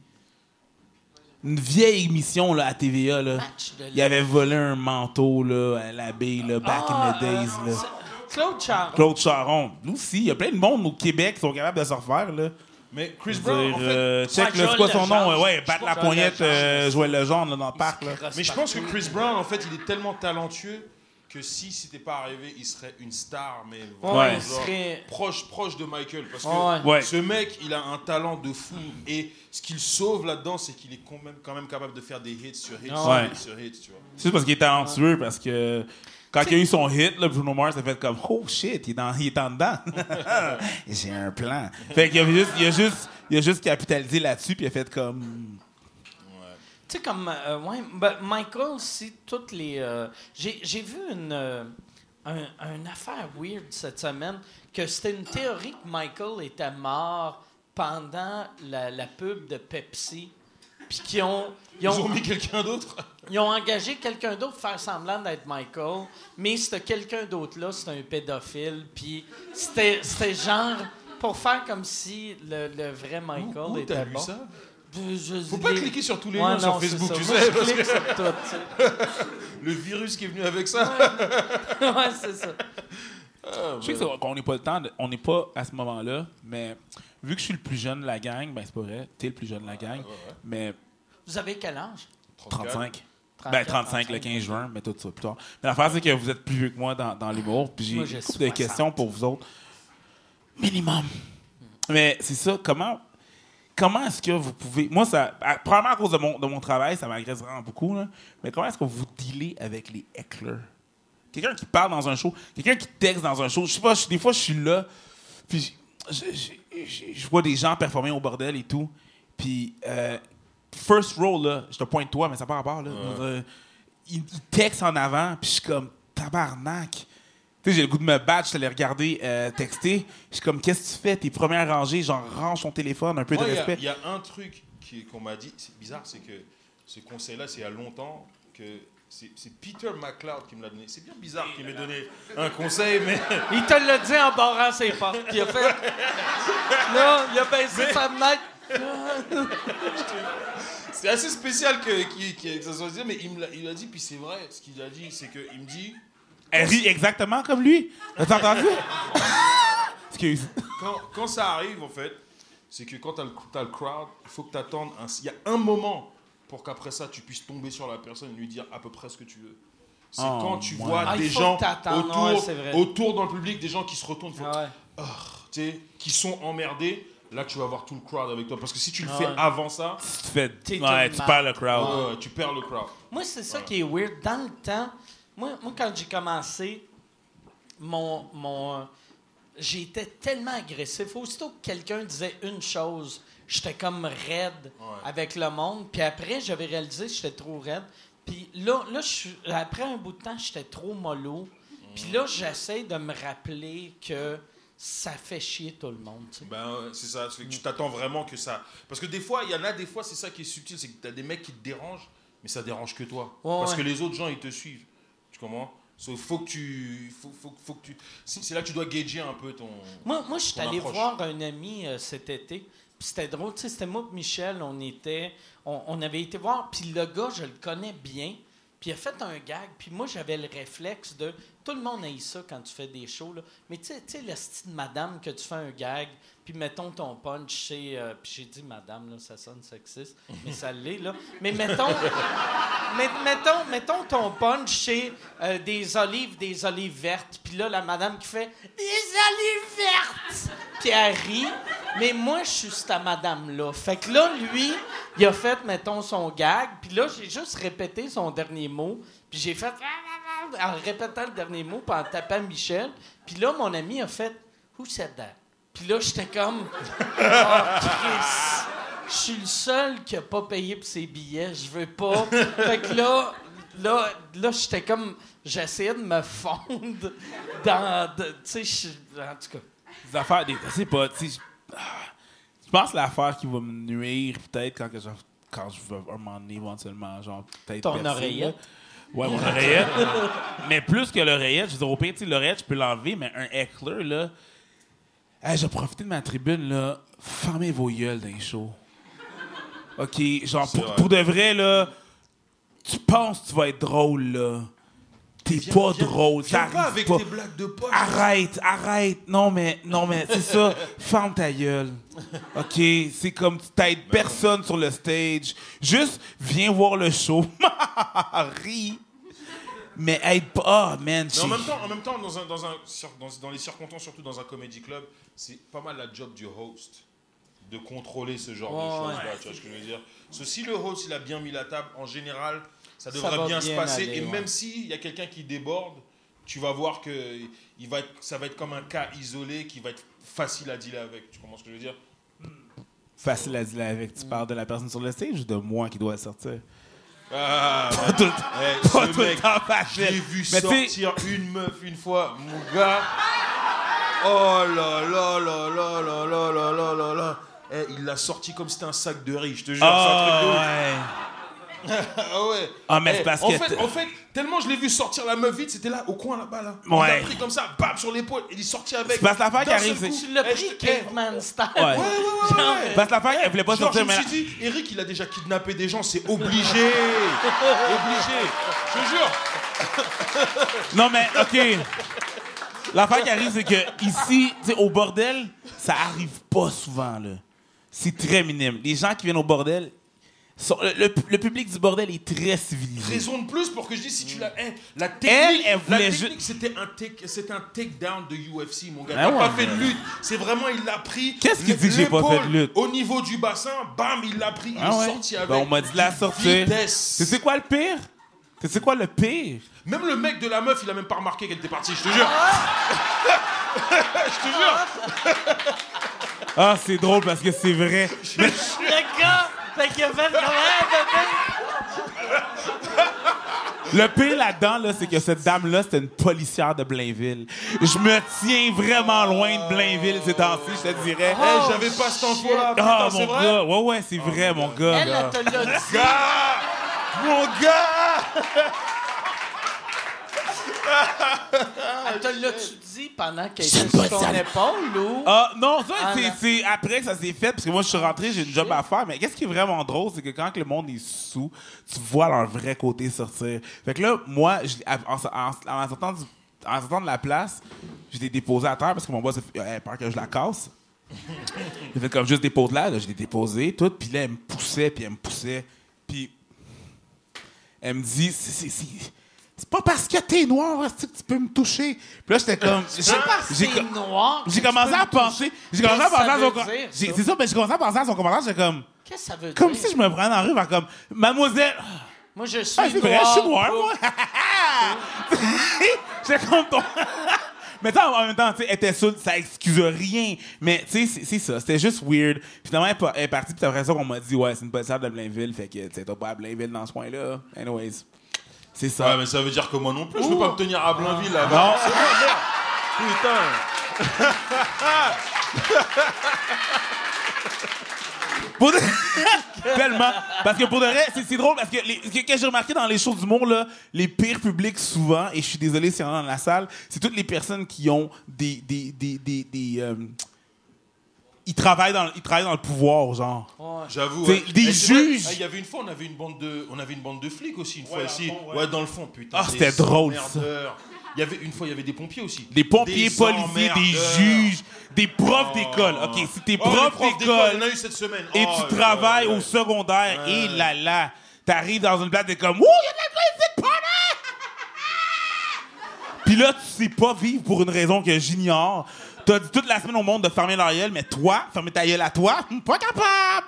Speaker 4: une vieille émission là à TVA là,
Speaker 2: Match de
Speaker 4: il avait volé un manteau là à l'abeille là, back
Speaker 2: Ah,
Speaker 4: in the days
Speaker 2: euh,
Speaker 4: là.
Speaker 2: Claude Charon.
Speaker 4: Claude Charon, nous aussi, il y a plein de monde au Québec qui sont capables de se refaire là.
Speaker 3: mais Chris Brown, en fait.
Speaker 4: euh, check c'est quoi son nom, ouais, battre la poignette, euh, jouer le là, dans le parc là.
Speaker 3: Mais je pense que Chris Brown, en fait, il est tellement talentueux que si c'était pas arrivé, il serait une star, mais vraiment,
Speaker 2: Ouais,
Speaker 4: Ouais.
Speaker 2: il
Speaker 3: genre,
Speaker 2: serait...
Speaker 3: proche, proche de Michael. Parce que
Speaker 2: Ouais.
Speaker 4: Ouais.
Speaker 3: ce mec, il a un talent de fou. Et ce qu'il sauve là-dedans, c'est qu'il est quand même, quand même capable de faire des hits sur hits sur
Speaker 4: Ouais.
Speaker 3: hits sur hits, tu vois.
Speaker 4: C'est parce qu'il est talentueux, parce que quand il a eu son hit, là, Bruno Mars a fait comme Oh shit, il est, dans, il est en dedans. J'ai un plan. Fait qu'il a juste, il a juste, il a juste capitalisé là-dessus, puis il a fait comme.
Speaker 2: Tu sais, comme. euh, ouais, ben, Michael, si toutes les. euh, j'ai, j'ai vu une, euh, un- une affaire weird cette semaine, que c'était une théorie que Michael était mort pendant la, la pub de Pepsi. Puis qu'ils ont. Ils
Speaker 3: Ils
Speaker 2: ont,
Speaker 3: mis quelqu'un d'autre?
Speaker 2: ils ont engagé quelqu'un d'autre pour faire semblant d'être Michael, mais ce quelqu'un d'autre-là, c'était un pédophile. Puis c'était, c'était genre. Pour faire comme si le, le vrai Michael
Speaker 3: Où
Speaker 2: était
Speaker 3: t'as lu
Speaker 2: bon.
Speaker 3: ça?
Speaker 2: Je- je-
Speaker 3: Faut pas
Speaker 2: les-
Speaker 3: cliquer sur tous les
Speaker 2: Ouais,
Speaker 3: liens sur
Speaker 2: non,
Speaker 3: Facebook, tu
Speaker 2: Moi,
Speaker 3: sais.
Speaker 2: je
Speaker 3: parce
Speaker 2: clique
Speaker 3: que
Speaker 2: sur tout, tu sais.
Speaker 3: le virus qui est venu avec ça.
Speaker 2: ouais, c'est ça.
Speaker 4: Je sais que c'est- qu'on n'est pas le temps, de- on n'est pas à ce moment-là, mais vu que je suis le plus jeune de la gang, ben c'est pas vrai, t'es le plus jeune de la gang, mais
Speaker 2: Vous avez quel âge?
Speaker 4: 35.
Speaker 2: 34,
Speaker 4: Ben 35 le 15 juin, mais tout ça plus tard. Mais l'affaire, c'est que vous êtes plus vieux que moi dans, dans l'humour, puis j'ai
Speaker 2: Moi,
Speaker 4: une
Speaker 2: j'ai
Speaker 4: couple de
Speaker 2: 60.
Speaker 4: questions pour vous autres. Minimum. Mais c'est ça, comment comment est-ce que vous pouvez. Moi, ça. à- Probablement à cause de mon, de mon travail, ça m'agresse vraiment beaucoup, là, mais comment est-ce que vous dealez avec les hecklers? Quelqu'un qui parle dans un show, quelqu'un qui texte dans un show. Je sais pas, des fois, je suis là, puis je, vois des gens performer au bordel et tout, puis euh, first row, là, je te pointe toi, mais ça part rapport, là. Euh, il, il texte en avant, puis je suis comme tabarnak. Tu sais, j'ai le goût de me battre, je te l'ai regardé euh, texter. Je suis comme, qu'est-ce que tu fais? Tes premières rangées, genre, range ton téléphone, un peu
Speaker 3: Moi,
Speaker 4: de respect.
Speaker 3: Il y, a un truc qui- qu'on m'a dit, c'est bizarre, c'est que ce conseil-là, c'est il y a longtemps que c'est Peter McLeod qui me l'a donné. C'est bien bizarre qu'il m'ait donné un conseil, mais
Speaker 2: Il te l'a dit en barrant ses portes. Il a fait. Là, il a baissé sa fenêtre.
Speaker 3: c'est assez spécial que, qu'il- qu'il- que ça soit dit, mais il me l'a il a dit, puis c'est vrai, ce qu'il a dit, c'est qu'il me dit,
Speaker 4: Elle rit exactement comme lui? T'as entendu? Excuse.
Speaker 3: quand, quand ça arrive, en fait, c'est que quand t'as le, t'as le crowd, il faut que t'attendes, un- il y a un moment pour qu'après ça, tu puisses tomber sur la personne et lui dire à peu près ce que tu veux. C'est
Speaker 4: Oh,
Speaker 3: quand tu vois
Speaker 2: Ah,
Speaker 3: des
Speaker 2: faut
Speaker 3: gens autour,
Speaker 2: ouais,
Speaker 3: autour dans le public, des gens qui se retournent, font,
Speaker 2: Ah ouais.
Speaker 3: sais, qui sont emmerdés, là tu vas avoir tout le crowd avec toi. Parce que si tu le
Speaker 2: Ah
Speaker 3: fais
Speaker 2: ouais.
Speaker 3: avant ça,
Speaker 4: Tu fais. Tu perds le crowd.
Speaker 3: tu perds le crowd.
Speaker 2: Moi, c'est ça qui est weird. Dans le temps, moi, moi quand j'ai commencé, mon. mon J'étais tellement agressif. Aussitôt que quelqu'un disait une chose, j'étais comme raide avec le monde. Puis après, j'avais réalisé que j'étais trop raide. Puis là, après un bout de temps, j'étais trop mollo. Puis là, j'essaie de me rappeler que ça fait chier tout le monde. tu sais.
Speaker 3: Ben, c'est ça. que tu t'attends vraiment que ça. Parce que des fois, il y en a des fois, c'est ça qui est subtil, c'est que tu as des mecs qui te dérangent, mais ça dérange que toi.
Speaker 2: Ouais,
Speaker 3: Parce
Speaker 2: ouais.
Speaker 3: que les autres gens, ils te suivent. Tu comprends So, faut que tu. Faut, faut, faut que tu c'est là que tu dois gager un peu ton.
Speaker 2: Moi, moi je suis allé voir un ami euh, cet été. Puis c'était drôle, tu sais, c'était moi et Michel, on était, on, on avait été voir, puis le gars, je le connais bien, puis il a fait un gag, puis moi, j'avais le réflexe de, tout le monde aime ça quand tu fais des shows, là, mais tu sais, la style madame que tu fais un gag, puis mettons ton punch, c'est, euh, puis j'ai dit madame, là, ça sonne sexiste, mais ça l'est, là, mais mettons, mais, mettons, mettons ton punch, c'est euh, des olives, des olives vertes. Puis là, la madame qui fait des olives vertes. Puis elle rit. Mais moi, je suis cette madame-là. Fait que là, lui, il a fait, mettons, son gag. Puis là, j'ai juste répété son dernier mot. Puis j'ai fait en répétant le dernier mot, puis en tapant Michel. Puis là, mon ami a fait Who said that? Puis là, j'étais comme Oh, Chris. Je suis le seul qui a pas payé pour ses billets. Je veux pas. Fait que là, là, là j'étais comme. J'essayais de me fondre dans. Tu sais, en tout cas.
Speaker 4: Des affaires, des, sais pas, tu sais, je ah, je pense que l'affaire qui va me nuire, peut-être, quand, que je, quand je vais un moment donné, éventuellement, genre, peut-être.
Speaker 2: Ton
Speaker 4: percer,
Speaker 2: oreillette.
Speaker 4: là. Ouais, mon oreillette. mais plus que l'oreillette, je veux dire, au pire, tu sais, l'oreillette, je peux l'enlever, mais un heckler, là. Hey, j'ai profité de ma tribune, là. Fermez vos gueules dans les shows. OK, genre, pour, pour de vrai, là, tu penses que tu vas être drôle, là. T'es pas drôle.
Speaker 3: Viens
Speaker 4: t'arrives
Speaker 3: pas avec
Speaker 4: pas.
Speaker 3: tes blagues de poche.
Speaker 4: Arrête, arrête. Non, mais, non, mais c'est ça. Ferme ta gueule. OK? C'est comme tu t'aides personne sur le stage. Juste, viens voir le show. Ris. Mais aide pas. Ah, man.
Speaker 3: Mais en même temps, en même temps dans, un, dans, un, dans, dans les circonstances, surtout dans un comedy club, c'est pas mal la job du host de contrôler ce genre
Speaker 2: Ouais,
Speaker 3: de
Speaker 2: ouais.
Speaker 3: choses-là. Tu vois ce que je veux dire? So, Si le host il a bien mis la table, en général, ça
Speaker 2: Ça
Speaker 3: devrait
Speaker 2: va
Speaker 3: bien, se
Speaker 2: bien
Speaker 3: passer.
Speaker 2: aller,
Speaker 3: et
Speaker 2: ouais.
Speaker 3: même s'il y a quelqu'un qui déborde, tu vas voir que il va être, ça va être comme un cas isolé qui va être facile à dealer avec. Tu comprends ce que je veux dire?
Speaker 4: Facile à dire avec. Tu parles de la personne sur le stage ou de moi qui dois sortir?
Speaker 3: ah,
Speaker 4: Pas tout,
Speaker 3: Eh,
Speaker 4: pas
Speaker 3: ce
Speaker 4: tout le
Speaker 3: mec,
Speaker 4: temps
Speaker 3: Je l'ai vu
Speaker 4: Mais
Speaker 3: sortir une meuf une fois, mon gars. Oh là là là là là là là là là là. Eh, il l'a sorti comme c'était un sac de riz, je te jure. c'est un truc de
Speaker 4: Oh,
Speaker 3: ouf.
Speaker 4: ouais.
Speaker 3: Ah ouais.
Speaker 4: Ah, mais
Speaker 3: Eh,
Speaker 4: c'est parce
Speaker 3: en
Speaker 4: que
Speaker 3: Fait, en fait, tellement je l'ai vu sortir la meuf vite, c'était là, au coin là-bas là. Il
Speaker 4: Ouais.
Speaker 3: l'a pris comme ça, bam, sur l'épaule, et il est sorti avec.
Speaker 4: C'est parce que l'affaire qui
Speaker 3: d'un
Speaker 4: arrive,
Speaker 3: seul
Speaker 4: c'est-
Speaker 3: coup.
Speaker 2: Tu l'as
Speaker 3: Eh,
Speaker 2: pris
Speaker 3: je eh,
Speaker 2: caveman style.
Speaker 4: Ouais.
Speaker 3: Ouais, ouais, ouais, ouais.
Speaker 4: Parce que l'affaire, elle voulait pas
Speaker 3: Genre,
Speaker 4: sortir,
Speaker 3: je me
Speaker 4: mais
Speaker 3: suis dit, Eric, il a déjà kidnappé des gens, c'est obligé. obligé. Je te jure.
Speaker 4: Non, mais OK. L'affaire qui arrive, c'est que ici, tu sais, au bordel, ça arrive pas souvent, là. C'est très minime. Les gens qui viennent au bordel, le, le- public du bordel est très civilisé.
Speaker 3: Raison de plus pour que je dise si tu. Eh, la
Speaker 4: Elle,
Speaker 3: technique,
Speaker 4: elle
Speaker 3: la technique c'était un take, c'est un take down de UFC, mon gars.
Speaker 4: Ah
Speaker 3: il
Speaker 4: ouais,
Speaker 3: pas fait de lutte. C'est vraiment, il l'a pris.
Speaker 4: Qu'est-ce qu'il dit que j'ai pas fait de lutte?
Speaker 3: Au niveau du bassin, bam, il l'a pris. Il
Speaker 4: Ah
Speaker 3: est
Speaker 4: ouais?
Speaker 3: sorti avec.
Speaker 4: Ben, on m'a dit de la. Tu sais quoi le pire? Sais quoi le pire?
Speaker 3: Même le mec de la meuf, il a même pas remarqué qu'elle était partie, je te jure. je te jure.
Speaker 4: Ah, c'est drôle parce que c'est vrai.
Speaker 2: Le gars, fait qu'il a fait comme un bébé.
Speaker 4: Le pire là-dedans, là, c'est que cette dame-là, c'était une policière de Blainville. Je me tiens vraiment loin de Blainville ces temps-ci, je te dirais.
Speaker 3: Eh, j'avais pas info-là. Putain,
Speaker 4: Ah, mon
Speaker 3: vrai?
Speaker 4: gars. Ouais, ouais, c'est vrai, mon gars.
Speaker 2: Elle, elle te l'a dit.
Speaker 3: Gars! Mon gars!
Speaker 2: Elle te l'a-tu dit pendant qu'elle était sur ton épaule ou?
Speaker 4: Ah, non, ça,
Speaker 2: Ah,
Speaker 4: c'est-
Speaker 2: non.
Speaker 4: c'est après que ça s'est fait, parce que moi, je suis rentré, j'ai une job à faire. Mais qu'est-ce qui est vraiment drôle, c'est que quand que le monde est sous, tu vois leur vrai côté sortir. Fait que là, moi, je- en, en- en sortant du- en sortant de la place, je l'ai déposé à terre parce que mon boss a fait- avait peur que je la casse. Il fait comme juste dépose là, là je l'ai déposé, tout. Puis là, elle me poussait, puis elle me poussait. Puis elle me dit, c'est- c'est c'est- c'est pas parce que t'es noir que tu peux me toucher. Puis là, j'étais comme. j'ai- j'ai
Speaker 2: C'est
Speaker 4: co-
Speaker 2: noir. que
Speaker 4: j'ai commencé à penser. J'ai commencé à
Speaker 2: que
Speaker 4: penser à son
Speaker 2: veut
Speaker 4: com-
Speaker 2: dire,
Speaker 4: j'ai-
Speaker 2: ça?
Speaker 4: C'est ça, mais j'ai commencé à penser à son commentaire. J'étais comme.
Speaker 2: Qu'est-ce que ça veut
Speaker 4: Comme
Speaker 2: dire?
Speaker 4: si je me prenais la rue, comme. Mademoiselle.
Speaker 2: Moi, je suis
Speaker 4: Ah, c'est vrai, je suis noir, moi. J'étais comme ton. Mais en même temps, tu était saoule, ça excuse rien. Mais tu sais, c'est- c'est ça, c'était juste weird. Finalement, elle est pa- elle est partie, puis après ça, on m'a dit, ouais, c'est une policière de Blainville, fait que tu sais, t'as pas à Blainville dans ce coin-là. Anyways, c'est ça.
Speaker 3: Ouais, mais ça veut dire que moi non plus, je peux pas me tenir à Blainville là.
Speaker 4: Non.
Speaker 3: Putain.
Speaker 4: Pour de- Tellement. Parce que pour de vrai, c'est drôle parce que les, ce que j'ai remarqué dans les shows d'humour, là, les pires publics souvent, et je suis désolé s'il y en a dans la salle, c'est toutes les personnes qui ont des. des, des, des, des, euh, ils, travaillent dans, ils travaillent dans le pouvoir, genre.
Speaker 3: J'avoue. Ouais.
Speaker 4: des juges.
Speaker 3: Il y avait une fois, on avait une bande de, on avait une bande de flics aussi une fois ici.
Speaker 4: fond,
Speaker 3: ouais.
Speaker 4: ouais.
Speaker 3: dans le fond, putain.
Speaker 4: Ah, c'était drôle,
Speaker 3: emmerdeurs. Il y avait une fois, il y avait des pompiers aussi.
Speaker 4: Des pompiers,
Speaker 3: Des
Speaker 4: policiers, des juges, des profs
Speaker 3: Oh.
Speaker 4: d'école. OK, si t'es
Speaker 3: Oh,
Speaker 4: prof
Speaker 3: profs
Speaker 4: d'école
Speaker 3: on a eu cette semaine.
Speaker 4: et
Speaker 3: Oh,
Speaker 4: tu
Speaker 3: ouais,
Speaker 4: travailles
Speaker 3: ouais,
Speaker 4: au secondaire,
Speaker 3: Ouais.
Speaker 4: et là là, t'arrives dans une blague, t'es comme, Ouh, il y a de la ici de Puis là, tu sais pas vivre pour une raison que j'ignore. T'as dit toute la semaine au monde de fermer leur gueule, mais toi, fermer ta gueule à toi, pas capable.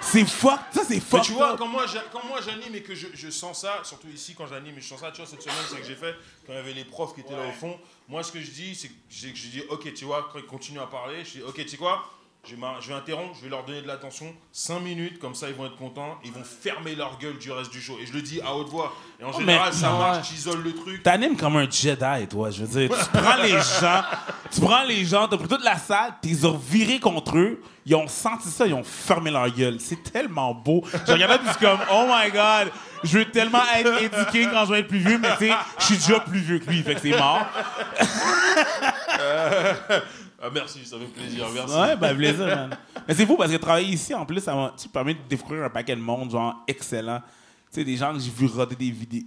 Speaker 4: C'est fuck, ça c'est
Speaker 3: Mais
Speaker 4: fuck.
Speaker 3: tu vois, quand moi, j'a- quand moi j'anime et que je, je sens ça, surtout ici quand j'anime et je sens ça, tu vois, cette semaine, c'est que j'ai fait, quand il y avait les profs qui étaient là au fond, moi ce que je dis, c'est que je dis, ok, tu vois, quand ils continuent à parler, je dis, ok, tu sais quoi, je vais, je vais interrompre, je vais leur donner de l'attention, 5 minutes, comme ça ils vont être contents, ils vont fermer leur gueule du reste du show. Et je le dis à haute voix. Et en
Speaker 4: Oh,
Speaker 3: général,
Speaker 4: mais-
Speaker 3: ça marche, j'isole le truc.
Speaker 4: T'animes comme un Jedi, toi. Je veux dire, tu prends les gens, tu prends les gens, t'as pris toute la salle, t'es viré contre eux, ils ont senti ça, ils ont fermé leur gueule. C'est tellement beau. Je regardais puis comme, oh my god, je veux tellement être éduqué quand je vais être plus vieux, mais tu sais, je suis déjà plus vieux que lui, fait que c'est mort.
Speaker 3: Ah, merci, ça fait plaisir, merci.
Speaker 4: Ouais, ben plaisir, man. Mais c'est fou parce que travailler ici, en plus, ça m'a permet de découvrir un paquet de monde, genre, excellent. Tu sais, des gens que j'ai vu roder des vidéos,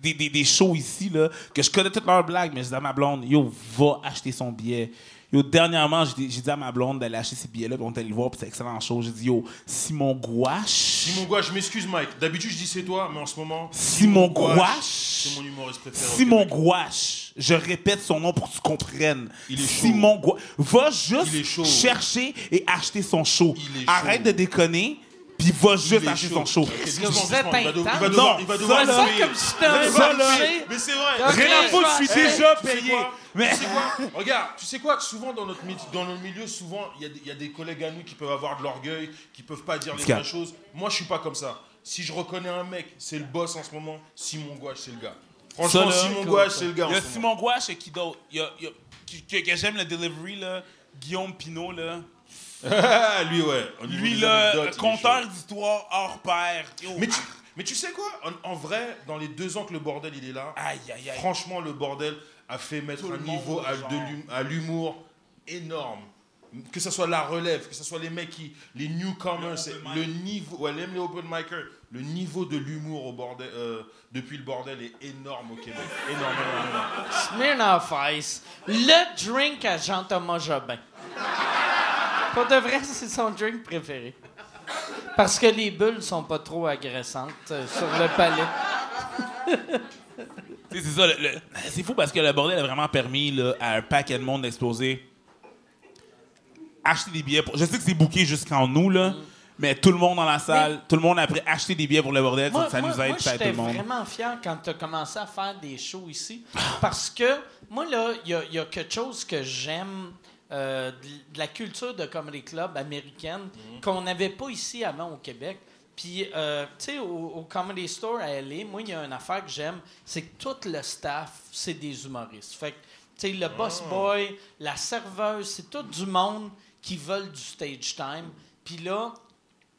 Speaker 4: des, des, des shows ici, là, que je connais toutes leurs blagues, mais je dis à ma blonde, yo, va acheter son billet. Yo, dernièrement, j'ai dit j'ai dit à ma blonde d'aller acheter ces billets-là, puis on est allé le voir, puis c'est excellent show. J'ai dit, yo, Simon Gouache.
Speaker 3: Simon Gouache, je m'excuse Mike, d'habitude je dis c'est toi, mais en ce moment,
Speaker 4: Simon Gouache.
Speaker 3: c'est mon humoriste préféré.
Speaker 4: Simon. Gouache. Je répète son nom pour que tu comprennes.
Speaker 3: Il est chaud.
Speaker 4: Simon Gouache. Va juste chercher et acheter son show.
Speaker 3: Il est
Speaker 4: Arrête
Speaker 3: chaud.
Speaker 4: de déconner, puis va
Speaker 3: Il
Speaker 4: juste
Speaker 3: est
Speaker 4: acheter
Speaker 3: chaud.
Speaker 4: son show.
Speaker 2: Que vous êtes
Speaker 3: il va
Speaker 2: intense?
Speaker 3: Va devoir,
Speaker 4: Non,
Speaker 3: il va
Speaker 4: ça,
Speaker 3: devoir
Speaker 2: comme si c'était
Speaker 3: va. Mais c'est vrai.
Speaker 4: Rien à foutre, je suis déjà payé. Mais
Speaker 3: Tu sais quoi? Regarde, tu sais quoi Souvent dans notre, dans notre milieu, souvent, il y, a des- il y a des collègues à nous qui peuvent avoir de l'orgueil, qui peuvent pas dire les vraies choses. Moi, je suis pas comme ça. Si je reconnais un mec, c'est le boss en ce moment. Simon Gouache, c'est le gars. Franchement,
Speaker 4: Ça, là,
Speaker 3: Simon Gouache, c'est le gars.
Speaker 4: il y a
Speaker 3: en ce moment.
Speaker 4: Simon Gouache et qui d'autre? Il y a, y a- que j'aime le delivery, là. Guillaume Pinot, là.
Speaker 3: Ah, lui, ouais.
Speaker 4: Lui,
Speaker 3: est
Speaker 4: conteur d'histoire hors pair.
Speaker 3: Mais tu, mais tu sais quoi? En, en vrai, dans les deux ans que le bordel il est là,
Speaker 4: Aïe, aïe, aïe.
Speaker 3: franchement, le bordel a fait mettre
Speaker 4: Tout
Speaker 3: un
Speaker 4: le
Speaker 3: niveau à, l'humour énorme. Que ce soit la relève, que ce soit les mecs qui. Les newcomers,
Speaker 4: Le
Speaker 3: le niveau. Ouais, les open micers. Le niveau de l'humour au bordel, euh, depuis le bordel est énorme au Québec. Énorme, énorme, énorme.
Speaker 2: Smirnoff Ice. Le drink à Jean-Thomas Jobin. Pour de vrai, c'est son drink préféré. Parce que les bulles sont pas trop agressantes euh, sur le palais.
Speaker 4: C'est ça. le- le- c'est fou parce que le bordel a vraiment permis là, à un paquet de monde d'exploser. Acheter des billets. Pour... Je sais que c'est booké jusqu'en nous, là. Mais tout le monde dans la salle, tout le monde après acheté des billets pour le bordel,
Speaker 2: Moi,
Speaker 4: ça
Speaker 2: moi-
Speaker 4: nous aide,
Speaker 2: moi,
Speaker 4: tout
Speaker 2: j'étais
Speaker 4: le monde.
Speaker 2: vraiment fier quand tu as commencé à faire des shows ici. Parce que, moi, là, il y a, il y a quelque chose que j'aime euh, de, de la culture de comedy club américaine qu'on n'avait pas ici avant au Québec. Puis, euh, tu sais, au, au Comedy Store à LA, moi, il y a une affaire que j'aime, c'est que tout le staff, c'est des humoristes. Fait que, tu sais, le boss boy, la serveuse, c'est tout du monde qui veulent du stage time. Puis là,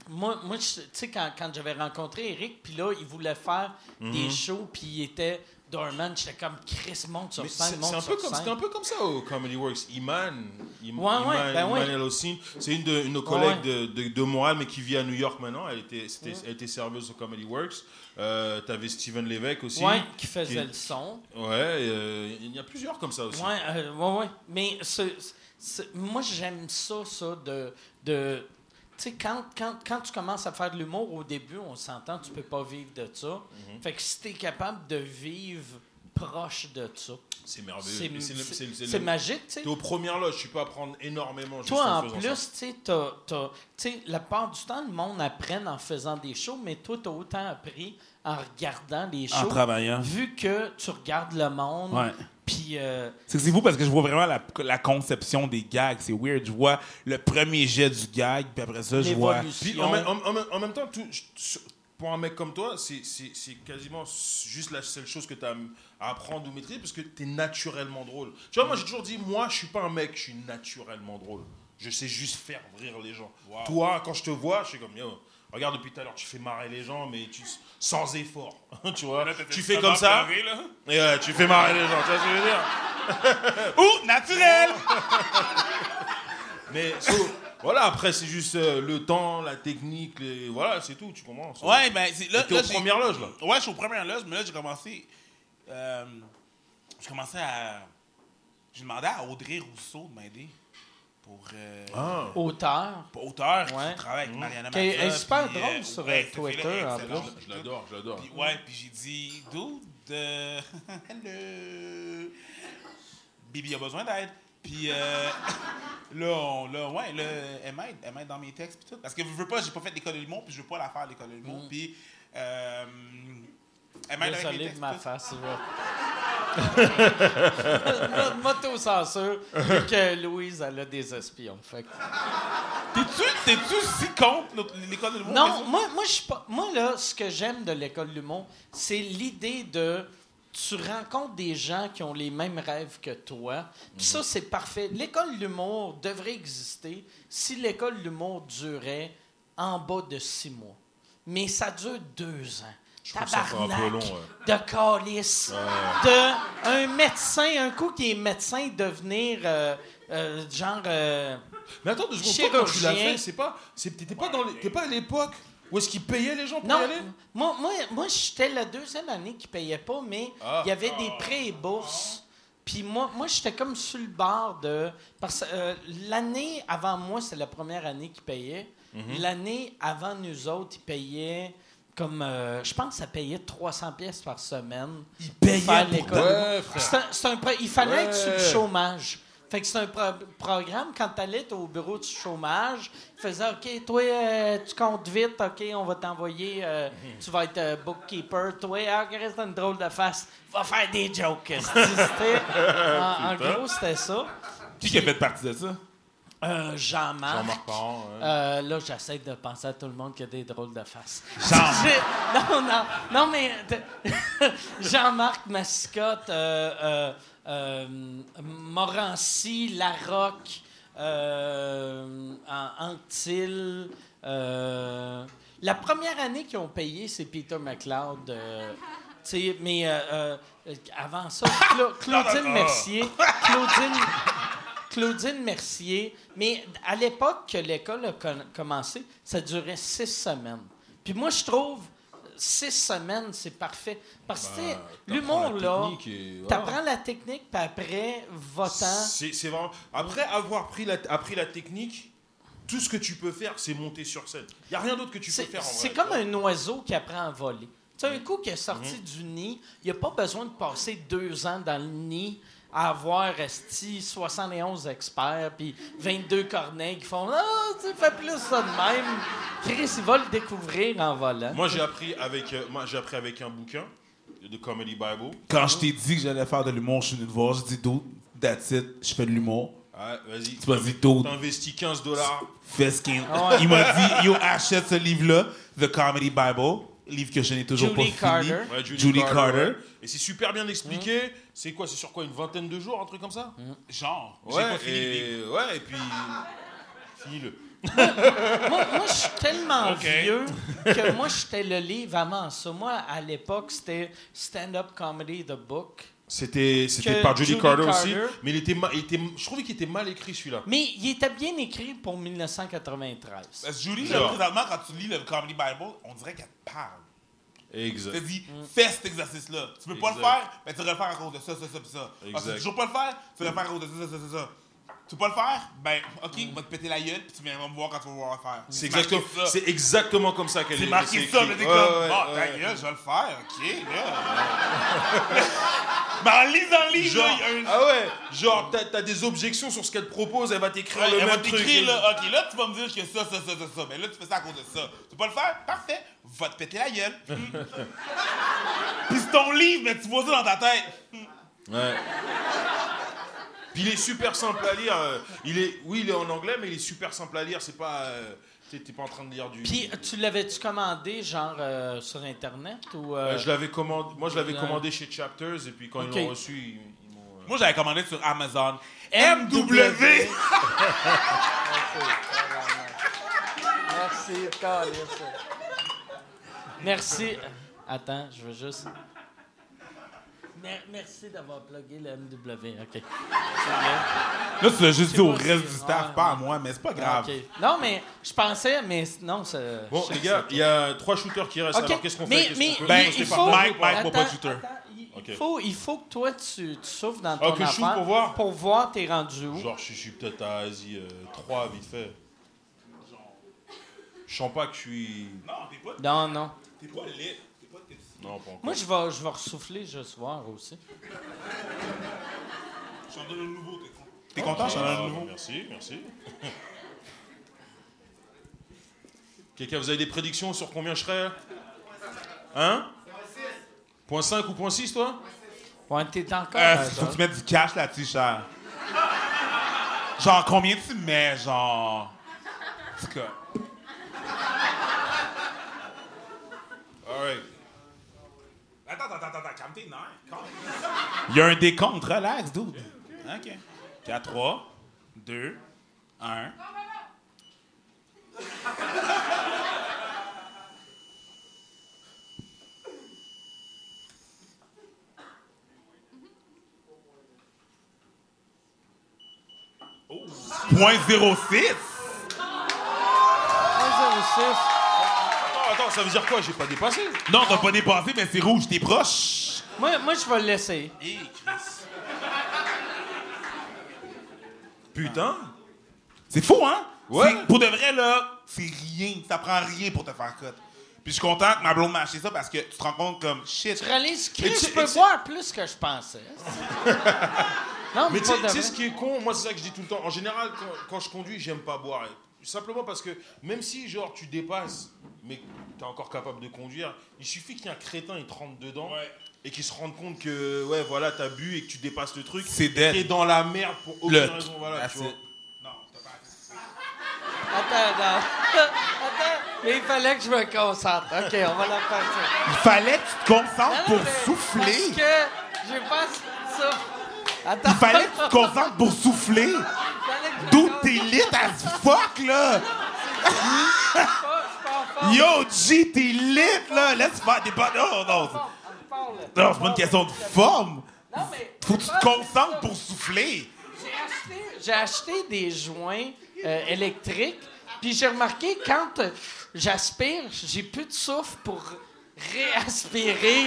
Speaker 2: moi, moi tu sais, quand, quand j'avais rencontré Eric, puis là, il voulait faire des shows, puis il était dormant. J'étais comme, Chris, monte sur scène, monte
Speaker 3: c'est un,
Speaker 2: sur
Speaker 3: peu comme-
Speaker 2: scène.
Speaker 3: c'était un peu comme ça au Comedy Works. Iman, Im-
Speaker 2: Ouais, ouais,
Speaker 3: Iman,
Speaker 2: ben
Speaker 3: Iman
Speaker 2: oui.
Speaker 3: C'est une de une nos collègues de, de, de Montréal, mais qui vit à New York maintenant. Elle était, elle était serveuse au Comedy Works. Euh, T'avais Steven Lévesque aussi.
Speaker 2: Ouais, qui faisait
Speaker 3: qui-
Speaker 2: le son.
Speaker 3: Ouais, euh, il y a plusieurs comme ça aussi.
Speaker 2: Ouais, euh, ouais, ouais. Mais ce- ce- moi, j'aime ça, ça, de. Sais, quand, quand, quand tu commences à faire de l'humour au début, on s'entend, tu peux pas vivre de ça.
Speaker 3: Mhm.
Speaker 2: Fait que si t'es capable de vivre proche de ça,
Speaker 3: C'est merveilleux.
Speaker 2: c'est magique, tu sais.
Speaker 3: T'es aux premières loges, tu peux apprendre énormément juste
Speaker 2: Toi,
Speaker 3: en
Speaker 2: en plus, tu sais, tu la part du temps, le monde apprend en faisant des shows, mais toi, autant appris en regardant
Speaker 4: En
Speaker 2: shows.
Speaker 4: travaillant.
Speaker 2: Vu que tu regardes le monde,
Speaker 4: Ouais.
Speaker 2: Puis euh,
Speaker 4: C'est que c'est fou parce que je vois vraiment la, la conception des gags. C'est weird. Je vois le premier jet du gag, puis après ça, je vois.
Speaker 3: Puis en, même- en- en même- en même temps, tout- pour un mec comme toi, c'est- c'est c'est quasiment juste la seule chose que tu as à apprendre ou maîtriser parce que tu es naturellement drôle. Tu vois, moi j'ai toujours dit, moi je suis pas un mec, je suis naturellement drôle. Je sais juste faire rire les gens. Toi, quand je te vois, je suis comme, yo, regarde depuis tout à l'heure, tu fais marrer les gens, mais tu, sans effort. tu vois
Speaker 4: Là,
Speaker 3: Tu fais comme ça, et ouais, tu fais marrer les gens. Tu vois ce que je veux dire
Speaker 4: Ou naturel!
Speaker 3: Mais so, voilà, après, c'est juste euh, le temps, la technique, les... voilà, c'est tout, tu comprends So,
Speaker 4: Ouais, ben, c'est là. Là,
Speaker 3: aux premières loges, là.
Speaker 4: Ouais, je suis aux premières loges, mais là, j'ai commencé. Euh, j'ai commencé à. J'ai demandé à Audrey Rousseau de m'aider pour. Euh,
Speaker 3: Ah.
Speaker 2: Auteur.
Speaker 4: pour auteur,
Speaker 2: Ouais.
Speaker 4: qui travaille avec Mariana
Speaker 2: Qui est-
Speaker 4: Mazza,
Speaker 2: elle est super
Speaker 4: puis,
Speaker 2: drôle
Speaker 4: euh,
Speaker 2: sur,
Speaker 4: ouais,
Speaker 2: euh,
Speaker 4: fille-là
Speaker 2: Twitter, en plus.
Speaker 3: Je l'adore, je l'adore.
Speaker 4: Puis, ouais, puis j'ai dit, dude, euh, hello, Bibi a besoin d'aide. Puis euh, là, on, là, ouais, là, elle m'aide, elle m'aide dans mes textes puis tout. Parce que je veux pas, j'ai pas fait l'école de l'humour, puis je veux pas la faire l'école de l'humour. Puis euh,
Speaker 2: Désolé
Speaker 4: textes.
Speaker 2: de ma face. là. Moto-censure. que Louise, elle a des espions. Fait que-
Speaker 4: T'es-tu, t'es-tu si contre l'école de l'humour?
Speaker 2: Non, moi, moi, je suis pas. Moi, là, ce que j'aime de l'école de l'humour, c'est l'idée de. Tu rencontres des gens qui ont les mêmes rêves que toi. Puis ça, c'est parfait. L'école de l'humour devrait exister si l'école de l'humour durait en bas de six mois. Mais ça dure deux ans.
Speaker 3: Je trouve ça fait un peu
Speaker 2: Tabarnak
Speaker 3: long, ouais.
Speaker 2: de calice, de un médecin, un coup qui est médecin, devenir euh, euh, genre... euh,
Speaker 3: Mais attends deux secondes, quand tu l'as fait, c'est pas, t'étais pas dans, les- pas à l'époque où est-ce qu'ils payaient les gens pour
Speaker 2: Non,
Speaker 3: y aller?
Speaker 2: moi, moi, moi j'étais la deuxième année qui payait pas, mais
Speaker 3: Ah.
Speaker 2: il y avait des prêts et bourses. Puis moi, moi j'étais comme sur le bord de. Parce que euh, l'année avant moi, c'est la première année qui payait.
Speaker 3: Mhm.
Speaker 2: L'année avant nous autres, ils payaient comme. euh, je pense que ça payait 300 pièces par semaine. Ils
Speaker 3: payaient pour-
Speaker 2: l'école.
Speaker 3: Ouais,
Speaker 2: il fallait être sur le
Speaker 3: Ouais.
Speaker 2: chômage. Fait que c'est un pro- programme, quand tu allais au bureau du chômage, il faisait OK, toi, euh, tu comptes vite, OK, on va t'envoyer, euh, tu vas être bookkeeper. Toi, ah, reste une drôle de face, va faire des jokes. En, en gros, c'était ça.
Speaker 4: Qui qui a fait partie de ça?
Speaker 2: Euh, Jean-Marc.
Speaker 3: Jean-Marc Parent, ouais.
Speaker 2: Euh, là, j'essaie de penser à tout le monde qui a des drôles de faces.
Speaker 4: Jean-
Speaker 2: J'ai- non, non, non, mais Jean-Marc Mascotte, euh, euh, Morancy, Larocque, An- Anctil. euh, la première année qu'ils ont payé, c'est Peter McLeod. mais avant ça, Cla- Claudine Mercier. Claudine. Claudine Mercier. Mais à l'époque que l'école a commencé, ça durait six semaines. Puis moi, je trouve six semaines, c'est parfait. Parce que
Speaker 3: t'apprends
Speaker 2: l'humour, là,
Speaker 3: et
Speaker 2: t'apprends la technique, puis après, votant.
Speaker 3: C'est vraiment. Après avoir pris la, appris la technique, tout ce que tu peux faire, c'est monter sur scène. Il y a rien d'autre que tu peux faire en
Speaker 2: c'est comme un oiseau qui apprend à voler. Tu sais, un coup qui est sorti du nid, il n'a pas besoin de passer deux ans dans le nid à avoir resti 71 experts puis 22 corneilles qui font Ah, tu fais plus ça de même. Chris, il va le découvrir en volant.
Speaker 3: Moi, j'ai appris avec, euh, moi, j'ai appris avec un bouquin de Comedy Bible.
Speaker 4: Quand je t'ai dit que j'allais faire de l'humour, je suis venu te voir, je dis dude, that's it, je fais de l'humour.
Speaker 3: Ah, vas-y.
Speaker 4: Tu m'as dit dude,
Speaker 3: T'investis 15 dollars.
Speaker 4: fais ce qu'il
Speaker 2: Ah ouais.
Speaker 4: Il m'a dit, yo, achète ce livre-là, The Comedy Bible, livre que je n'ai toujours
Speaker 2: Julie
Speaker 4: pas fini.
Speaker 3: Ouais, Julie,
Speaker 4: Julie
Speaker 3: Carter. Et c'est super bien expliqué. C'est quoi C'est sur quoi Une vingtaine de jours, un truc comme ça
Speaker 4: Genre, j'ai
Speaker 3: Ouais,
Speaker 4: pas fini le livre.
Speaker 3: et, ouais, et puis. Finis-le.
Speaker 2: moi, moi je suis tellement
Speaker 4: Ok.
Speaker 2: vieux que moi, j'étais le livre avant ça. Moi, à l'époque, c'était Stand-Up Comedy The Book.
Speaker 3: C'était c'était par Julie,
Speaker 2: Julie
Speaker 3: Carter, aussi. Mais il était, ma- il était, je trouvais qu'il était mal écrit celui-là.
Speaker 2: Mais il était bien écrit pour 1993.
Speaker 4: Parce que Julie,
Speaker 3: Genre.
Speaker 4: là, présentement, quand tu lis le Comedy Bible, on dirait qu'elle te parle.
Speaker 3: Exact.
Speaker 4: Tu te dit,
Speaker 2: Mm.
Speaker 4: fais cet exercice-là. Tu peux pas le
Speaker 3: Exact.
Speaker 4: faire, mais tu vas le faire à cause de ça, ça, ça, ça. Ah, tu
Speaker 3: Exact.
Speaker 4: veux toujours pas le faire, tu vas le faire à cause de ça, ça, ça, ça, ça. Tu peux pas le faire? Ben, ok, on va te péter la gueule, puis tu viendras me voir quand tu vas vouloir le faire.
Speaker 3: C'est
Speaker 4: marqué
Speaker 3: exactement,
Speaker 4: ça.
Speaker 3: c'est exactement comme ça qu'elle
Speaker 4: C'est
Speaker 3: est.
Speaker 4: marqué
Speaker 3: c'est
Speaker 4: ça,
Speaker 3: écrit.
Speaker 4: mais t'es comme, bon, ta gueule, je vais le faire, ok, là. mais en lisant le livre, un.
Speaker 3: ah ouais, genre t'as, t'as des objections sur ce qu'elle te propose, elle va t'écrire
Speaker 4: Ouais,
Speaker 3: le
Speaker 4: elle va
Speaker 3: truc.
Speaker 4: t'écrire, là, ok, là, tu vas me dire que ça, ça, ça, ça, ça. Mais là, tu fais ça à cause de ça. Tu peux pas le faire? Parfait. Va te péter la gueule. Puis c'est ton livre, mais tu vois ça dans ta tête.
Speaker 3: Ouais. Puis il est super simple à lire. euh, Il est, oui, il est en anglais, mais il est super simple à lire. C'est pas, euh, t'es, pas en train de lire du.
Speaker 2: Puis, tu l'avais-tu commandé, genre, euh, sur Internet ou... euh,
Speaker 3: Euh, je l'avais commandé, moi je l'avais commandé chez Chapters et puis quand ils l'ont reçu, ils, ils m'ont. euh,
Speaker 4: Moi, j'avais commandé sur Amazon.
Speaker 2: MW. Merci, Calice. Merci. Attends, je veux juste. Mer- Merci d'avoir plugué le MW. OK.
Speaker 4: Là, tu l'as juste dit au reste du staff,
Speaker 2: ouais,
Speaker 4: pas à moi, mais c'est pas grave.
Speaker 2: Non, mais je pensais, mais non, ça.
Speaker 3: Bon, les gars, il y a trois shooters qui restent. Alors, qu'est-ce qu'on
Speaker 2: mais,
Speaker 3: fait Qu'est-ce
Speaker 2: mais
Speaker 3: qu'on peut-
Speaker 4: Ben,
Speaker 2: il, il faut.
Speaker 3: pas-
Speaker 4: Mike, Mike,
Speaker 2: Attends,
Speaker 4: pas de shooter.
Speaker 2: attends, il, faut, il faut que toi, tu, tu souffles dans
Speaker 3: Ah,
Speaker 2: ton
Speaker 3: que je souffle
Speaker 2: affaire
Speaker 3: pour voir?
Speaker 2: Pour voir, t'es rendu où.
Speaker 3: Genre, je suis peut-être à Asie euh, 3, vite fait. Je sens pas que je suis.
Speaker 4: Non, t'es pas,
Speaker 2: Non, non.
Speaker 4: t'es pas lit.
Speaker 3: Non, pas encore.
Speaker 2: Moi, je vais, je vais ressouffler juste voir aussi.
Speaker 4: Je t'en donne un nouveau, t'es con. T'es content? Je t'en donne un nouveau.
Speaker 3: Merci, merci. Quelqu'un, vous avez des prédictions sur combien je serai? Hein? Point 5 ou point 6, toi?
Speaker 2: Ouais, t'es encore.
Speaker 4: Euh,
Speaker 2: à
Speaker 4: faut que tu mettes du cash là-dessus, cher. Genre, combien tu mets, genre? En tout cas.
Speaker 3: Alright.
Speaker 4: Attends, attends, attends, attends, calme tes nerfs. calme. Il y a un décompte, relax, dude. OK. 4, 3, 2, 1. Point 06.
Speaker 2: 1,06.
Speaker 3: Attends, ça veut dire quoi? J'ai pas dépassé.
Speaker 4: Non, t'as pas dépassé, mais c'est rouge, t'es proche.
Speaker 2: Moi, moi, je vais le laisser.
Speaker 4: Hé, Chris.
Speaker 3: Putain.
Speaker 4: C'est fou, hein?
Speaker 3: Ouais.
Speaker 4: C'est- Pour de vrai, là, c'est rien. Ça prend rien pour te faire cut. Puis je suis content que ma blonde m'a acheté ça parce que tu te rends compte comme shit.
Speaker 2: Tu réalises que
Speaker 3: Mais tu-
Speaker 2: je peux
Speaker 3: tu-
Speaker 2: boire plus que je pensais. non, mais,
Speaker 3: Mais tu
Speaker 2: pas
Speaker 3: sais-
Speaker 2: de
Speaker 3: tu sais
Speaker 2: vrai.
Speaker 3: ce qui est con, moi c'est ça que je dis tout le temps. En général, quand, quand je conduis, j'aime pas boire. Simplement parce que même si genre tu dépasses, mais tu es encore capable de conduire, il suffit qu'il y ait un crétin, il te rentre dedans.
Speaker 4: Ouais.
Speaker 3: Et qu'il se rende compte que ouais voilà t'as bu et que tu dépasses le truc.
Speaker 4: C'est
Speaker 3: et
Speaker 4: dead.
Speaker 3: T'es dans la merde pour aucune
Speaker 4: Le-
Speaker 3: raison voilà.
Speaker 4: That's
Speaker 3: Tu vois.
Speaker 4: it. Non, t'as pas
Speaker 2: Attends, non. Attends, mais il fallait que je me concentre. OK, on va la faire ça.
Speaker 4: Il fallait que tu te concentres
Speaker 2: Non, non,
Speaker 4: pour
Speaker 2: mais
Speaker 4: souffler.
Speaker 2: Parce que j'ai pas ça. Attends.
Speaker 4: Il fallait que tu te concentres pour souffler. D'où lit as fuck, là. Yo, G, t'es lit, là. Laisse faire. T'es pas. Non, non. Non, c'est pas une question de forme.
Speaker 2: Non, mais.
Speaker 4: Faut que tu te concentres pour souffler.
Speaker 2: J'ai acheté, des joints euh, électriques, puis j'ai remarqué quand euh, j'aspire, j'ai plus de souffle pour réaspirer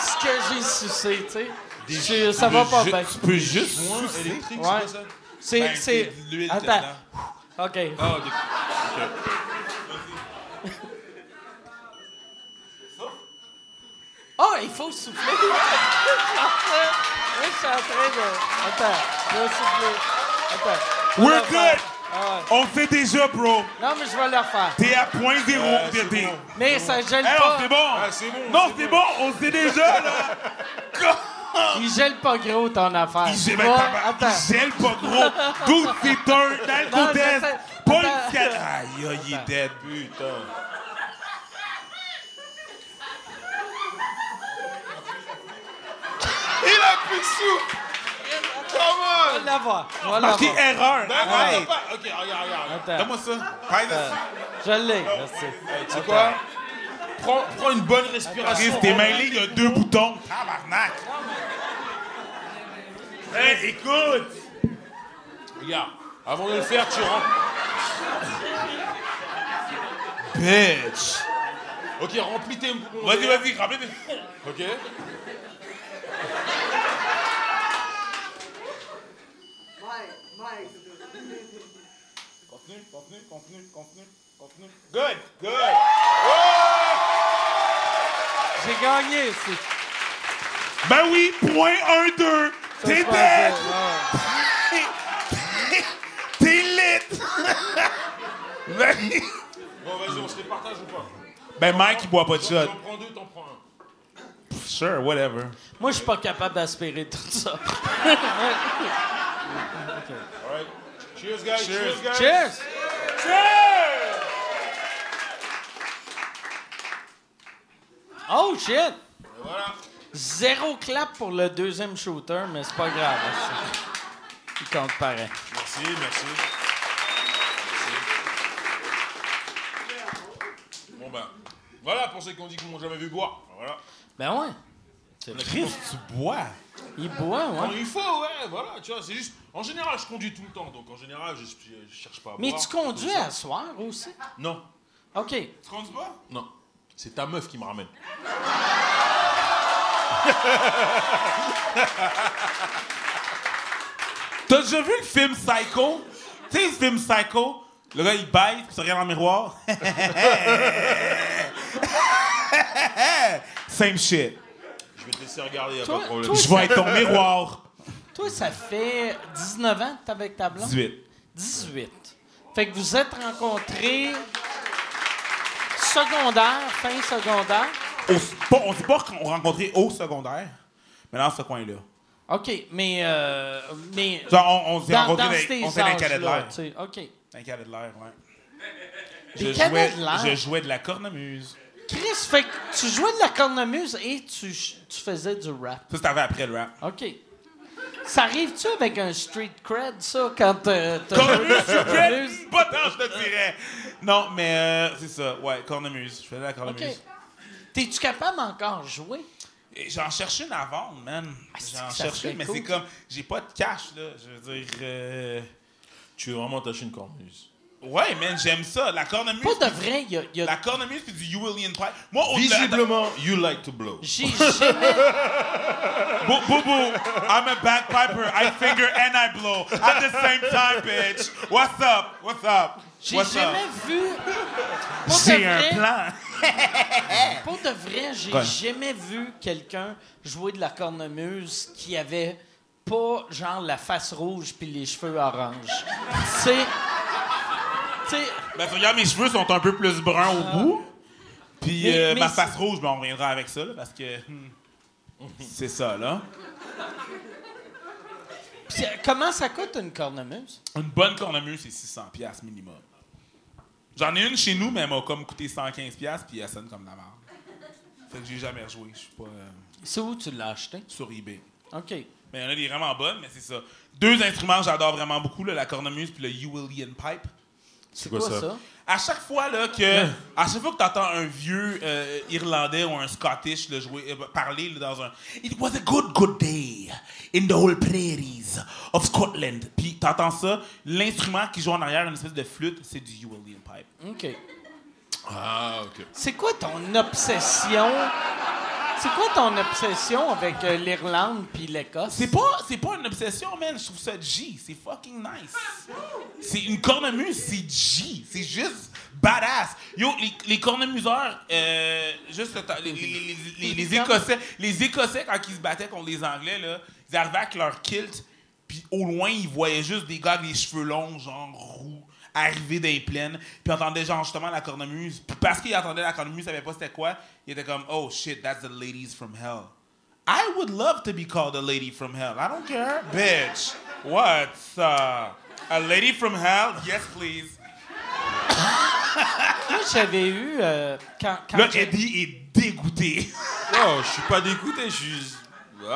Speaker 2: ce que j'ai sucé, tu sais. Ça va pas bien.
Speaker 4: Tu peux juste sucer.
Speaker 2: Ouais.
Speaker 3: C'est.
Speaker 4: Ben,
Speaker 2: c'est...
Speaker 4: l'huile
Speaker 2: Attends.
Speaker 4: dedans.
Speaker 2: OK.
Speaker 3: Ah, ok.
Speaker 2: Oh, il faut souffler. Moi, je suis en train de. Attends, je vais souffler. Attends.
Speaker 4: We're good.
Speaker 2: Ah ouais.
Speaker 4: On fait déjà, bro.
Speaker 2: Non, mais je vais le refaire.
Speaker 4: T'es à point zéro. T'es-
Speaker 3: c'est bon.
Speaker 2: Mais ça gèle
Speaker 4: Hey,
Speaker 2: pas.
Speaker 4: oh, c'est bon.
Speaker 3: Ah, bon,
Speaker 4: Non,
Speaker 3: c'est
Speaker 4: c'est
Speaker 3: bon.
Speaker 4: bon. On sait déjà, là.
Speaker 2: Il gèle pas gros ton affaire.
Speaker 4: Il gèle, tabar-
Speaker 2: Attends.
Speaker 4: il gèle pas gros. D'où c'est un
Speaker 2: Non,
Speaker 4: alcotest.
Speaker 2: j'essaie-
Speaker 4: Pas le scat. Aïe, il est dead.
Speaker 3: Putain. Il a plus de souffle. Come
Speaker 2: vais l'avoir. Je vais
Speaker 4: Marqué
Speaker 2: l'avoir.
Speaker 4: erreur.
Speaker 3: on.
Speaker 4: Arrête.
Speaker 3: pas. Ok, regarde, regarde.
Speaker 4: Donne-moi ça. Dessus.
Speaker 2: Je l'ai. Merci.
Speaker 3: Tu sais quoi prends, prends une bonne respiration.
Speaker 4: Chris, t'es mêlé, il y a deux boutons. Tabarnak.
Speaker 3: Hey, écoute. Regarde, avant de le faire, tu rentres.
Speaker 4: Bitch.
Speaker 3: Ok, remplis tes.
Speaker 4: Vas-y, vas-y, remplis.
Speaker 3: Ok.
Speaker 4: Continue, continue, continue, continue, continue. Good, good.
Speaker 2: J'ai gagné ici.
Speaker 4: Ben oui, point 1-2.
Speaker 2: Ça,
Speaker 4: T'es dead. T'es lit. ben,
Speaker 3: Bon, vas-y, on se les partage ou pas?
Speaker 4: Ben Mike, il boit pas de shot.
Speaker 3: T'en prends deux, t'en prends un.
Speaker 4: Sure, whatever.
Speaker 2: Moi, je suis pas capable d'aspirer tout ça.
Speaker 3: Alright. Cheers, guys. Cheers, guys.
Speaker 2: Cheers! Oh, shit!
Speaker 3: Voilà.
Speaker 2: Zéro clap pour le deuxième shooter, mais c'est pas grave. aussi. Il compte pareil.
Speaker 3: Merci, merci. Merci. Bon ben, voilà pour ceux qui ont dit qu'ils m'ont jamais vu boire. Voilà.
Speaker 2: Ben ouais.
Speaker 4: Chris, tu bois.
Speaker 2: Il boit,
Speaker 3: Quand
Speaker 2: ouais.
Speaker 3: il faut, ouais, voilà, tu vois, c'est juste. En général, je conduis tout le temps, donc en général, je, je- je cherche pas à
Speaker 2: Mais
Speaker 3: boire.
Speaker 2: tu conduis à soir aussi?
Speaker 3: Non,
Speaker 2: OK.
Speaker 4: Tu conduis pas?
Speaker 3: non. C'est ta meuf qui me ramène.
Speaker 4: T'as déjà vu le film Psycho? Tu sais, le film Psycho? Le gars, il baille, puis il se regarde dans le miroir. Same shit.
Speaker 3: Je vais te laisser regarder, y a
Speaker 2: Toi-
Speaker 3: pas de problème.
Speaker 2: toi-
Speaker 4: Je vais être ton miroir.
Speaker 2: Toi, ça fait 19 ans que t'es avec ta blonde?
Speaker 4: 18.
Speaker 2: 18. Fait que vous êtes rencontrés secondaire, fin secondaire.
Speaker 4: Au- pas- on s'est pas ren- rencontrés au secondaire, mais dans ce coin-là.
Speaker 2: OK, mais... euh, mais
Speaker 4: Genre, on, on s'est rencontrés
Speaker 2: dans
Speaker 4: on s'est dans les cadets de l'air.
Speaker 2: OK.
Speaker 4: Les cadets de l'air, ouais.
Speaker 2: Des
Speaker 4: Je jouais,
Speaker 2: de l'air?
Speaker 4: je jouais de la cornemuse.
Speaker 2: Chris, fait que tu jouais de la cornemuse et tu, faisais du rap.
Speaker 4: Ça, c'était après le rap.
Speaker 2: OK. Ça arrive-tu avec un street cred, ça, quand euh, t'as
Speaker 4: Cornemuse, tu
Speaker 2: cornemuse?
Speaker 4: Pas tant, je te dirais. Non, mais euh, c'est ça. Ouais, cornemuse. Je faisais la
Speaker 2: OK.
Speaker 4: cornemuse.
Speaker 2: T'es-tu capable encore jouer?
Speaker 4: Et J'en cherchais une à vendre, man.
Speaker 2: c'est
Speaker 4: J'en
Speaker 2: que ça
Speaker 4: cherchais,
Speaker 2: serait
Speaker 4: mais
Speaker 2: cool,
Speaker 4: c'est comme, j'ai pas de cash, là. Je veux dire, euh,
Speaker 3: Tu veux vraiment tâcher une cornemuse?
Speaker 4: ouais, man, j'aime ça. La cornemuse.
Speaker 2: Pas de vrai, il y a... il y a-
Speaker 4: La cornemuse puis du Uwillian Pipe. Moi, au
Speaker 3: Visiblement, you like to blow.
Speaker 2: J'ai jamais...
Speaker 4: Boo, boo, boo. I'm a bagpiper. I finger and I blow at the same time, bitch. What's up? What's up?
Speaker 2: J'ai
Speaker 4: What's
Speaker 2: jamais
Speaker 4: up?
Speaker 2: vu. Pour
Speaker 4: J'ai un
Speaker 2: vrai,
Speaker 4: plan.
Speaker 2: pour de vrai, j'ai
Speaker 4: Ouais.
Speaker 2: jamais vu quelqu'un jouer de la cornemuse qui avait pas genre la face rouge puis les cheveux orange. C'est. Tu sais,
Speaker 4: Ben, tu regardes, mes cheveux sont un peu plus bruns au bout. Puis
Speaker 2: Mais-
Speaker 4: euh,
Speaker 2: mais
Speaker 4: ma
Speaker 2: c'est-
Speaker 4: face rouge, ben, on reviendra avec ça, là, parce que. hmm, c'est ça, là.
Speaker 2: pis comment ça coûte une cornemuse?
Speaker 4: Une bonne cornemuse, c'est 600$ piastres minimum. J'en ai une chez nous, mais elle m'a comme coûté 115$, piastres, puis elle sonne comme la merde. Fait que j'ai jamais rejoué. Je suis pas euh,
Speaker 2: C'est où tu l'as acheté?
Speaker 4: sur eBay.
Speaker 2: OK.
Speaker 4: Mais il y en a des vraiment bonnes, mais c'est ça. Deux instruments, que j'adore vraiment beaucoup, là, la cornemuse puis le Uwillian Pipe.
Speaker 2: C'est
Speaker 3: quoi
Speaker 2: quoi,
Speaker 3: ça?
Speaker 4: À chaque fois là que, à chaque fois que t'entends un vieux euh, Irlandais ou un Scottish là, jouer, euh, parler là, dans un, it was a good good day in the whole prairies of Scotland. Puis t'entends ça, l'instrument qui joue en arrière, une espèce de flûte, c'est du Uwillian Pipe.
Speaker 2: OK.
Speaker 3: Ah, ok.
Speaker 2: C'est quoi ton obsession? C'est quoi ton obsession avec euh, l'Irlande puis l'Écosse?
Speaker 4: C'est pas, c'est pas une obsession, man. Je trouve ça G. C'est fucking nice. C'est une cornemuse, c'est G. C'est juste badass. Yo, les, les cornemuseurs, euh, juste le temps- les, les, les- les- les Écossais, les Écossais quand ils se battaient contre les Anglais là, ils arrivaient avec leur kilt, puis au loin ils voyaient juste des gars avec les cheveux longs, genre roux, arriver dans les plaines, puis entendaient genre justement la cornemuse. Puis parce qu'ils entendaient la cornemuse, ils savaient pas c'était quoi. Ils étaient comme, oh shit, that's the ladies from hell. I would love to be called a lady from hell. I don't care. Bitch. What's uh, a lady from hell? Yes, please.
Speaker 2: Moi, j'avais eu. euh, quand, quand
Speaker 4: Là,
Speaker 2: j'ai-
Speaker 4: Eddie est dégoûté.
Speaker 3: Oh, je suis pas dégoûté, je suis.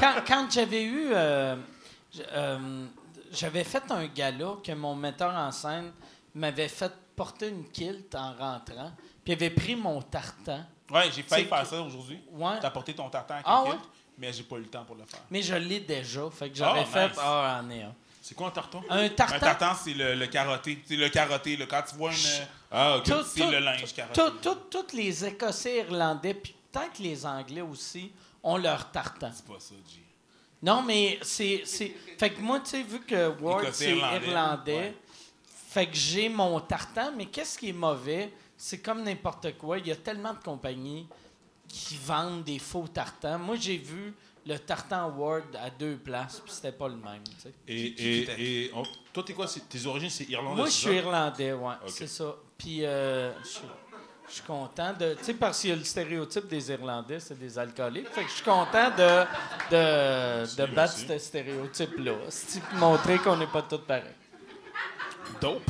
Speaker 2: Quand, quand j'avais eu. euh, euh, j'avais fait un gala que mon metteur en scène m'avait fait porter une kilt en rentrant, puis avait pris mon tartan.
Speaker 4: Ouais, j'ai failli faire
Speaker 2: que-
Speaker 4: ça aujourd'hui.
Speaker 2: Ouais.
Speaker 4: T'as porté ton tartan avec
Speaker 2: Ah
Speaker 4: un
Speaker 2: ouais?
Speaker 4: kilt, mais j'ai pas eu le temps pour le faire.
Speaker 2: Mais je l'ai déjà, fait que j'aurais
Speaker 4: Oh,
Speaker 2: fait.
Speaker 4: nice.
Speaker 2: Ah, en est un.
Speaker 3: C'est quoi un tartan?
Speaker 2: Un tartan.
Speaker 4: Un tartan, c'est le, le carotté. C'est le carotté. là. Quand tu vois une.
Speaker 3: Ah, ok.
Speaker 4: C'est le linge carotté.
Speaker 2: Tous les Écossais, Irlandais, puis peut-être les Anglais aussi, ont leur tartan.
Speaker 4: C'est pas ça, G.
Speaker 2: Non, mais c'est. c'est- Fait que moi, tu sais, vu que Ward, c'est
Speaker 4: Irlandais.
Speaker 2: irlandais,
Speaker 4: Ouais.
Speaker 2: fait que j'ai mon tartan, mais qu'est-ce qui est mauvais? C'est comme n'importe quoi. Il y a tellement de compagnies qui vendent des faux tartans. Moi, j'ai vu le tartan Ward à deux places, puis c'était pas le même. tu sais.
Speaker 3: Et, et, toi, t'es quoi? C'est- Tes origines, c'est irlandais
Speaker 2: Moi, je suis irlandais, ouais, c'est ça. Puis, euh, je suis- content de. Tu sais, parce qu'il y a le stéréotype des Irlandais, c'est des alcooliques. Fait que je suis content de, de, de battre ce stéréotype-là. C'est montrer qu'on n'est pas tous pareils.
Speaker 4: Dope.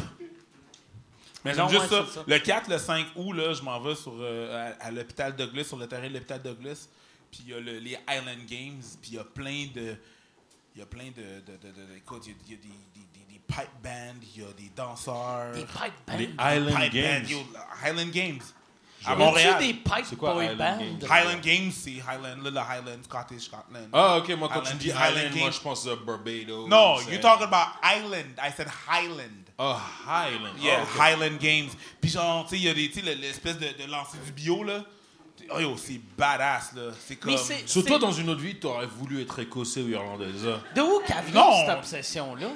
Speaker 4: Mais j'aime juste
Speaker 2: ouais,
Speaker 4: ça. Le 4, le 5 août, là, je m'en vais sur, euh, à, à l'hôpital Douglas, sur le terrain de l'hôpital Douglas. Puis il y a le- les Highland Games, puis il y a plein de. Il y a plein de. de, de, de- écoute, il y a, y des pipe bands, il y a des danseurs.
Speaker 2: Des pipe bands?
Speaker 3: Les Island
Speaker 4: Pipe
Speaker 3: Games.
Speaker 4: bands, yo, Highland Games. À Montréal.
Speaker 2: des pipe
Speaker 3: C'est quoi
Speaker 2: boy
Speaker 3: Highland
Speaker 2: bands?
Speaker 3: Games?
Speaker 4: Highland Games, c'est Highland, le Highland, Scottish, Scotland.
Speaker 3: Ah, ok, moi quand
Speaker 4: Highland-
Speaker 3: tu dis
Speaker 4: Highland
Speaker 3: Highland, moi
Speaker 4: Games.
Speaker 3: je pense à Barbados.
Speaker 4: No, you're talking about Island. I said Highland.
Speaker 3: Oh, Highland.
Speaker 4: Yeah,
Speaker 3: Oh, ok.
Speaker 4: Highland Games. Puis genre, tu sais, il y a des, tu sais, le- l'espèce de, de lancer du bio, là. Oh yo, c'est badass, là. C'est comme...
Speaker 2: Mais c'est-
Speaker 3: Sur toi, dans une autre vie, t'aurais voulu être écossais ou irlandais, ça?
Speaker 2: De où qu'a cette obsession-là?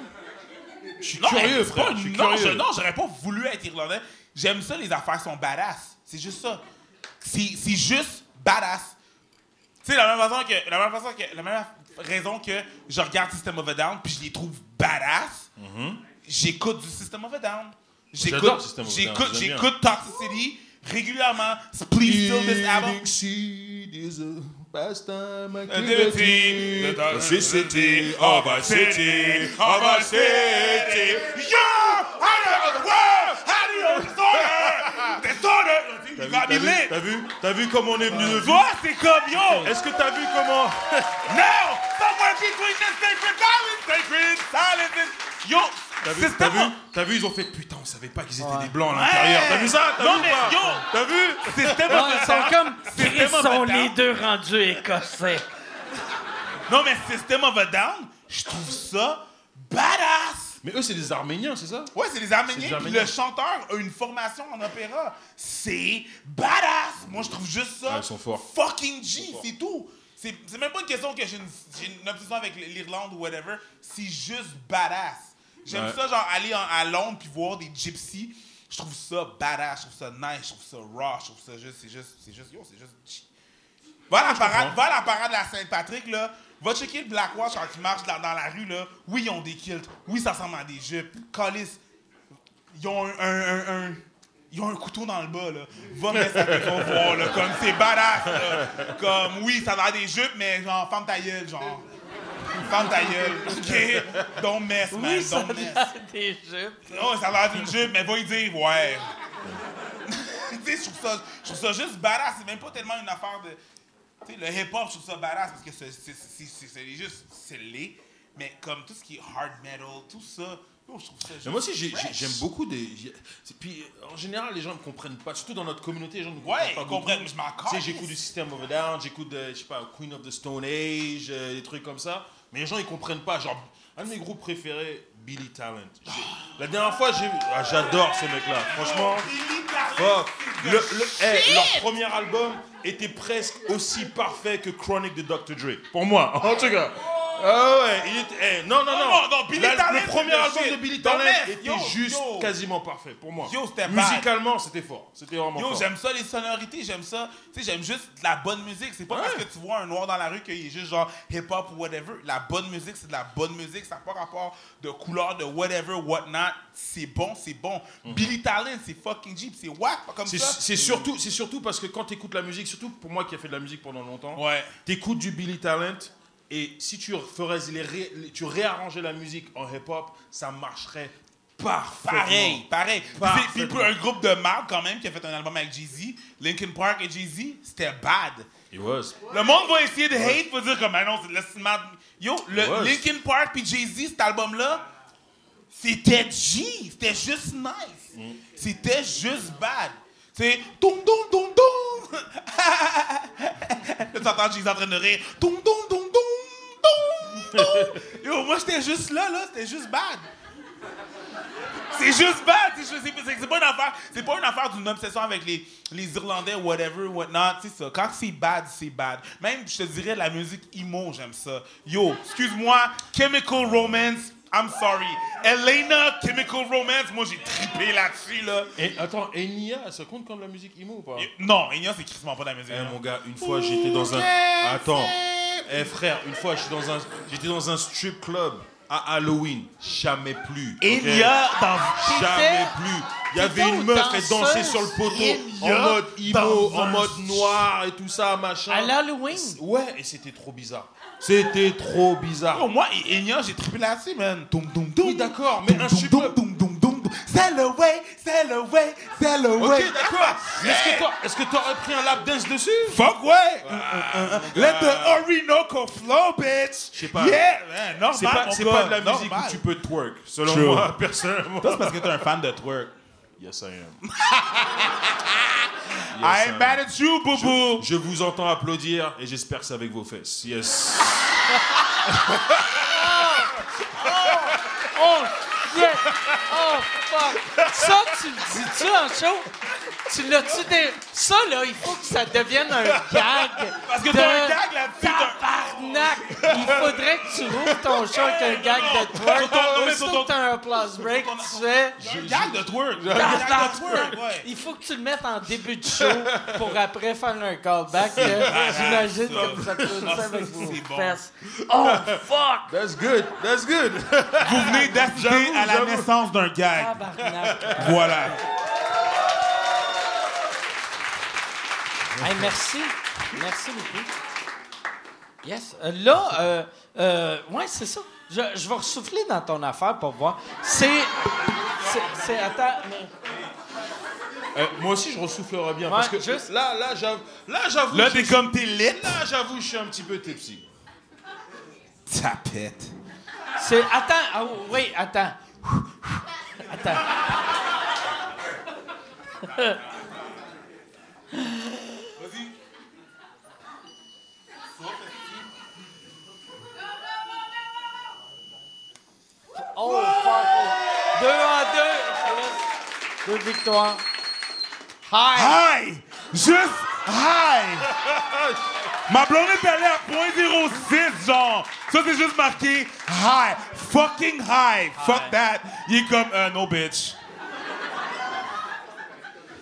Speaker 3: Je suis curieux, frère.
Speaker 4: pas-
Speaker 3: Je suis
Speaker 4: non,
Speaker 3: curieux.
Speaker 4: je- non, j'aurais pas voulu être irlandais. J'aime ça, les affaires sont badass. C'est juste ça. C'est juste badass. Tu sais, la même façon que... La même façon que... La même raison que je regarde System of a Down puis je les trouve badass, j'écoute du System of a Down.
Speaker 3: J'adore System of a Down,
Speaker 4: J'écoute j'écoute Toxicity régulièrement. Please fill this album.
Speaker 3: A pastime
Speaker 4: Activity, the
Speaker 3: Toxicity of a city,
Speaker 4: of a city. Yeah! How do you world? How do you disorder? Disorder! You got me
Speaker 3: vu,
Speaker 4: lit.
Speaker 3: t'as vu, t'as vu comment on est venu de vie?
Speaker 4: Toi, c'est comme yo!
Speaker 3: Est-ce que t'as vu comment?
Speaker 4: Now, somewhere between the sacred silence, sacred silence. Yo,
Speaker 3: T'as vu, t'as vu,
Speaker 4: of-
Speaker 3: t'as vu, ils ont fait putain, on savait pas qu'ils étaient des blancs à l'intérieur. T'as vu ça? T'as
Speaker 4: Non,
Speaker 3: vu
Speaker 4: mais
Speaker 3: ou pas?
Speaker 4: yo.
Speaker 3: T'as vu?
Speaker 4: Système of
Speaker 2: ils
Speaker 4: a
Speaker 2: sont
Speaker 4: Down.
Speaker 2: comme.
Speaker 4: System
Speaker 2: Ils
Speaker 4: of a
Speaker 2: sont
Speaker 4: Down.
Speaker 2: les deux rendus écossais.
Speaker 4: Non, mais System of a Down, je trouve ça badass.
Speaker 3: Mais eux, c'est des Arméniens, c'est ça?
Speaker 4: Ouais, c'est des
Speaker 3: C'est
Speaker 4: Arméniens.
Speaker 3: des
Speaker 4: Puis le chanteur a une formation en opéra. C'est badass. Moi, je trouve juste ça.
Speaker 3: Ouais, ils sont forts.
Speaker 4: Fucking G, c'est tout. C'est c'est même pas une question que j'ai une, j'ai une obsession avec l'Irlande ou whatever. C'est juste badass. J'aime
Speaker 3: Ouais.
Speaker 4: ça, genre, aller en- à Londres puis voir des gypsies. Je trouve ça badass, je trouve ça nice, je trouve ça raw, je trouve ça juste, c'est juste, c'est juste, yo, c'est juste. Va à la parade, va à la parade de la Saint-Patrick, là. Va checker le Black Watch quand ils marchent dans, dans la rue, là. Oui, ils ont des kilts. Oui, ça ressemble à des jupes. Callis, ils ont un, un, un- un- ils ont un couteau dans le bas, là. Va mettre ça qu'ils vont voir, là. Comme, c'est badass, là. Comme, oui, ça a l'air des jupes, mais genre, ferme ta gueule, genre. Ferme ta gueule, OK? Don't mess, man.
Speaker 2: Oui, ça
Speaker 4: Don't mess.
Speaker 2: des jupes.
Speaker 4: Non, ça a l'air d'une jupe, mais va y dire, ouais. tu sais, je trouve ça, je trouve ça juste badass. C'est même pas tellement une affaire de. Tu sais, le hip-hop, je trouve ça badass parce que c'est- c'est- c'est c'est- c'est juste. C'est laid. Mais comme tout ce qui est hard metal, tout ça, yo, je trouve ça juste.
Speaker 3: Mais moi aussi, j'ai- j'ai-
Speaker 4: fresh.
Speaker 3: j'aime beaucoup des. j'ai- c'est- Puis, en général, les gens ne comprennent pas. Surtout dans notre communauté, les gens ne
Speaker 4: Ouais,
Speaker 3: comprennent
Speaker 4: ils
Speaker 3: pas.
Speaker 4: comprennent,
Speaker 3: beaucoup.
Speaker 4: mais je m'en
Speaker 3: Tu sais,
Speaker 4: calisse.
Speaker 3: j'écoute du System of a Down, j'écoute, de, je sais pas, Queen of the Stone Age, euh, des trucs comme ça. Mais les gens, ils comprennent pas. Genre, un de mes groupes préférés, Billy Talent. La dernière fois, j'ai vu. Ah, J'adore ce mec-là. Franchement. Fuck. Le, le- hey, leur premier album était presque aussi parfait que Chronic de Dr. Dre. Pour moi, en tout cas. Ah ouais, il était. hey, non, non, non.
Speaker 4: non, non, Billy
Speaker 3: La-
Speaker 4: Talent,
Speaker 3: le premier album de Billy Talent était
Speaker 4: yo,
Speaker 3: juste
Speaker 4: yo.
Speaker 3: quasiment parfait pour moi.
Speaker 4: Yo, c'était.
Speaker 3: Musicalement, c'était fort. C'était vraiment
Speaker 4: Yo,
Speaker 3: fort.
Speaker 4: j'aime ça les sonorités, j'aime ça. Tu sais, j'aime juste la bonne musique. C'est pas parce que tu vois un noir dans la rue qu'il est juste genre hip-hop ou whatever. La bonne musique, c'est de la bonne musique. Ça n'a pas rapport de couleur, de whatever, whatnot. C'est bon, c'est bon. Billy Talent, c'est fucking Jeep, c'est whack, pas comme
Speaker 3: C'est
Speaker 4: ça?
Speaker 3: c'est surtout, surtout parce que quand tu écoutes la musique, surtout pour moi qui a fait de la musique pendant longtemps,
Speaker 4: Ouais.
Speaker 3: tu écoutes du Billy Talent et si tu ferais les ré- les- tu réarrangeais la musique en hip-hop, ça marcherait parfaitement.
Speaker 4: Pareil, pareil. Puis pour un groupe de marque quand même qui a fait un album avec Jay-Z, Linkin Park et Jay-Z, c'était bad.
Speaker 3: It was.
Speaker 4: Le monde va essayer de hate, va dire comme, ah non, c'est laisse mal. Yo, le. Linkin Park puis Jay-Z, cet album-là, c'était G, c'était juste nice.
Speaker 3: Mm.
Speaker 4: C'était juste bad. C'est toum toum toum toum. Tu entends Jay-Z en train de rire. Toum toum toum. Yo, moi, j'étais juste là, là, c'était juste bad. C'est juste bad. C'est juste- c'est- c'est pas une affaire. C'est pas une affaire d'une obsession avec les, les Irlandais, whatever, whatnot. C'est ça. Quand c'est bad, c'est bad. Même, je te dirais, la musique emo, j'aime ça. Yo, excuse-moi, Chemical Romance. I'm sorry. Elena, Chemical Romance, moi j'ai trippé là-dessus, là.
Speaker 3: Et attends, Enya, ça compte comme de la musique imo ou pas?
Speaker 4: Et- Non, Enya, c'est crissement pas de la musique.
Speaker 3: Eh mon gars, une fois j'étais dans un. Attends. Eh frère, une fois j'étais dans un, j'étais dans un strip club à Halloween. Jamais plus. ok?
Speaker 4: Enya dans.
Speaker 3: Jamais plus. Il y avait une meuf, elle dansait sur le poteau en mode emo, en mode noir et tout ça, machin.
Speaker 2: À l'Halloween?
Speaker 3: Ouais, et c'était trop bizarre. C'était trop bizarre.
Speaker 4: Yo, moi, Enya, j'ai trippé là-dessus, man. Toum, toum, toum.
Speaker 3: Oui, d'accord, mais un strip club.
Speaker 4: C'est le way, c'est le way, c'est le
Speaker 3: Ok,
Speaker 4: way.
Speaker 3: d'accord. Mais Est-ce que toi- est-ce que t'aurais pris un lap dance dessus?
Speaker 4: Fuck ouais! Let the Orinoco flow, bitch!
Speaker 3: Je sais pas.
Speaker 4: Yeah! Normal,
Speaker 3: C'est pas, c'est pas de la musique où tu peux twerk, selon
Speaker 4: True.
Speaker 3: moi, personnellement.
Speaker 4: Toi, c'est parce que t'es un fan de twerk.
Speaker 3: Yes, I am.
Speaker 4: I
Speaker 3: Yes,
Speaker 4: ain't
Speaker 3: am.
Speaker 4: mad at you, boubou!
Speaker 3: Je vous entends applaudir et j'espère que c'est avec vos fesses. Yes.
Speaker 2: Oh, shit! Oh, fuck! Ça, tu le dis-tu en show? Tu l'as-tu dé... Ça, là, il faut que ça devienne un gag.
Speaker 4: Parce que
Speaker 2: de
Speaker 4: t'as un gag t'as-
Speaker 2: Tabarnak! Il faudrait que tu rouvres ton show avec un gag de twerk. Aussitôt que t'as un applause break, tu fais...
Speaker 4: J'ai un gag de twerk! J'ai un gag de twerk, ouais.
Speaker 2: Il faut que tu le mettes en début de show pour après faire un callback. que J'imagine que vous applaudissez avec vos fesses. Oh, fuck!
Speaker 3: That's good. That's good.
Speaker 4: Vous venez d'assister à la naissance d'un gag. Voilà.
Speaker 2: Hey, merci. Merci beaucoup. Yes. Euh, là, euh, euh, ouais, c'est ça. Je, je vais ressouffler dans ton affaire pour voir. C'est. c'est-. Attends. mais-
Speaker 3: Euh, moi aussi, je ressoufflerais bien. parce que
Speaker 2: juste-
Speaker 3: là, là, j'avoue. Là, j'avoue.
Speaker 4: Là, t'es comme t'es lit.
Speaker 3: Là, j'avoue, je suis un petit peu tipsy.
Speaker 4: Ça pète.
Speaker 2: C'est. Attends. Ah, oui, attends. Attends. Oh, fuck. Deux en deux. Deux victoires. Hi.
Speaker 4: High! Juste high! Ma blonde est allée à 0.06, genre. Ça, c'est juste marqué high. Fucking high. Fuck that. Il est comme, euh, no bitch.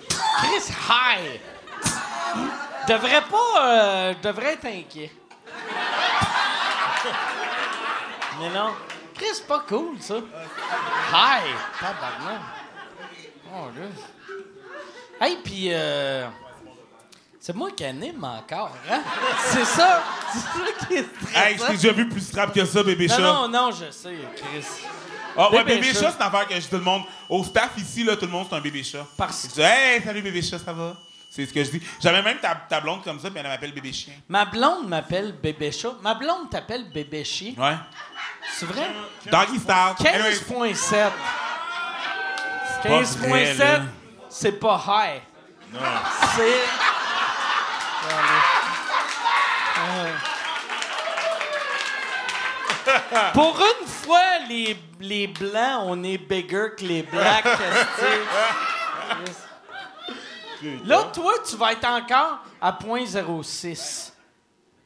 Speaker 2: Chris High. Devrait pas. Euh, devrait être inquiet. Mais non. Chris, c'est pas cool, ça. High. Tabarnak. Oh, là. Hey, puis. Euh, c'est moi qui anime encore, hein? C'est ça? C'est ça qui est
Speaker 4: Hey, je
Speaker 2: stressant.
Speaker 4: t'ai déjà vu plus strap que ça, bébé chat.
Speaker 2: non, non, non, je sais, Chris.
Speaker 4: Ah ouais,
Speaker 2: Bébé
Speaker 4: bébé
Speaker 2: chat.
Speaker 4: c'est une affaire que je te demande. Au staff ici, là, tout le monde, c'est un bébé chat.
Speaker 2: Parce-
Speaker 4: Je dis, hey, salut bébé chat, ça va? C'est ce que je dis. J'avais même ta, ta blonde comme ça, puis elle m'appelle bébé chien.
Speaker 2: Ma blonde m'appelle bébé chat. Ma blonde t'appelle bébé chien.
Speaker 4: Ouais.
Speaker 2: C'est vrai?
Speaker 4: Doggy. Anyways,
Speaker 2: 15.7.
Speaker 4: pas vrai,
Speaker 2: 15.7,
Speaker 4: là.
Speaker 2: c'est pas high. C'est. Pour une fois, les, les blancs, on est bigger que les blacks. Là, toi, tu vas être encore à 0.06.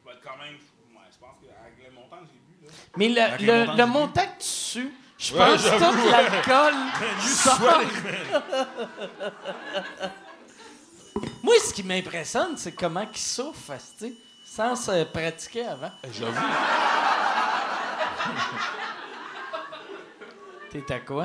Speaker 4: va être quand même. Ouais, je pense qu'avec le montant que j'ai bu, là.
Speaker 2: Mais le,
Speaker 4: Avec
Speaker 2: le,
Speaker 4: le montant
Speaker 2: le
Speaker 4: que
Speaker 2: montant que tu sues, je
Speaker 3: Ouais,
Speaker 2: pense que
Speaker 3: j'avoue,
Speaker 2: tout
Speaker 3: ouais.
Speaker 2: l'alcool sort. Moi, ce qui m'impressionne, c'est comment il souffre, tu sais, sans se pratiquer avant.
Speaker 3: J'avoue.
Speaker 2: T'es à quoi?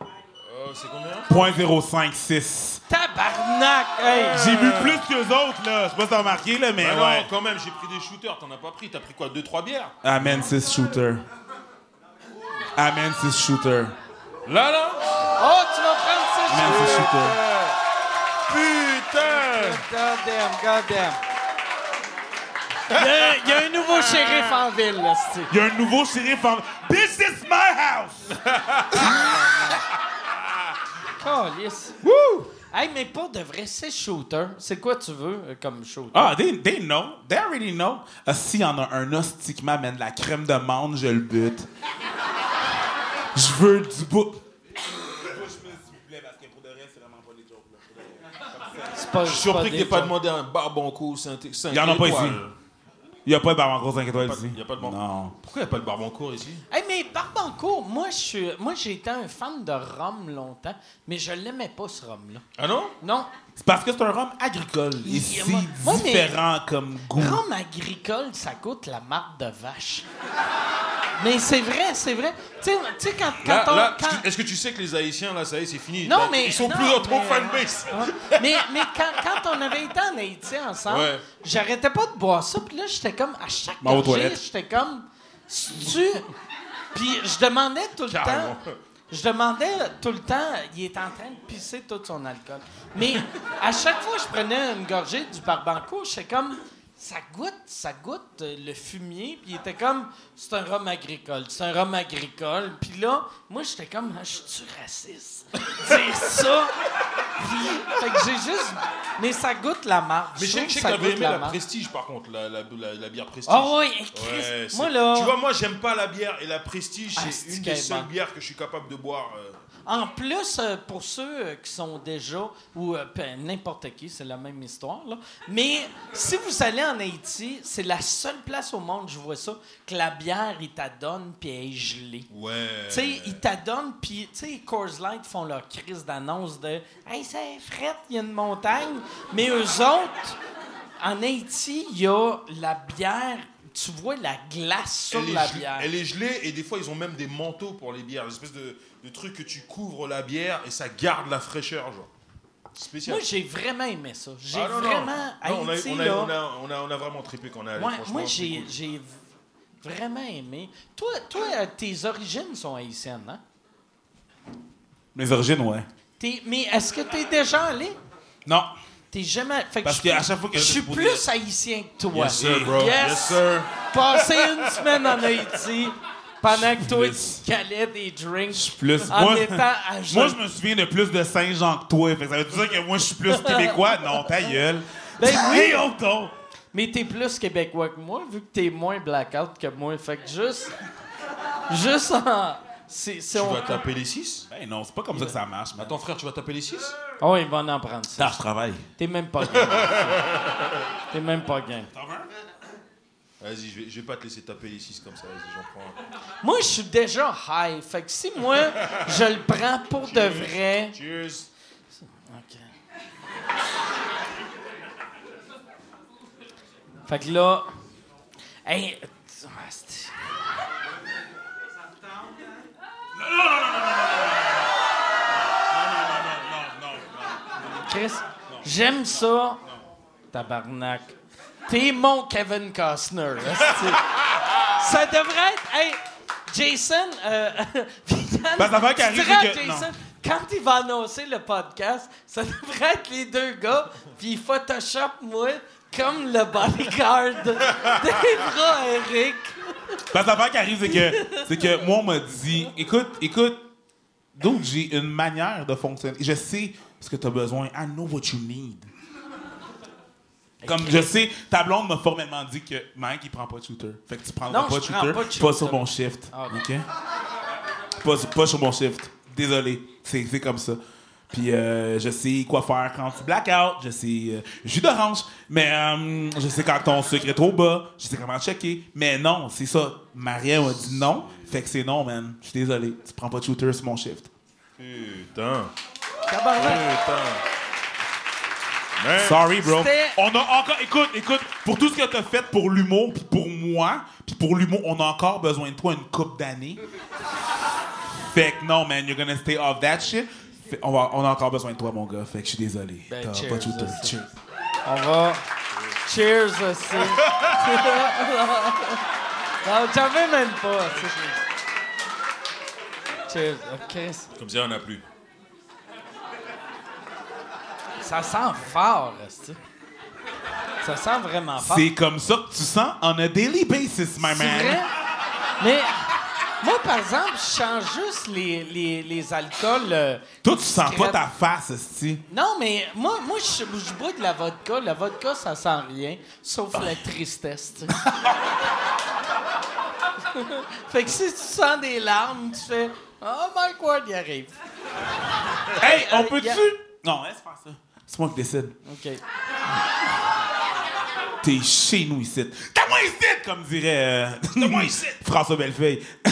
Speaker 3: Euh, c'est combien?
Speaker 4: 0.056.
Speaker 2: Tabarnak! Hey!
Speaker 4: J'ai bu plus que les autres, là. Je sais pas si t'as remarqué, là, mais
Speaker 3: Bah
Speaker 4: ouais.
Speaker 3: Non, quand même, j'ai pris des shooters. T'en as pas pris. T'as pris quoi 2-3 bières?
Speaker 4: Amen, 6 shooter. Amen, 6 shooter.
Speaker 3: Là, là?
Speaker 2: Oh, tu vas prendre ça!
Speaker 4: Amen, 6 shooter.
Speaker 3: Putain
Speaker 2: God damn, god damn. Il y, a, il y a un nouveau shérif en ville, là, c'est.
Speaker 4: Il y a un nouveau shérif en. This is my house!
Speaker 2: Calice. Woo! Hey, mais pas de vrai, c'est shooter. C'est quoi tu veux euh, comme shooter?
Speaker 4: Ah, they, they know. They already know. Ah, si y en a un hostie qui m'amène de la crème de menthe, je le bute. Je veux du bout.
Speaker 2: C'est pas,
Speaker 3: Je suis surpris que t'aies pas demandé un barbancourt 5
Speaker 4: Il y en a pas ici. Il y a pas de barbancourt 5 étoiles ici.
Speaker 3: y a pas de bar-
Speaker 4: Non.
Speaker 3: Pourquoi y a pas de barbancourt ici?
Speaker 2: Hey, mais Barbancourt, moi, je moi, j'ai été un fan de rhum longtemps, mais je l'aimais pas, ce rhum-là.
Speaker 3: Ah non?
Speaker 2: Non.
Speaker 4: C'est parce que c'est un rhum agricole.
Speaker 2: Il-
Speaker 4: Ici,
Speaker 2: moi-
Speaker 4: différent comme goût.
Speaker 2: Rhum agricole, ça coûte la marque de vache. Mais c'est vrai, c'est vrai. Tu sais- quand, quand
Speaker 3: Là,
Speaker 2: on...
Speaker 3: là,
Speaker 2: quand-
Speaker 3: est-ce que tu sais que les Haïtiens, là, ça y est, c'est fini?
Speaker 2: Non, mais-
Speaker 3: Ils sont
Speaker 2: non,
Speaker 3: plus dans ton fanbase.
Speaker 2: Ouais. mais mais quand, quand on avait été en Haïti ensemble,
Speaker 3: Ouais.
Speaker 2: j'arrêtais pas de boire ça. Puis là, j'étais comme, à chaque
Speaker 4: aux
Speaker 2: gorgée, j'étais comme, tu Puis je demandais tout le
Speaker 3: Carrément.
Speaker 2: temps, je demandais tout le temps, il est en train de pisser tout son alcool. Mais à chaque fois que je prenais une gorgée du barbancourt, j'étais comme, ça goûte, ça goûte euh, le fumier. Puis il était comme, c'est un rhum agricole, c'est un rhum agricole. Puis là, moi, j'étais comme, Ah, je suis raciste? Dire ça. Puis, fait que j'ai juste. Mais ça goûte la marque.
Speaker 3: Mais je sais que t'avais aimé
Speaker 2: la.
Speaker 3: Prestige, par contre, la, la, bière Prestige.
Speaker 2: Ah oui,
Speaker 3: Ouais,
Speaker 2: moi là.
Speaker 3: Tu vois, moi, j'aime pas la bière et la Prestige,
Speaker 2: Ah,
Speaker 3: c'est une des seules bières que je suis capable de boire. euh.
Speaker 2: En plus, euh, pour ceux euh, qui sont déjà, ou euh, peu- n'importe qui, c'est la même histoire, là. mais si vous allez en Haïti, c'est la seule place au monde, je vois ça, que la bière, ils t'adonnent puis elle est gelée.
Speaker 3: Ouais.
Speaker 2: Tu sais, ils t'adonnent, puis, tu sais, Coors Light font leur crise d'annonce de « Hey, c'est frette, il y a une montagne. » Mais eux autres, en Haïti, il y a la bière, tu vois la glace sur
Speaker 3: elle,
Speaker 2: la
Speaker 3: gelée-
Speaker 2: bière.
Speaker 3: elle est gelée et des fois ils ont même des manteaux pour les bières, une espèce de, de truc que tu couvres la bière et ça garde la fraîcheur, genre. Spécial.
Speaker 2: Moi, j'ai vraiment aimé ça. J'ai
Speaker 3: Ah, non,
Speaker 2: vraiment...
Speaker 3: Non, on, a,
Speaker 2: Haïti,
Speaker 3: on, a,
Speaker 2: là,
Speaker 3: on, a, on, a, on a vraiment trippé quand on est allé.
Speaker 2: Moi, moi j'ai,
Speaker 3: cool.
Speaker 2: vraiment aimé. Toi, toi euh, tes origines sont haïtiennes, hein?
Speaker 4: Mes origines, ouais.
Speaker 2: T'es- mais est-ce que t'es déjà allé?
Speaker 4: Non.
Speaker 2: T'es jamais. Fait que
Speaker 4: Parce
Speaker 2: je
Speaker 4: qu'à
Speaker 2: suis-
Speaker 4: chaque fois que
Speaker 2: je suis plus haïtien que toi.
Speaker 3: Yes, sir, bro.
Speaker 2: Yes.
Speaker 3: Yes, sir.
Speaker 2: Passer une semaine en Haïti pendant que toi, tu calais des drinks
Speaker 4: Plus.
Speaker 2: en
Speaker 4: Moi,
Speaker 2: étant à
Speaker 4: moi,
Speaker 2: jeun.
Speaker 4: je me souviens de plus de Saint-Jean que toi. Fait que ça veut dire que moi, je suis plus québécois? Non, ta gueule.
Speaker 2: Ben oui.
Speaker 4: Hey, auto!
Speaker 2: Mais t'es plus québécois que moi, vu que t'es moins blackout que moi. Fait que juste. Juste en. C'est, c'est
Speaker 3: Tu
Speaker 2: on-
Speaker 3: vas taper les 6
Speaker 4: Ben non, c'est pas comme ça que ça marche. man.
Speaker 3: Attends, frère, tu vas taper les 6
Speaker 2: Oh, il va en prendre ça.
Speaker 4: Tard, je travaille.
Speaker 2: T'es même pas game. T'es même pas game.
Speaker 3: Vas-y, je vais, je vais pas te laisser taper les 6 comme ça. Vas-y, j'en prends un.
Speaker 2: Moi, je suis déjà high. Fait que si moi, je le prends pour de vrai.
Speaker 3: Cheers.
Speaker 2: OK. Fait que là. Hey. ah, c'est- Chris, j'aime ça. Tabarnak. T'es mon Kevin Costner. ça devrait être. Hey, Jason. Euh, tu dirais à
Speaker 4: c'est que-
Speaker 2: Jason,
Speaker 4: non.
Speaker 2: quand il va annoncer le podcast, ça devrait être les deux gars, puis il Photoshop moi comme le bodyguard des bras à Eric.
Speaker 4: Parce que l'affaire qui arrive, c'est que, c'est que moi, on m'a dit écoute, écoute, donc j'ai une manière de fonctionner. Je sais ce que tu as besoin. I know what you need. Comme je sais, ta blonde m'a formellement dit que Mike, il prend pas de shooter. Fait que tu prendras
Speaker 2: Non,
Speaker 4: pas, de
Speaker 2: je prends
Speaker 4: shooter,
Speaker 2: pas de shooter.
Speaker 4: sur mon shift.
Speaker 2: Ah, ok.
Speaker 4: Pas, sur- pas sur mon shift. Désolé. C'est c'est comme ça. Puis euh, je sais quoi faire quand tu blackout. Je sais euh, jus d'orange. Mais euh, je sais quand ton sucre est trop bas. Je sais comment checker. Mais non, c'est ça. Maria m'a dit non. Fait que c'est non, man. Je suis désolé. Tu prends pas de shooter sur mon shift.
Speaker 3: Putain.
Speaker 2: Tabarnak.
Speaker 3: Putain. Man.
Speaker 4: Sorry, bro. On a encore. Écoute, écoute, pour tout ce que t'as fait pour l'humour, puis pour moi, puis pour l'humour, on a encore besoin de toi une coupe d'années. Fait que non, man, you're gonna stay off that shit. Fait- on, va, on a encore besoin de toi, mon gars. Fait que je suis désolé.
Speaker 2: Ben,
Speaker 4: T'as
Speaker 2: cheers,
Speaker 4: pas Cheers.
Speaker 2: On va. Cheers aussi. non, j'en veux même pas. Cheers. OK.
Speaker 3: Comme ça, on a plus.
Speaker 2: Ça sent fort, esti. Ça sent vraiment fort.
Speaker 4: C'est comme ça que tu sens on a daily basis, my
Speaker 2: C'est
Speaker 4: man.
Speaker 2: vrai? Mais moi, par exemple, je change juste les, les, les alcools. euh,
Speaker 4: Toi, tu sens pas ta face, esti.
Speaker 2: Non, mais moi, moi je, je bois de la vodka. La vodka, ça sent rien, sauf la tristesse. tu sais. fait que si tu sens des larmes, tu fais Oh, Mike Ward, il arrive.
Speaker 4: Hey, on
Speaker 2: euh,
Speaker 4: peut-tu?
Speaker 2: y a-
Speaker 4: Non, laisse faire ça. C'est moi qui décide.
Speaker 2: OK.
Speaker 4: T'es chez nous ici. T'as moi ici, comme dirait euh, moi ici. François Bellefeuille.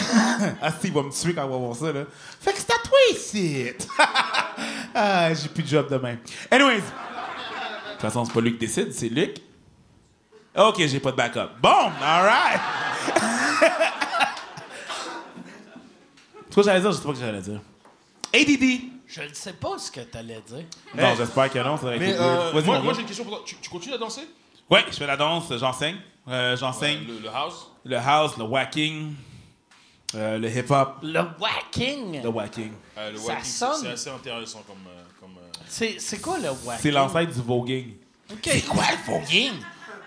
Speaker 4: ah, si, il va me tuer quand il va voir ça, là. Fait que c'est à toi ici. ah, j'ai plus de job demain. Anyways. De toute façon, c'est pas lui qui décide, c'est Luc. OK, j'ai pas de backup. Bon, alright. C'est quoi que j'allais dire? Je sais pas ce que j'allais dire. ADD.
Speaker 2: Je ne sais pas ce que tu allais dire.
Speaker 4: Non, j'espère que non, ça va être
Speaker 3: Mais euh, moi, moi j'ai une question pour toi. Tu, tu continues à danser?
Speaker 4: Ouais, je fais la danse, j'enseigne. Euh, j'enseigne
Speaker 3: le, le house?
Speaker 4: le house, le whacking. Euh, le hip-hop,
Speaker 2: Le whacking?
Speaker 4: le whacking.
Speaker 3: Le
Speaker 2: Ça sonne.
Speaker 3: c'est assez intéressant comme. euh, comme euh,
Speaker 2: C'est c'est quoi le whacking?
Speaker 4: C'est l'ancêtre du voguing.
Speaker 2: OK.
Speaker 4: C'est quoi le voguing?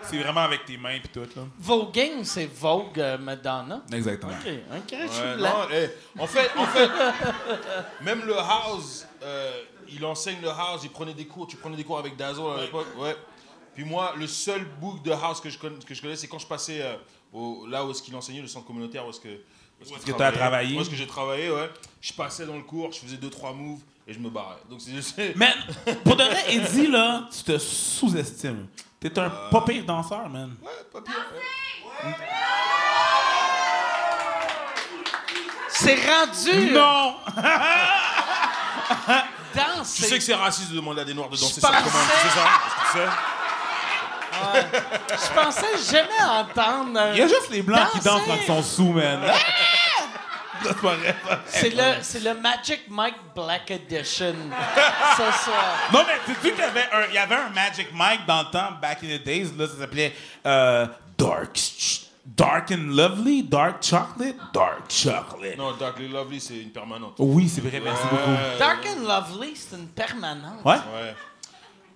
Speaker 4: C'est vraiment avec tes mains pis tout, là.
Speaker 2: Voguing, c'est Vogue euh, Madonna.
Speaker 4: Exactement.
Speaker 2: OK, OK, je suis
Speaker 3: Ouais,
Speaker 2: blanc.
Speaker 3: non, eh, en fait, en fait même le house, euh, il enseigne le house, il prenait des cours, tu prenais des cours avec Dazzle à l'époque, ouais. Puis moi, le seul book de house que je connais, que je connais c'est quand je passais euh, au, là où est-ce qu'il enseignait, le centre communautaire, où est-ce que, où
Speaker 4: est-ce
Speaker 3: qu'il
Speaker 4: que t'as
Speaker 3: travaillait,
Speaker 4: travaillé?
Speaker 3: Où est-ce que j'ai travaillé, ouais. Je passais dans le cours, je faisais deux, trois moves et je me barrais. Donc c'est
Speaker 4: Man, pour de vrai, Eddie, là, tu te sous-estimes. T'es un pas pire danseur, man.
Speaker 3: Ouais, pas pire. ouais.
Speaker 2: C'est rendu
Speaker 4: Non!
Speaker 2: danse.
Speaker 3: Tu sais que c'est raciste de demander à des noirs de danser sur commande, tu ça? Est-ce que tu sais?
Speaker 2: Je pensais jamais entendre.
Speaker 4: Il y a juste les blancs qui dansent quand ils sont sous, man. Ah! C'est pas vrai.
Speaker 2: C'est le, c'est le Magic Mike Black Edition ce soir.
Speaker 4: Non, mais tu sais qu'il y avait un, il y avait un Magic Mike dans le temps, back in the days, là, ça s'appelait euh, Dark, Dark and Lovely, Dark Chocolate, Dark Chocolate.
Speaker 3: Non, Darkly Lovely, c'est une permanente.
Speaker 4: Oui, c'est vrai, merci beaucoup.
Speaker 3: Ouais,
Speaker 2: Dark and Lovely, c'est une permanente.
Speaker 4: Ouais?
Speaker 3: Ouais.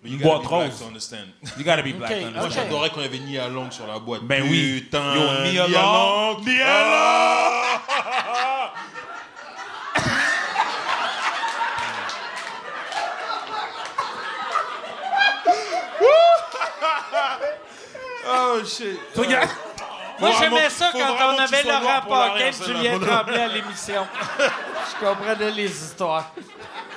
Speaker 4: Une boîte
Speaker 3: be black
Speaker 4: rose.
Speaker 3: to understand.
Speaker 4: You gotta be black.
Speaker 3: Moi, j'adorais quand il y avait Nia Long sur la boîte.
Speaker 4: Ben oui.
Speaker 3: Putain.
Speaker 4: Yo, Nia Long. Nia
Speaker 3: Oh shit.
Speaker 4: Tu regardes?
Speaker 2: Moi, j'aimais ça quand on avait Laurent
Speaker 3: rire,
Speaker 2: et. Julien Tremblay à l'émission. Je comprenais les histoires.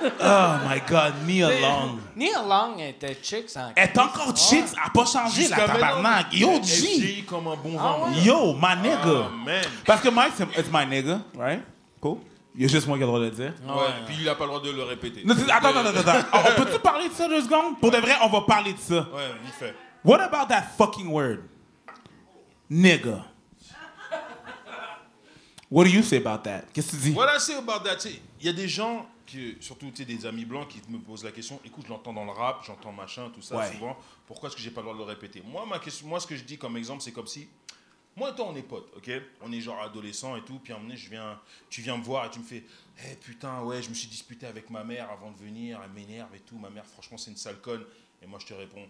Speaker 4: Oh my god, Nia Long.
Speaker 2: Neil Long était chic sans
Speaker 4: Elle est encore chic, elle a pas changé, la tabarnak. Yo, G.
Speaker 3: vieillit comme un bon
Speaker 2: Ah.
Speaker 4: Yo, my nigga.
Speaker 3: Oh, man.
Speaker 4: Parce que Mike, c'est it's my nigga, right? Cool. Il y a juste moi qui ai le droit de le dire.
Speaker 3: Ouais, puis il a pas le droit de le répéter.
Speaker 4: Attends, attends, attends, attends. On peut-tu parler de ça deux secondes? Pour de vrai, on va parler de ça.
Speaker 3: Ouais, il fait.
Speaker 4: What about that fucking word? Nigga. What do you say about that? Qu'est-ce que tu dis?
Speaker 3: Voilà, c'est about that. Il y a des gens, qui, surtout des amis blancs, qui me posent la question écoute, je l'entends dans le rap, j'entends machin, tout ça,
Speaker 4: Ouais.
Speaker 3: souvent. Pourquoi est-ce que j'ai pas le droit de le répéter? Moi, ma question, moi, ce que je dis comme exemple, c'est comme si. Moi et toi, on est potes, ok? On est genre adolescents et tout, puis à un moment donné, je viens, tu viens me voir et tu me fais Eh putain, ouais, je me suis disputé avec ma mère avant de venir, elle m'énerve et tout. Ma mère, franchement, c'est une sale conne. Et moi, je te réponds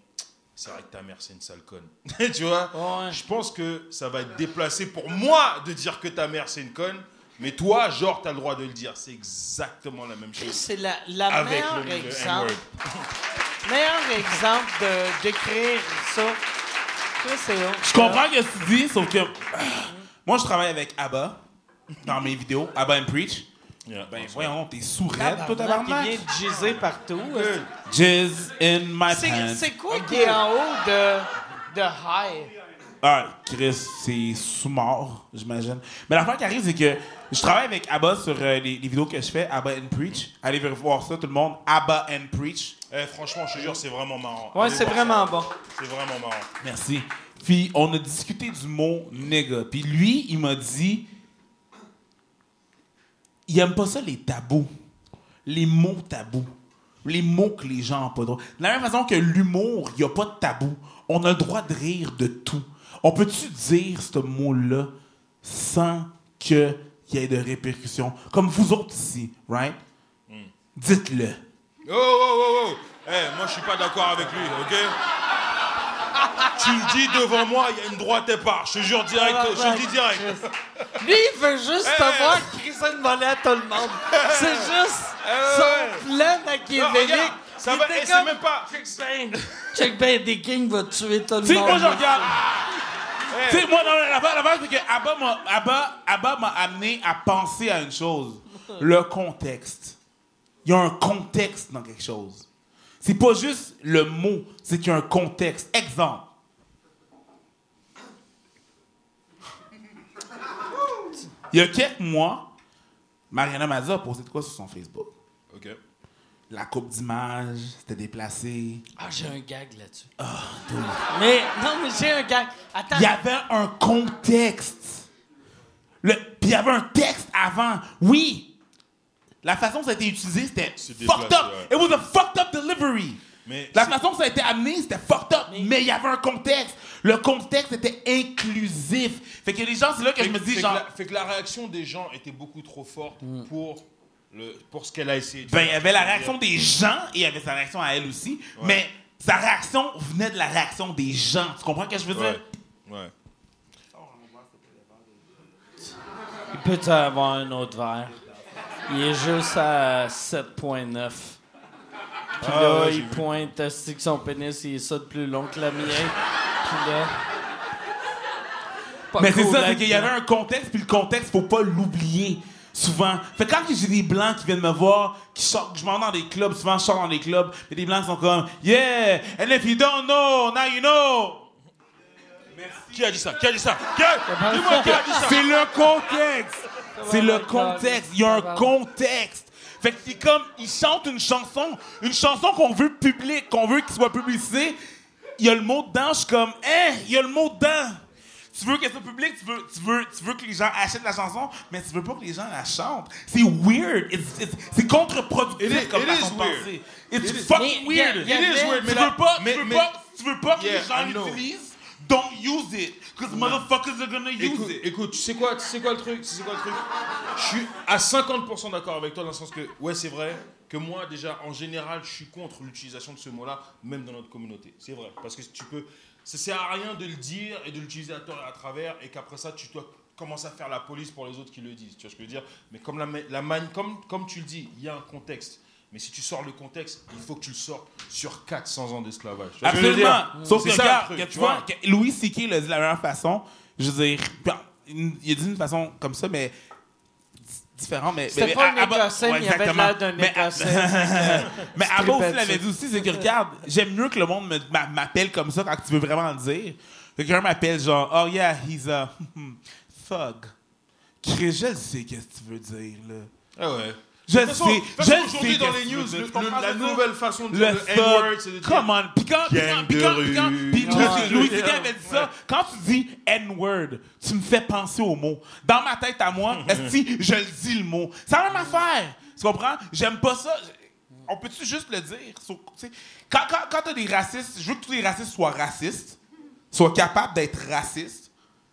Speaker 3: C'est vrai que ta mère, c'est une sale conne. tu vois
Speaker 2: Ouais.
Speaker 3: Je pense que ça va être déplacé pour moi de dire que ta mère, c'est une conne. Mais toi, genre, t'as le droit de le dire. C'est exactement la même chose.
Speaker 2: C'est la, la
Speaker 3: Avec
Speaker 2: meilleure
Speaker 3: le, le
Speaker 2: exemple, meilleur exemple de d'écrire ça.
Speaker 4: Je comprends ce que tu dis, sauf que. Moi, je travaille avec Abba dans mes vidéos, Abba and Preach.
Speaker 3: Yeah,
Speaker 4: Ben, voyons, t'es sous-raide, toi,
Speaker 2: Tabarnak, Il vient de giser partout.
Speaker 4: Jizz in my pants.
Speaker 2: c'est quoi qui est en haut de, de high?
Speaker 4: Ah, Chris, c'est sous-mort, j'imagine. Mais l'affaire qui arrive, c'est que je travaille avec Abba sur euh, les, les vidéos que je fais, Abba and Preach. Allez voir ça, tout le monde. Abba and Preach.
Speaker 3: Eh, franchement, je te jure, c'est vraiment marrant.
Speaker 2: Ouais, c'est vraiment
Speaker 3: ça.
Speaker 2: bon.
Speaker 3: C'est vraiment marrant.
Speaker 4: Merci. Puis on a discuté du mot nigga. Puis lui, il m'a dit il aime pas ça les tabous. Les mots tabous. Les mots que les gens n'ont pas droit. De la même façon que l'humour, il n'y a pas de tabou. On a le droit de rire de tout. On peut-tu dire ce mot-là sans qu'il y ait de répercussions? Comme vous autres ici, right? Dites-le.
Speaker 3: Oh, oh, oh, oh. Eh, moi, je suis pas d'accord avec lui, ok? Tu le dis devant moi, il y a une droite épars. Je te jure direct, je te le dis direct.
Speaker 2: Lui, il veut juste
Speaker 3: Eh,
Speaker 2: te voir
Speaker 3: eh.
Speaker 2: crisser une volée à tout le monde. C'est juste
Speaker 3: Eh,
Speaker 2: son plan machiavélique.
Speaker 3: ça va, c'est
Speaker 2: comme,
Speaker 3: même pas.
Speaker 2: Check ben, check ben, des kings va tuer tout le
Speaker 4: Tu sais,
Speaker 2: monde.
Speaker 4: moi, je regarde.
Speaker 3: Eh,
Speaker 4: Tu sais, moi, l'affaire, c'est que Abba m'a, Abba, Abba m'a amené à penser à une chose. Le contexte. Il y a un contexte dans quelque chose. C'est pas juste le mot, c'est qu'il y a un contexte. Exemple. Il y a quelques mois, Mariana Mazza a posé de quoi sur son Facebook?
Speaker 3: Ok.
Speaker 4: La coupe d'image, c'était déplacé.
Speaker 2: Ah, j'ai un gag là-dessus.
Speaker 4: Ah,
Speaker 2: mais, non, mais j'ai un gag. Attends.
Speaker 4: Il y avait un contexte. Le, puis il y avait un texte avant. Oui. La façon dont ça a été utilisé, c'était
Speaker 3: C'est
Speaker 4: fucked up.
Speaker 3: ouais.
Speaker 4: It was a fucked up delivery.
Speaker 3: Mais
Speaker 4: La façon que ça a été amené, c'était fucked up, mais il y avait un contexte. Le contexte était inclusif. Fait que les gens, c'est là que je me dis,
Speaker 3: fait
Speaker 4: genre,
Speaker 3: que la, fait que la réaction des gens était beaucoup trop forte pour, le, pour ce qu'elle a essayé de
Speaker 4: ben, il y avait la réaction des gens et il y avait sa réaction à elle aussi. Mais sa réaction venait de la réaction des gens. Tu comprends ce que je veux dire?
Speaker 3: Ouais. ouais.
Speaker 2: Il peut avoir un autre verre. Il est juste à 7.9. Puis
Speaker 3: Ah,
Speaker 2: là,
Speaker 3: ouais,
Speaker 2: il pointe, asti que son pénis, il est ça de plus long que le mien. Puis là... Pas
Speaker 4: Mais c'est
Speaker 2: cool,
Speaker 4: ça, c'est qu'il y avait un contexte, puis le contexte, faut pas l'oublier. Souvent. Fait que quand j'ai des blancs qui viennent me voir, qui sortent, je m'en vais dans des clubs, souvent je sors dans des clubs, et des blancs sont comme Yeah! And if you don't know, now you know!
Speaker 3: Qui a dit ça? Qui a dit ça? Qui a- Dis-moi qui a dit ça?
Speaker 4: C'est le contexte! C'est le contexte. Il y a un contexte. Fait que c'est comme, ils chantent une chanson, une chanson qu'on veut publique, qu'on veut qu'il soit publicité. Il y a le mot dedans, je suis comme, hein, il y a le mot dedans. Tu veux qu'elle soit publique, tu veux, tu, veux, tu veux que les gens achètent la chanson, mais tu veux pas que les gens la chantent. C'est weird. C'est contre-productif comme
Speaker 3: it
Speaker 4: façon de penser. It's
Speaker 3: It
Speaker 4: fucking weird.
Speaker 2: y avait-
Speaker 3: It is weird,
Speaker 4: Tu
Speaker 3: mais
Speaker 4: veux
Speaker 3: la-
Speaker 4: pas,
Speaker 3: mais-
Speaker 4: tu veux
Speaker 3: mais-
Speaker 4: pas, tu veux pas que
Speaker 3: Yeah,
Speaker 4: les gens l'utilisent. Don't use it. Because motherfuckers are gonna use
Speaker 3: Écoute,
Speaker 4: it.
Speaker 3: écoute, tu sais quoi, tu sais quoi le truc, tu sais quoi le truc? Je suis à 50% d'accord avec toi dans le sens que, ouais, c'est vrai que moi déjà, en général, je suis contre l'utilisation de ce mot-là, même dans notre communauté. C'est vrai, parce que tu peux, ça sert à rien de le dire et de l'utiliser à tort et à travers, et qu'après ça, tu dois commencer à faire la police pour les autres qui le disent. Tu vois ce que je veux dire? Mais comme la, ma- la man- comme, comme tu le dis, il y a un contexte. Mais si tu sors le contexte, il faut que tu le sortes sur 400 ans d'esclavage.
Speaker 4: Absolument. Sauf que,
Speaker 3: le
Speaker 4: regarde,
Speaker 3: truc,
Speaker 4: que
Speaker 3: tu
Speaker 4: vois,
Speaker 3: vois?
Speaker 4: que Louis C.K. l'a dit de la meilleure façon. Je veux dire, bon, il a dit d'une façon comme ça, mais différente. Mais,
Speaker 2: C'était pas
Speaker 4: mais-
Speaker 2: un Écossais,
Speaker 4: ouais,
Speaker 2: mais il avait
Speaker 4: exactement.
Speaker 2: l'air d'un
Speaker 4: Mais-
Speaker 2: Écossais.
Speaker 4: Mais Abba aussi l'avait dit aussi, c'est que regarde, j'aime mieux que le monde m'appelle comme ça quand tu veux vraiment le dire. Que quelqu'un m'appelle genre, oh yeah, he's a thug. Chris, je le sais qu'est-ce que tu veux dire, là.
Speaker 3: Ah ouais.
Speaker 4: Je sais, je sais
Speaker 3: dans les news, la nouvelle façon de dire
Speaker 4: Le
Speaker 3: N-word, c'est de dire-
Speaker 4: come on. Puis quand, puis
Speaker 3: Gang
Speaker 4: quand, puis
Speaker 3: de
Speaker 4: quand, puis quand,
Speaker 3: rue.
Speaker 4: puis
Speaker 3: Ouais.
Speaker 4: Louis-. C.K. avait dit ça, quand tu dis N-word, tu me fais penser au mot. Dans ma tête à moi, si je le dis le mot? C'est la même affaire. Tu comprends? J'aime pas ça. On peut-tu juste le dire? Quand, quand, quand t'as des racistes, je veux que tous les racistes soient racistes, soient capables d'être racistes.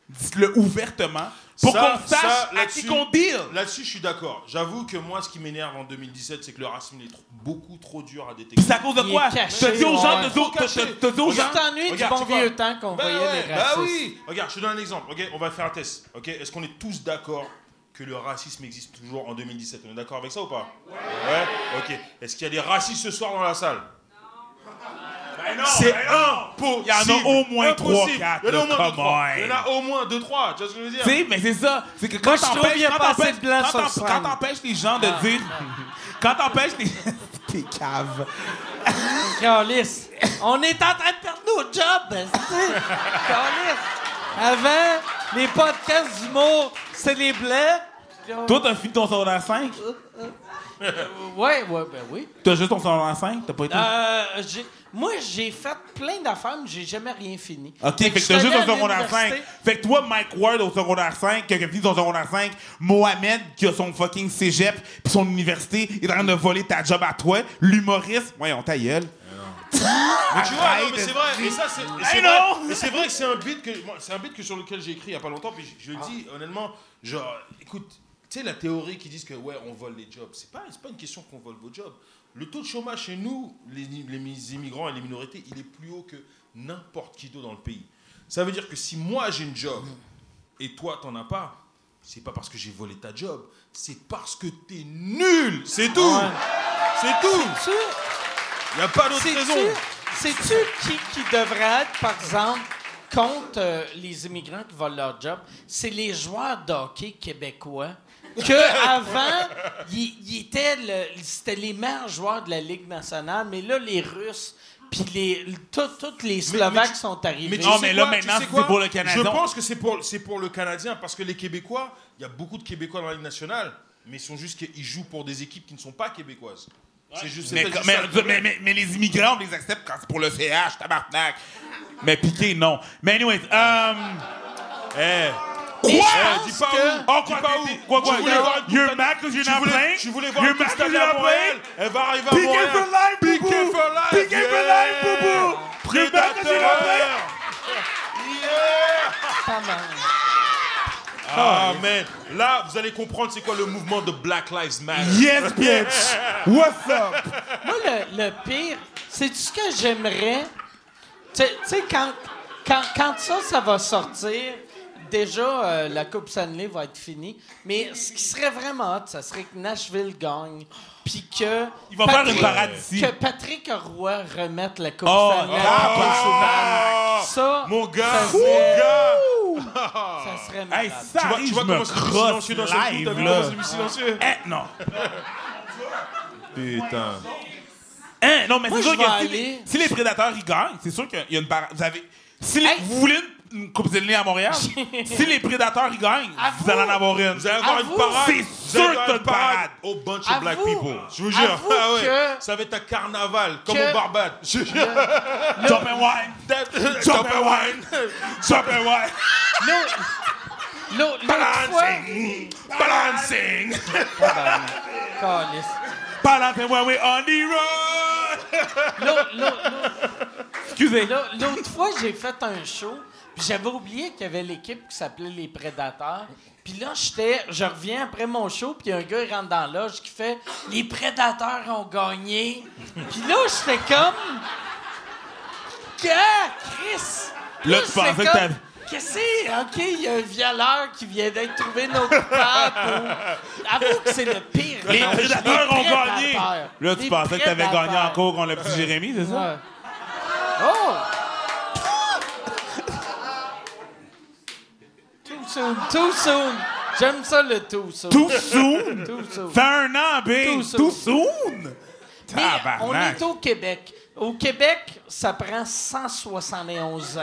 Speaker 4: Dites-le ouvertement pour qu'on sache
Speaker 3: ça,
Speaker 4: à qui
Speaker 3: là-dessus-
Speaker 4: qu'on deal.
Speaker 3: Là-dessus, je suis d'accord. J'avoue que moi, ce qui m'énerve en 2017, c'est que le racisme est trop- beaucoup trop dur à détecter.
Speaker 4: C'est à cause de quoi? T'as dit aux gens, dit aux
Speaker 2: Je t'ennuie du bon vieux temps qu'on
Speaker 3: Bah
Speaker 2: voyait les
Speaker 3: bah
Speaker 2: racistes.
Speaker 3: oui. Regarde, je te donne un exemple. Ok, on va faire un test. Ok, est-ce qu'on est tous d'accord que le racisme existe toujours en 2017 On est d'accord avec ça ou pas? Ouais. Ok. Est-ce qu'il y a des racistes ce soir dans la salle? C'est impossible.
Speaker 4: Il y en a au moins trois, quatre,
Speaker 3: Il y en a au moins deux, trois. Il y en a au moins deux, trois. Tu vois ce que je veux dire?
Speaker 4: Tu sais, mais c'est ça. C'est que quand
Speaker 2: Moi, je trouve
Speaker 4: t'empêches les gens de dire. Quand t'empêches les. T'es cave.
Speaker 2: Calice. On est en train de perdre nos jobs. Calice. Avant, les podcasts d'humour, c'est les on-
Speaker 4: Toi, t'as fini ton secondaire 5?
Speaker 2: Ouais, ouais, ben oui.
Speaker 4: T'as juste ton secondaire 5? T'as pas été.
Speaker 2: Euh, j'ai- moi, j'ai fait plein d'affaires, mais j'ai jamais rien fini.
Speaker 4: Ok, fait que t'as juste
Speaker 2: à
Speaker 4: secondaire 5.
Speaker 2: l'université.
Speaker 4: Fait que toi, Mike Ward au secondaire 5, qui a fini son secondaire 5, Mohamed, qui a son fucking cégep, puis son université, est en train de voler ta job à toi, l'humoriste. Voyons, ta gueule.
Speaker 3: Mais tu vois, non, mais c'est vrai. Et ça, c'est c'est vrai.
Speaker 4: know.
Speaker 3: Et c'est vrai que c'est un beat que moi, c'est un beat que sur lequel j'ai écrit il y a pas longtemps. Puis je, je le dis honnêtement, genre, écoute, tu sais la théorie qui disent que ouais, on vole les jobs. C'est pas, c'est pas une question qu'on vole vos jobs. Le taux de chômage chez nous, les, les immigrants et les minorités, il est plus haut que n'importe qui d'autre dans le pays. Ça veut dire que si moi j'ai une job et toi t'en as pas, c'est pas parce que j'ai volé ta job, c'est parce que t'es nul. C'est tout. C'est tout. Il n'y a pas d'autre raison.
Speaker 2: Qui, qui devrait être, par exemple, contre euh, les immigrants qui volent leur job? C'est les joueurs d'hockey québécois. Que avant, ils ils étaient le- c'était les meilleurs joueurs de la Ligue nationale, mais là, les Russes, puis les, tout- tous les Slovaques sont arrivés.
Speaker 3: Mais tu
Speaker 4: Non, mais là,
Speaker 3: quoi, tu
Speaker 4: maintenant,
Speaker 3: sais
Speaker 4: c'est pour le Canadien.
Speaker 3: Je pense que c'est pour, c'est pour le Canadien parce que les Québécois, il y a beaucoup de Québécois dans la Ligue nationale, mais ils sont juste qu'ils jouent pour des équipes qui ne sont pas québécoises. C'est juste, c'est
Speaker 4: Mais,
Speaker 3: juste ça
Speaker 4: mais,
Speaker 3: problème.
Speaker 4: mais- mais les immigrants, on les accepte quand c'est pour le CH, tabarnak. Mais piqué, non. Mais anyways, euh,
Speaker 3: Eh,
Speaker 2: Je
Speaker 3: Eh,
Speaker 2: pense
Speaker 3: dis pas
Speaker 2: que-.
Speaker 4: Oh, you're- mad 'cause you're
Speaker 3: tu
Speaker 4: not
Speaker 3: voulais-
Speaker 4: playing?
Speaker 3: Tu voulais voir
Speaker 4: You're mad
Speaker 3: coupe
Speaker 4: 'cause
Speaker 3: Stanley
Speaker 4: you're not
Speaker 3: Montréal. Elle va arriver à Montréal.
Speaker 4: for life, boubou.
Speaker 3: for life.
Speaker 4: Piqué for
Speaker 3: yeah.
Speaker 4: life, boubou.
Speaker 3: Prédateur.
Speaker 2: Pas mal.
Speaker 3: Ah, man. Là, vous allez comprendre c'est quoi le mouvement de Black Lives Matter.
Speaker 4: Yes, bitch! What's up?
Speaker 2: Moi, le, le pire, c'est ce que j'aimerais? Tu sais- tu sais, quand, quand, quand ça, ça va sortir, déjà, euh, la Coupe Stanley va être finie. Mais ce qui serait vraiment hot, ça serait que Nashville gagne. Puis que.
Speaker 4: Il va faire
Speaker 2: Patrick-
Speaker 4: une parade ici.
Speaker 2: Que Patrick Roy remette la Coupe
Speaker 4: Oh,
Speaker 2: Stanley à Paul Souban.
Speaker 3: Ah,
Speaker 2: Ça.
Speaker 3: Mon gars,
Speaker 2: ça
Speaker 3: mon
Speaker 2: serait,
Speaker 3: gars.
Speaker 2: ça serait malade.
Speaker 4: Hey, ça
Speaker 3: Tu vois, tu vois comment
Speaker 4: me
Speaker 3: c'est silencieux dans ce
Speaker 4: live, là.
Speaker 3: comment c'est silencieux?
Speaker 4: Eh, non.
Speaker 3: Putain.
Speaker 4: Hein, non, mais c'est sûr que si,
Speaker 2: aller-
Speaker 4: les, si les prédateurs ils gagnent, c'est sûr qu'il y a une parade. Vous avez. Si les-
Speaker 2: Hey.
Speaker 4: vous voulez une, une Coupe Stanley à Montréal, si les prédateurs ils gagnent,
Speaker 2: Avoue.
Speaker 4: vous allez en avoir une.
Speaker 3: Vous allez avoir une parade.
Speaker 4: C'est
Speaker 3: Vous
Speaker 4: sûr que t'as
Speaker 3: une
Speaker 4: parade.
Speaker 3: Au bunch of black people. Je vous jure. Ah ouais.
Speaker 2: que-
Speaker 3: Ça va être un carnaval, comme
Speaker 2: que-
Speaker 3: au Barbade. Je vous jure.
Speaker 4: Jump and wine!
Speaker 3: Jump and wine.
Speaker 4: Jump and wine!
Speaker 2: L'autre-.
Speaker 3: Balancing. Balancing.
Speaker 2: Calisse.
Speaker 4: Balance and wine, we on the road!
Speaker 2: L'autre- l'autre- l'autre-
Speaker 4: Excusez.
Speaker 2: L'au- L'autre fois, j'ai fait un show, puis j'avais oublié qu'il y avait l'équipe qui s'appelait Les Prédateurs. Puis là, j'étais, je reviens après mon show, puis un gars il rentre dans la loge qui fait Les Prédateurs ont gagné. Puis là, j'étais comme Que Chris
Speaker 4: Là, tu pensais que t'avais-
Speaker 2: Qu'est-ce que c'est? OK, il y a un violeur qui vient d'être trouvé non coupable. ou- Avoue que c'est le pire.
Speaker 4: Les
Speaker 2: Non,
Speaker 4: prédateurs ont gagné! Là, tu
Speaker 2: Les
Speaker 4: pensais que t'avais gagné
Speaker 2: prédateurs.
Speaker 4: en cours contre le petit Jérémy, c'est ça?
Speaker 2: Ouais. Oh! Soon, too soon. J'aime ça le too soon.
Speaker 4: Too soon!
Speaker 2: Too soon.
Speaker 4: Fait un an!
Speaker 2: Too soon.
Speaker 4: Too soon!
Speaker 2: Mais on est au Québec. Au Québec, ça prend 171 ans.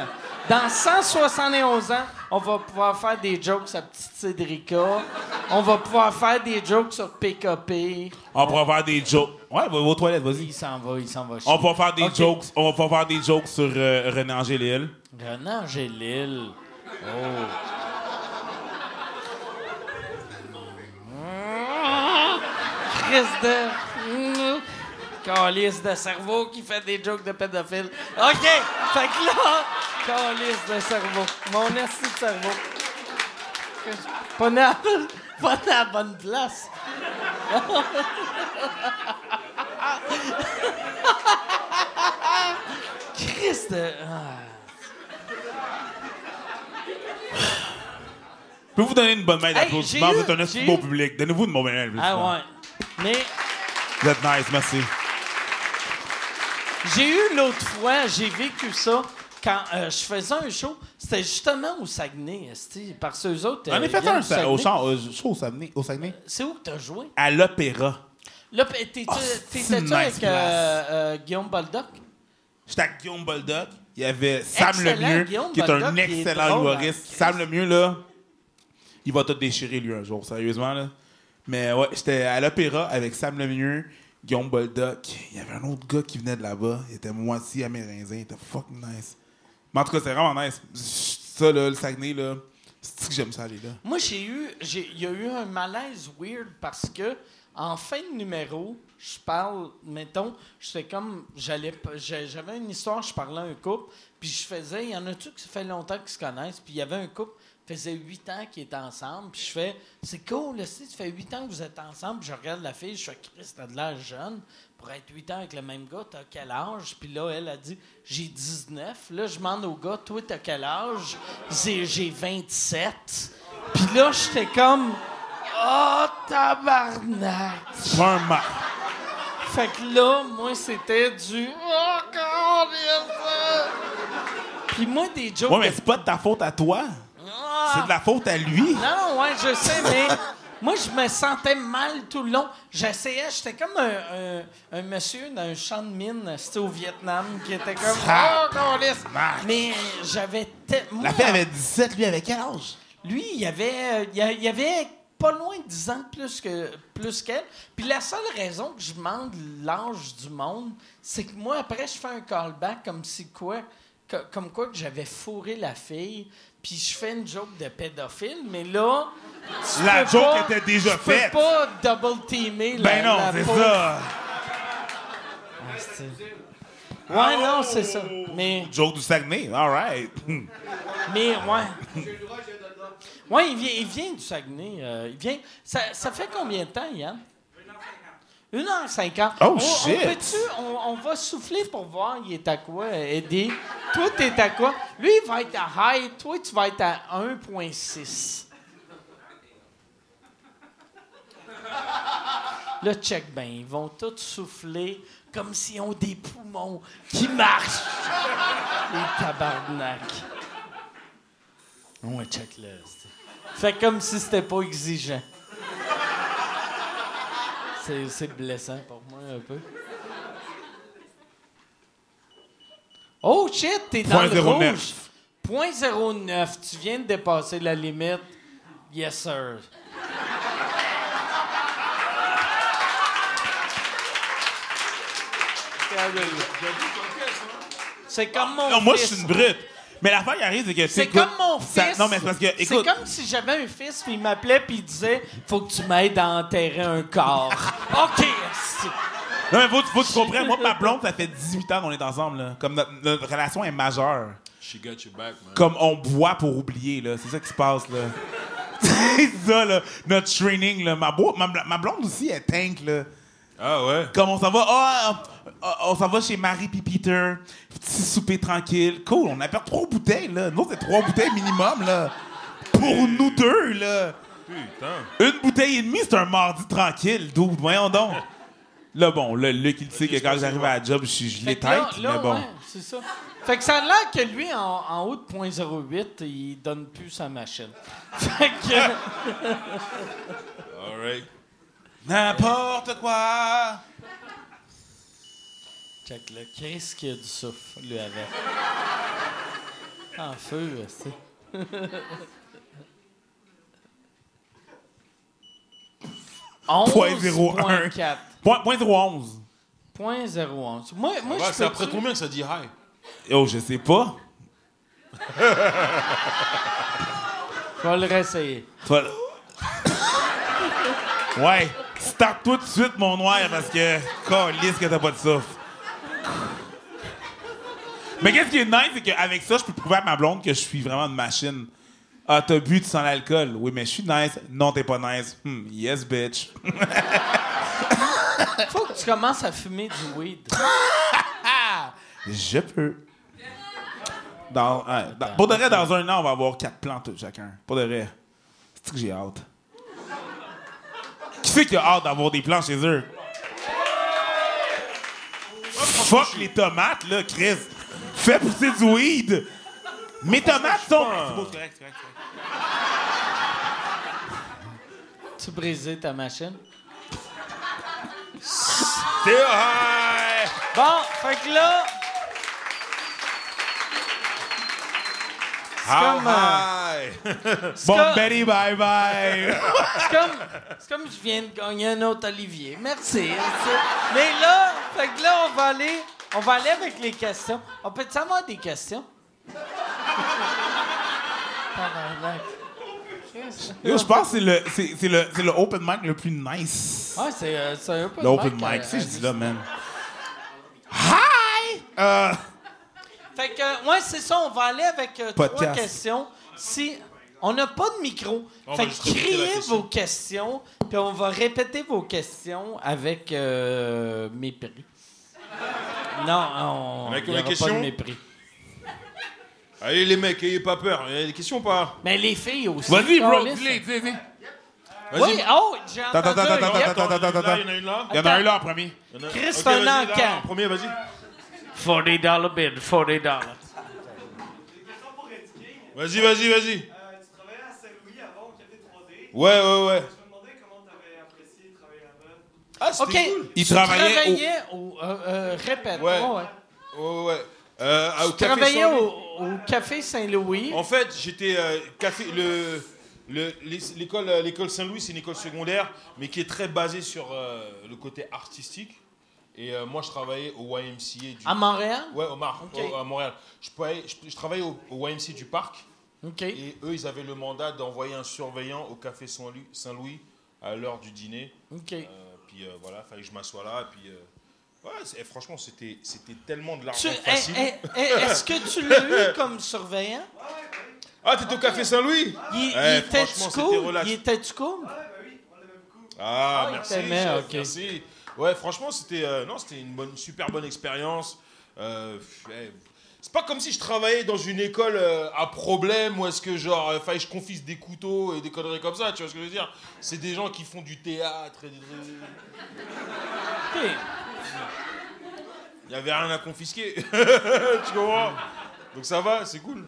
Speaker 2: Dans 171 ans, on va pouvoir faire des jokes sur Petite Cédrica. On va pouvoir faire des jokes sur PKP.
Speaker 4: On pourra faire des jokes. Ouais, va aux toilettes, vas-y.
Speaker 2: Il s'en va, il s'en va.
Speaker 4: On va faire des
Speaker 2: Ok.
Speaker 4: jokes. On va faire des jokes sur euh, René Angélil.
Speaker 2: Renan Angélil. Oh. Chris de. Calice de cerveau qui fait des jokes de pédophile. OK! Fait que là, calice de cerveau. Mon esti de cerveau. Pas la- pas dans la bonne place. Chris de. ah.
Speaker 4: Je peux vous donner une bonne main
Speaker 2: Hey,
Speaker 4: d'applaudissement.
Speaker 2: j'ai
Speaker 4: Vous êtes un assez beau public. Donnez-vous une bonne main d'applaudissement.
Speaker 2: Ah ouais. Mais
Speaker 4: Vous êtes nice, merci.
Speaker 2: j'ai eu l'autre fois, j'ai vécu ça quand euh, je faisais un show. C'était justement au Saguenay, esti, parce que eux autres.
Speaker 4: On
Speaker 2: euh,
Speaker 4: a fait
Speaker 2: viennent
Speaker 4: un sa- au champ, euh, show au Saguenay. Au Saguenay.
Speaker 2: C'est où que t'as joué?
Speaker 4: À l'Opéra.
Speaker 2: Là,
Speaker 4: Oh, c'est
Speaker 2: t'étais-tu
Speaker 4: une nice
Speaker 2: avec
Speaker 4: place.
Speaker 2: euh, euh, Guillaume Boldoc?
Speaker 4: J'étais avec Guillaume Boldoc. Il y avait Sam
Speaker 2: Excellent,
Speaker 4: Lemieux,
Speaker 2: Guillaume
Speaker 4: qui est
Speaker 2: Boldoc,
Speaker 4: un
Speaker 2: est
Speaker 4: excellent
Speaker 2: drôle,
Speaker 4: humoriste.
Speaker 2: hein,
Speaker 4: Sam Lemieux, là, il va tout déchirer, lui, un jour, sérieusement. Là. Mais ouais, j'étais à l'Opéra avec Sam Lemieux, Guillaume Boldoc. Il y avait un autre gars qui venait de là-bas. Il était moitié amérindien. Il était fucking nice. Mais en tout cas, c'est vraiment nice. Ça, là, le Saguenay, là, c'est que j'aime ça aller là?
Speaker 2: Moi, j'ai eu, il y a eu un malaise weird parce que en fin de numéro, je parle, mettons, j'étais comme, j'allais, j'avais une histoire, je parlais à un couple, puis je faisais, il y en a-tu qui fait longtemps qu'ils se connaissent, puis il y avait un couple, faisait huit ans qu'ils étaient ensemble, puis je fais, c'est cool, là, si, ça fait huit ans que vous êtes ensemble, puis je regarde la fille, je fais, Chris, t'as de l'air jeune, pour être huit ans avec le même gars, t'as quel âge? Puis là, elle a dit, j'ai 19. Là, je demande au gars, toi, t'as quel âge? J'ai j'ai 27. Puis là, j'étais comme, oh, tabarnak!
Speaker 4: C'est pas un
Speaker 2: Fait que là, moi, c'était du, oh, câlisse! Puis moi, des jokes.
Speaker 4: Ouais, mais c'est pas de ta faute à toi. C'est de la faute à lui.
Speaker 2: Non, ouais, je sais, mais moi, je me sentais mal tout le long. J'essayais, j'étais comme un, un- un monsieur dans un champ de mine, c'était au Vietnam, qui était comme.
Speaker 4: Ah,
Speaker 2: Oh, câlisse! Mais j'avais. te- moi,
Speaker 4: La fille avait 17, lui avait quel âge?
Speaker 2: Lui, il y avait, il a- avait pas loin de 10 ans de plus que plus qu'elle. Puis la seule raison que je demande l'âge du monde, c'est que moi, après, je fais un callback comme si quoi co- comme quoi que j'avais fourré la fille, puis je fais une joke de pédophile, mais là. tu
Speaker 4: La
Speaker 2: peux
Speaker 4: joke
Speaker 2: pas-
Speaker 4: était déjà
Speaker 2: tu peux
Speaker 4: faite.
Speaker 2: pas double teamer la
Speaker 4: Ben non, c'est ça.
Speaker 2: Ah, Ouais, non, c'est ça. Mais,
Speaker 4: Joke du Saguenay, all right.
Speaker 2: mais ouais. Ouais, il vient, il vient du Saguenay. euh, il vient. Ça, ça fait combien de temps, Yann? 1h50.
Speaker 4: Oh,
Speaker 2: on,
Speaker 4: shit.
Speaker 2: On, peut-tu- on, on va souffler pour voir il est à quoi, Eddie? Toi, t'es à quoi? Lui, il va être à high. Toi, tu vas être à 1.6. Là, check bien. Ils vont tous souffler comme s'ils ont des poumons qui marchent. Les tabarnak. Ouais, check là. Fait comme si c'était pas exigeant. C'est, c'est blessant pour moi un peu. Oh shit, t'es dans
Speaker 4: Point
Speaker 2: le
Speaker 4: zéro
Speaker 2: rouge.
Speaker 4: neuf.
Speaker 2: Point 09. Tu viens de dépasser la limite. Yes, sir. C'est comme mon
Speaker 4: Non, moi, je suis une brute. Mais l'affaire qui arrive, c'est que...
Speaker 2: C'est comme mon
Speaker 4: ça-
Speaker 2: fils.
Speaker 4: non, mais c'est parce que,
Speaker 2: C'est comme si j'avais un fils, puis il m'appelait, puis il disait Faut que tu m'aides à enterrer un corps. OK.
Speaker 4: Non, mais faut, faut que tu comprennes. Moi, ma blonde, ça fait 18 ans qu'on est ensemble, là. Comme notre, notre relation est majeure.
Speaker 3: She got your back, man.
Speaker 4: Comme on boit pour oublier, là. C'est ça qui se passe, là. c'est ça, là. Notre training, là. Ma, bo- ma, ma blonde aussi, elle tank, là.
Speaker 3: Ah ouais?
Speaker 4: Comme on s'en va, ah, ah, on s'en va chez Marie puis Peter, petit souper tranquille. Cool, on a perdu trois bouteilles, là. Nous, c'est trois bouteilles minimum, là. Pour nous deux, là.
Speaker 3: Putain.
Speaker 4: Une bouteille et demie, c'est un mardi tranquille, dude. Voyons donc. Là, bon, là, Luc, il sait que quand j'arrive à la job, je, suis-
Speaker 2: là-
Speaker 4: tête,
Speaker 2: là,
Speaker 4: mais bon.
Speaker 2: ouais, c'est ça. Fait que ça a l'air que lui, en, en haut de .08, il donne plus sa machine. Fait que.
Speaker 3: All right.
Speaker 4: N'importe quoi.
Speaker 2: Check là. Qu'est-ce qu'il y a du souffle, lui, avec? En feu, c'est.
Speaker 4: Point zéro un.
Speaker 2: 11.4.
Speaker 4: Point, point 011.
Speaker 2: Point 011. Moi, moi
Speaker 3: Ouais,
Speaker 2: je
Speaker 3: c'est après combien que ça dit high?
Speaker 4: Oh, je sais pas.
Speaker 2: Je vais le réessayer.
Speaker 4: Toi, là. ouais. Start tout de suite, mon noir, parce que. Calisse que t'as pas de souffle. Mais qu'est-ce qui est nice, c'est qu'avec ça, je peux prouver à ma blonde que je suis vraiment une machine. Ah, t'as bu, tu sens l'alcool. Oui, mais je suis nice. Non, t'es pas nice. Hmm, yes, bitch.
Speaker 2: Faut que tu commences à fumer du weed.
Speaker 4: Je peux. Dans, ouais, dans- pour de vrai, dans un an, on va avoir quatre plantes chacun. Pour de vrai. C'est que j'ai hâte. Qui c'est qui a hâte d'avoir des plants chez eux? Fuck les tomates, là, Chris. Fais pousser du weed. Mes tomates sont. C'est beau, c'est correct, c'est correct.
Speaker 2: Tu brisé ta machine?
Speaker 3: T'es high!
Speaker 2: Bon, fait que là, comme, euh,
Speaker 3: high?
Speaker 4: Bon, Betty, bye bye.
Speaker 2: c'est comme, c'est comme je viens de gagner un autre Olivier. Merci. c'est- Mais là, fait que là, on va aller, on va aller avec les questions. On peut-tu avoir des questions?
Speaker 4: Yo, je pense que c'est le, c'est, le, c'est le open mic le plus nice.
Speaker 2: Ouais, c'est, euh, c'est un peu.
Speaker 4: Le open
Speaker 2: mic,
Speaker 4: mic,
Speaker 2: euh,
Speaker 4: sais, je dis là, man. Hi! Euh,
Speaker 2: Fait que, ouais, c'est ça, on va aller avec euh, trois
Speaker 4: Podcast.
Speaker 2: questions. Si on n'a pas de micro,
Speaker 3: On
Speaker 2: fait
Speaker 3: va
Speaker 2: que
Speaker 3: juste répéter la
Speaker 2: criez
Speaker 3: question.
Speaker 2: vos questions, puis on va répéter vos questions avec euh, mépris. Non, on
Speaker 3: Avec
Speaker 2: il y
Speaker 3: les
Speaker 2: aura pas de mépris.
Speaker 3: Allez, les mecs, ayez pas peur. Il y a des questions ou pas?
Speaker 2: Mais les filles aussi.
Speaker 4: Vas-y, bro, dis-les, dis-les.
Speaker 3: Vas-y.
Speaker 2: Oui, oh, j'ai
Speaker 4: Attends,
Speaker 2: entendu
Speaker 4: attends,
Speaker 2: un
Speaker 4: attends,
Speaker 2: yep.
Speaker 4: attends, attends, attends, attends.
Speaker 3: Il y en a une là.
Speaker 4: Il y en a un là en premier.
Speaker 3: Il y en a-
Speaker 2: Chris,
Speaker 3: Ok,
Speaker 2: c'est un
Speaker 3: vas-y, là,
Speaker 2: encan.
Speaker 3: en Premier, vas-y.
Speaker 2: 40 dollar bid, 40 dollars.
Speaker 3: Vas-y, vas-y, vas-y.
Speaker 5: Euh, tu travaillais à Saint-Louis avant au Café 3D.
Speaker 3: Ouais, ouais, ouais.
Speaker 5: Je me demandais comment tu avais apprécié travailler là-bas.
Speaker 3: Ah, c'était
Speaker 2: OK.
Speaker 3: cool.
Speaker 4: Il
Speaker 2: tu
Speaker 4: travaillait
Speaker 2: travaillais au... euh, euh, répète.
Speaker 3: Ouais.
Speaker 2: ouais.
Speaker 3: Ouais, ouais. Euh, au
Speaker 2: Tu
Speaker 3: Café
Speaker 2: travaillais
Speaker 3: Saint-Louis.
Speaker 2: au, au Café Saint-Louis.
Speaker 3: En fait, j'étais euh, café le le- l'é- l'école euh, l'école Saint-Louis, c'est une école secondaire, mais qui est très basée sur euh, le côté artistique. Et euh, moi, je travaillais au YMCA du.
Speaker 2: À Montréal?
Speaker 3: Ouais, au Mar,
Speaker 2: Ok.
Speaker 3: au- à Montréal. Je, travaillais- je, je travaillais au, au YMCA du parc.
Speaker 2: OK.
Speaker 3: Et eux, ils avaient le mandat d'envoyer un surveillant au café Saint-Louis à l'heure du dîner.
Speaker 2: OK.
Speaker 3: Euh, puis euh, voilà, fallait que je m'assoie là. Et puis, euh, ouais, eh, franchement, c'était, tellement de l'argent
Speaker 2: eh,
Speaker 3: facile.
Speaker 2: eh, Est-ce que tu l'as eu comme surveillant?
Speaker 3: Ah, t'étais au café Saint-Louis?
Speaker 2: Il, il
Speaker 3: c'était
Speaker 2: cool?
Speaker 3: relax.
Speaker 2: Il était-tu cool?
Speaker 3: Ah,
Speaker 2: Ah, il
Speaker 3: merci, chef, merci. Ouais, franchement, c'était euh, non, c'était une bonne, super bonne expérience. Euh, c'est pas comme si je travaillais dans une école euh, à problème où est-ce que genre fallait que je confisque des couteaux et des conneries comme ça. Tu vois ce que je veux dire? C'est des gens qui font du théâtre. et des-. Il y avait rien à confisquer. tu comprends? Donc ça va, c'est cool.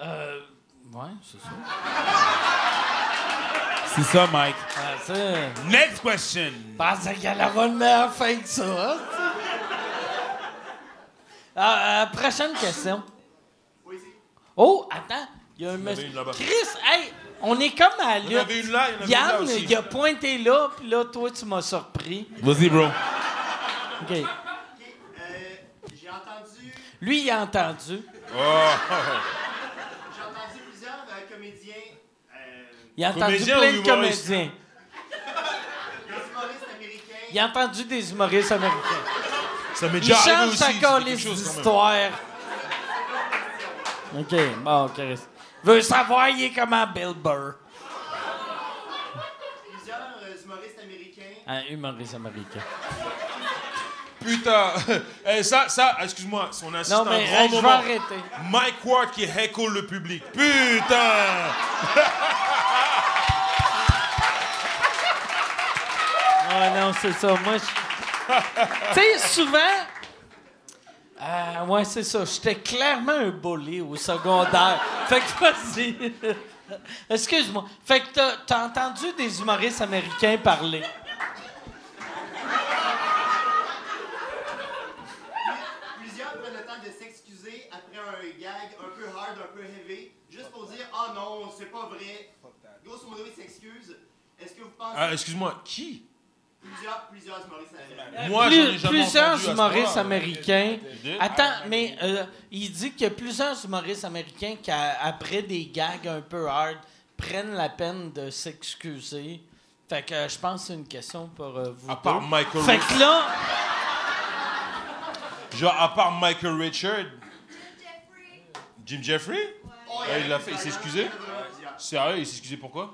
Speaker 2: Euh, ouais, c'est ça.
Speaker 4: C'est ça, Mike.
Speaker 2: Ah, c'est...
Speaker 4: Next question.
Speaker 2: Pense qu'elle aura une meilleure fin que ça. hein? Ah, euh, prochaine question. Oh, attends. Il y a un monsieur. Chris, hey, on est comme à
Speaker 3: Il y en avait une là, il y en avait une là
Speaker 2: Yann, il a pointé là, puis là, toi, tu m'as surpris.
Speaker 4: Vas-y, bro.
Speaker 2: OK.
Speaker 6: Ok, euh, j'ai entendu,
Speaker 2: Lui, il a entendu.
Speaker 3: Oh.
Speaker 6: j'ai entendu plusieurs euh, comédiens, euh,
Speaker 2: Il a entendu
Speaker 3: Comédien
Speaker 2: plein
Speaker 3: ou
Speaker 2: de
Speaker 3: humoriste?
Speaker 2: comédiens.
Speaker 6: des humoristes américains.
Speaker 2: Il a entendu des humoristes américains.
Speaker 3: Ça m'est
Speaker 2: Il
Speaker 3: déjà arrivé
Speaker 2: change
Speaker 3: aussi.
Speaker 2: sa
Speaker 3: c'est quelque
Speaker 2: calice
Speaker 3: chose, quand même.
Speaker 2: d'histoire. OK, bon, Chris. Veut savoir, il est comment Bill Burr?
Speaker 6: Plusieurs euh, humoristes américains.
Speaker 2: Un humoriste américain.
Speaker 3: Putain, Eh, ça, ça, excuse-moi, on assiste
Speaker 2: Non, mais
Speaker 3: un
Speaker 2: euh,
Speaker 3: grand
Speaker 2: je vais
Speaker 3: moment.
Speaker 2: arrêter.
Speaker 3: Mike Ward qui heckle le public. Putain
Speaker 2: Ouais, non, c'est ça. Moi, je... tu sais, souvent... Euh, ouais, c'est ça. J'étais clairement un bully au secondaire. fait que vas-y. Excuse-moi. Fait que t'as, t'as entendu des humoristes américains parler.
Speaker 6: Plusieurs prennent le temps de s'excuser après un gag un peu hard, un peu heavy, juste pour dire « Oh non, c'est pas vrai ». Grosso modo, ils s'excusent. Est-ce que vous pensez
Speaker 3: Ah, excuse-moi, qui?
Speaker 6: Plusieurs, plusieurs humoristes américains?
Speaker 3: Moi,
Speaker 2: Plus-
Speaker 3: j'en ai jamais
Speaker 2: plusieurs
Speaker 3: entendu à ce
Speaker 2: humoristes américains. Attends, mais euh, il dit qu'il y a plusieurs humoristes américains qui, a- après des gags un peu hard, prennent la peine de s'excuser. Fait que euh, je pense que c'est une question pour euh, vous.
Speaker 3: À part
Speaker 2: deux.
Speaker 3: Michael
Speaker 2: Fait que là,
Speaker 3: Genre, à part Michael Richard. Jim Jeffrey?
Speaker 6: Oh,
Speaker 3: Ah, il l'a fait, il s'est excusé? Sérieux, il s'est excusé pourquoi?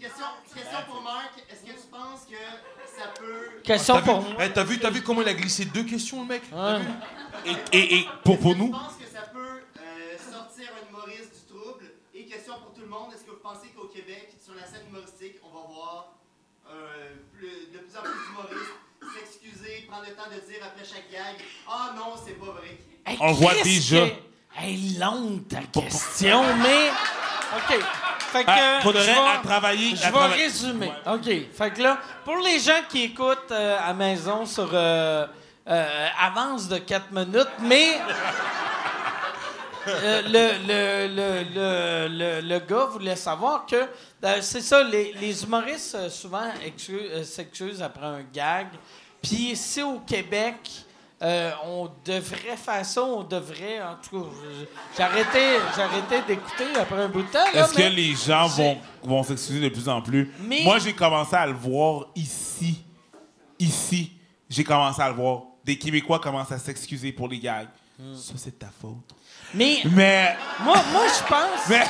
Speaker 6: Question, question pour Marc. Est-ce que ça peut...
Speaker 2: question
Speaker 3: T'as vu,
Speaker 2: pour moi.
Speaker 3: Eh, t'as vu, t'as vu comment il a glissé deux questions, le mec vu
Speaker 4: Et, et, et pour, pour nous,
Speaker 6: tu penses que ça peut euh, sortir un humoriste du trouble? Et question pour tout le monde, est-ce que vous pensez qu'au Québec, sur la scène humoristique, on va voir euh, plus- de plus en plus d'humoristes s'excuser, prendre le temps de dire après chaque gag « Ah non, c'est pas vrai
Speaker 2: Hey,
Speaker 4: On voit déjà.
Speaker 2: que- Hey, longue ta question, mais. OK. Fait que.
Speaker 4: Ah, faudrait
Speaker 2: je vais-
Speaker 4: à travailler-
Speaker 2: Je
Speaker 4: à
Speaker 2: vais
Speaker 4: trava-
Speaker 2: résumer. OK. Fait que là, pour les gens qui écoutent euh, à maison sur. euh, euh, avance de 4 minutes, mais. Euh, le, le, le, le, le, le gars voulait savoir que euh, c'est ça, les, les humoristes euh, souvent excu- euh, s'excusent après un gag. Puis si au Québec, euh, on devrait faire ça, on devrait. En tout cas, arrêté d'écouter après un bout de temps.
Speaker 4: est-ce que les gens vont, vont s'excuser de plus en plus?
Speaker 2: Mais-
Speaker 4: Moi, j'ai commencé à le voir ici. Ici, j'ai commencé à le voir. Des Québécois commencent à s'excuser pour les gags.
Speaker 2: Hmm.
Speaker 4: Ça, c'est de ta faute.
Speaker 2: Mais
Speaker 4: Mais,
Speaker 2: moi, moi je pense.
Speaker 4: mais,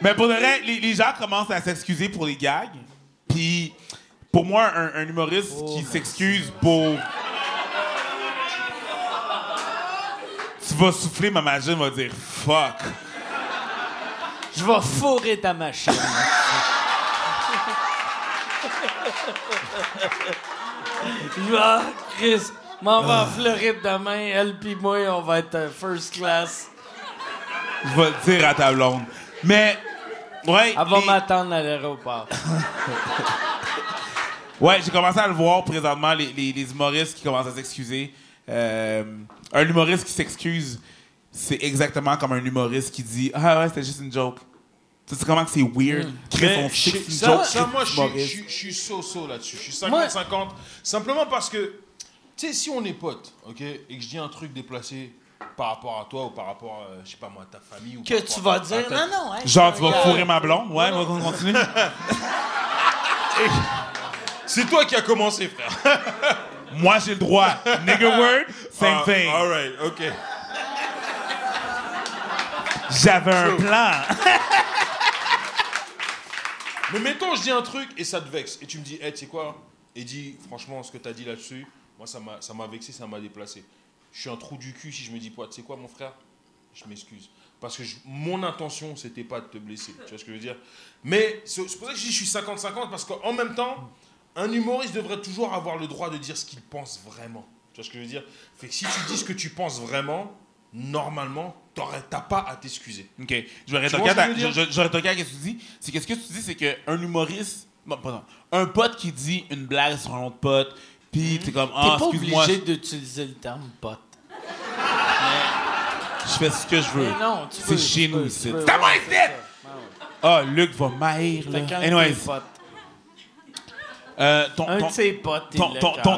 Speaker 4: mais pour le vrai, les, les gens commencent à s'excuser pour les gags. Puis, pour moi, un, un humoriste
Speaker 2: Oh,
Speaker 4: qui s'excuse pour. Tu vas souffler, ma machine va dire fuck.
Speaker 2: Je vais fourrer ta machine. Je vais, Chris, m'en vais en Floride demain. Elle puis moi, on va être euh, first class.
Speaker 4: Je vais le dire à ta blonde. Mais, ouais.
Speaker 2: Elle va
Speaker 4: les-
Speaker 2: m'attendre à l'aéroport.
Speaker 4: Ouais, j'ai commencé à le voir présentement, les, les, les humoristes qui commencent à s'excuser. Euh, un humoriste qui s'excuse, c'est exactement comme un humoriste qui dit Ah ouais, c'était juste une joke. Tu sais comment que c'est weird? Son
Speaker 3: je-
Speaker 4: six
Speaker 3: ça,
Speaker 4: joke
Speaker 3: ça, moi, je suis- so-so là-dessus. Je suis
Speaker 2: Moi-
Speaker 3: 50-50. Simplement parce que, tu sais, si on est potes, ok, et que je dis un truc déplacé par rapport à toi ou par rapport, à, je sais pas moi, à ta famille ou
Speaker 2: Que tu vas dire,
Speaker 3: ta-
Speaker 2: non, non, hey,
Speaker 4: Genre, tu vas fourrer ma blonde? Ouais, on va continuer.
Speaker 3: C'est toi qui as commencé, frère.
Speaker 4: Moi, j'ai le droit. Nigga word, same
Speaker 3: Ah,
Speaker 4: thing.
Speaker 3: All right, ok.
Speaker 4: J'avais un plan.
Speaker 3: Mais mettons, je dis un truc et ça te vexe. Et tu me dis, hey, tu sais quoi? Et dis, franchement, ce que tu as dit là-dessus, moi, ça m'a vexé, ça m'a déplacé. Je suis un trou du cul si je me dis, tu sais quoi, mon frère? Je m'excuse. Parce que je- mon intention, c'était pas de te blesser. Tu vois ce que je veux dire? Mais c'est c'est pour ça que je dis, je suis 50-50, parce qu'en même temps, un humoriste devrait toujours avoir le droit de dire ce qu'il pense vraiment. Tu vois ce que je veux dire? Fait que si tu dis ce que tu penses vraiment, normalement, t'as pas à t'excuser.
Speaker 4: OK. Je vais rétorquer à ce que tu dis. C'est que ce que tu dis, c'est qu'un humoriste... Non, pardon. Un pote qui dit une blague sur un autre pote, puis t'es comme...
Speaker 2: T'es
Speaker 4: Ah,
Speaker 2: pas
Speaker 4: excuse-moi,
Speaker 2: obligé d'utiliser le terme pote.
Speaker 4: je fais ce que je veux.
Speaker 2: Mais non, tu
Speaker 4: C'est
Speaker 2: peux,
Speaker 4: chez
Speaker 2: tu
Speaker 4: nous, ici. C'est à moi, ici!
Speaker 2: c'est
Speaker 4: Ah, Luc va m'haïr,
Speaker 2: ouais.
Speaker 4: là. Anyways,
Speaker 2: tes.
Speaker 4: Euh, ton,
Speaker 2: Un
Speaker 4: ton,
Speaker 2: de ses potes,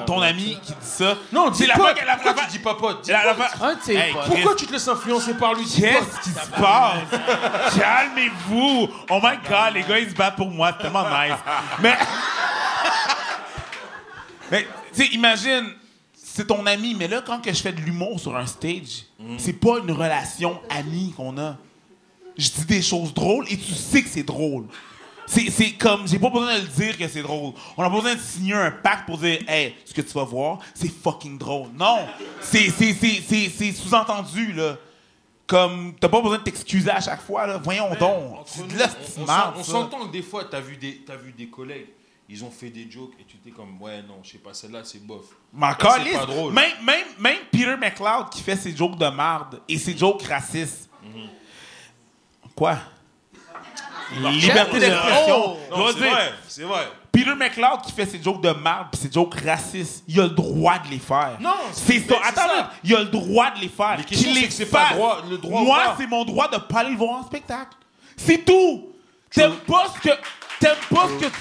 Speaker 4: ton, ami qui dit ça...
Speaker 3: Non,
Speaker 4: c'est
Speaker 3: dis
Speaker 4: la fois qu'elle a
Speaker 3: Pourquoi tu dis pas pote
Speaker 2: Un de ses
Speaker 4: Hey,
Speaker 2: potes.
Speaker 3: Pourquoi tu te laisses influencer par lui?
Speaker 4: Qu'est-ce qui se passe? Calmez-vous! Oh my god, les gars, ils se battent pour moi. C'est tellement nice. Mais. mais, tu sais, imagine, c'est ton ami, mais là, quand que je fais de l'humour sur un stage, c'est pas une relation amie qu'on a. Je dis des choses drôles et tu sais que c'est drôle. C'est comme, j'ai pas besoin de le dire que c'est drôle. On a pas besoin de signer un pacte pour dire, hey, ce que tu vas voir, c'est fucking drôle. Non! C'est sous-entendu, là. Comme, t'as pas besoin de t'excuser à chaque fois, là. Voyons donc.
Speaker 3: Entre
Speaker 4: C'est de la
Speaker 3: on- s'entend que des fois, tu as, vu des- t'as vu des collègues, ils ont fait des jokes et tu t'es comme, ouais, non, je sais pas, celle-là, c'est bof.
Speaker 4: Mais encore,
Speaker 3: c'est pas drôle.
Speaker 4: Même, même, même Peter McLeod qui fait ses jokes de marde et ses jokes racistes.
Speaker 3: Mhm.
Speaker 4: Quoi? Liberté d'expression.
Speaker 3: Non, c'est vrai, c'est vrai.
Speaker 4: Peter McLeod qui fait ses jokes de marde pis ses jokes racistes, il a le droit de les faire.
Speaker 3: Non,
Speaker 4: c'est
Speaker 3: c'est-
Speaker 4: ça. Attends, il a le droit de les faire. Qu'il les
Speaker 3: que c'est pas droit- le droit
Speaker 4: Moi, c'est mon droit de pas aller le voir en spectacle. C'est tout. T'aimes pas ce que. T'aimes pas ce que.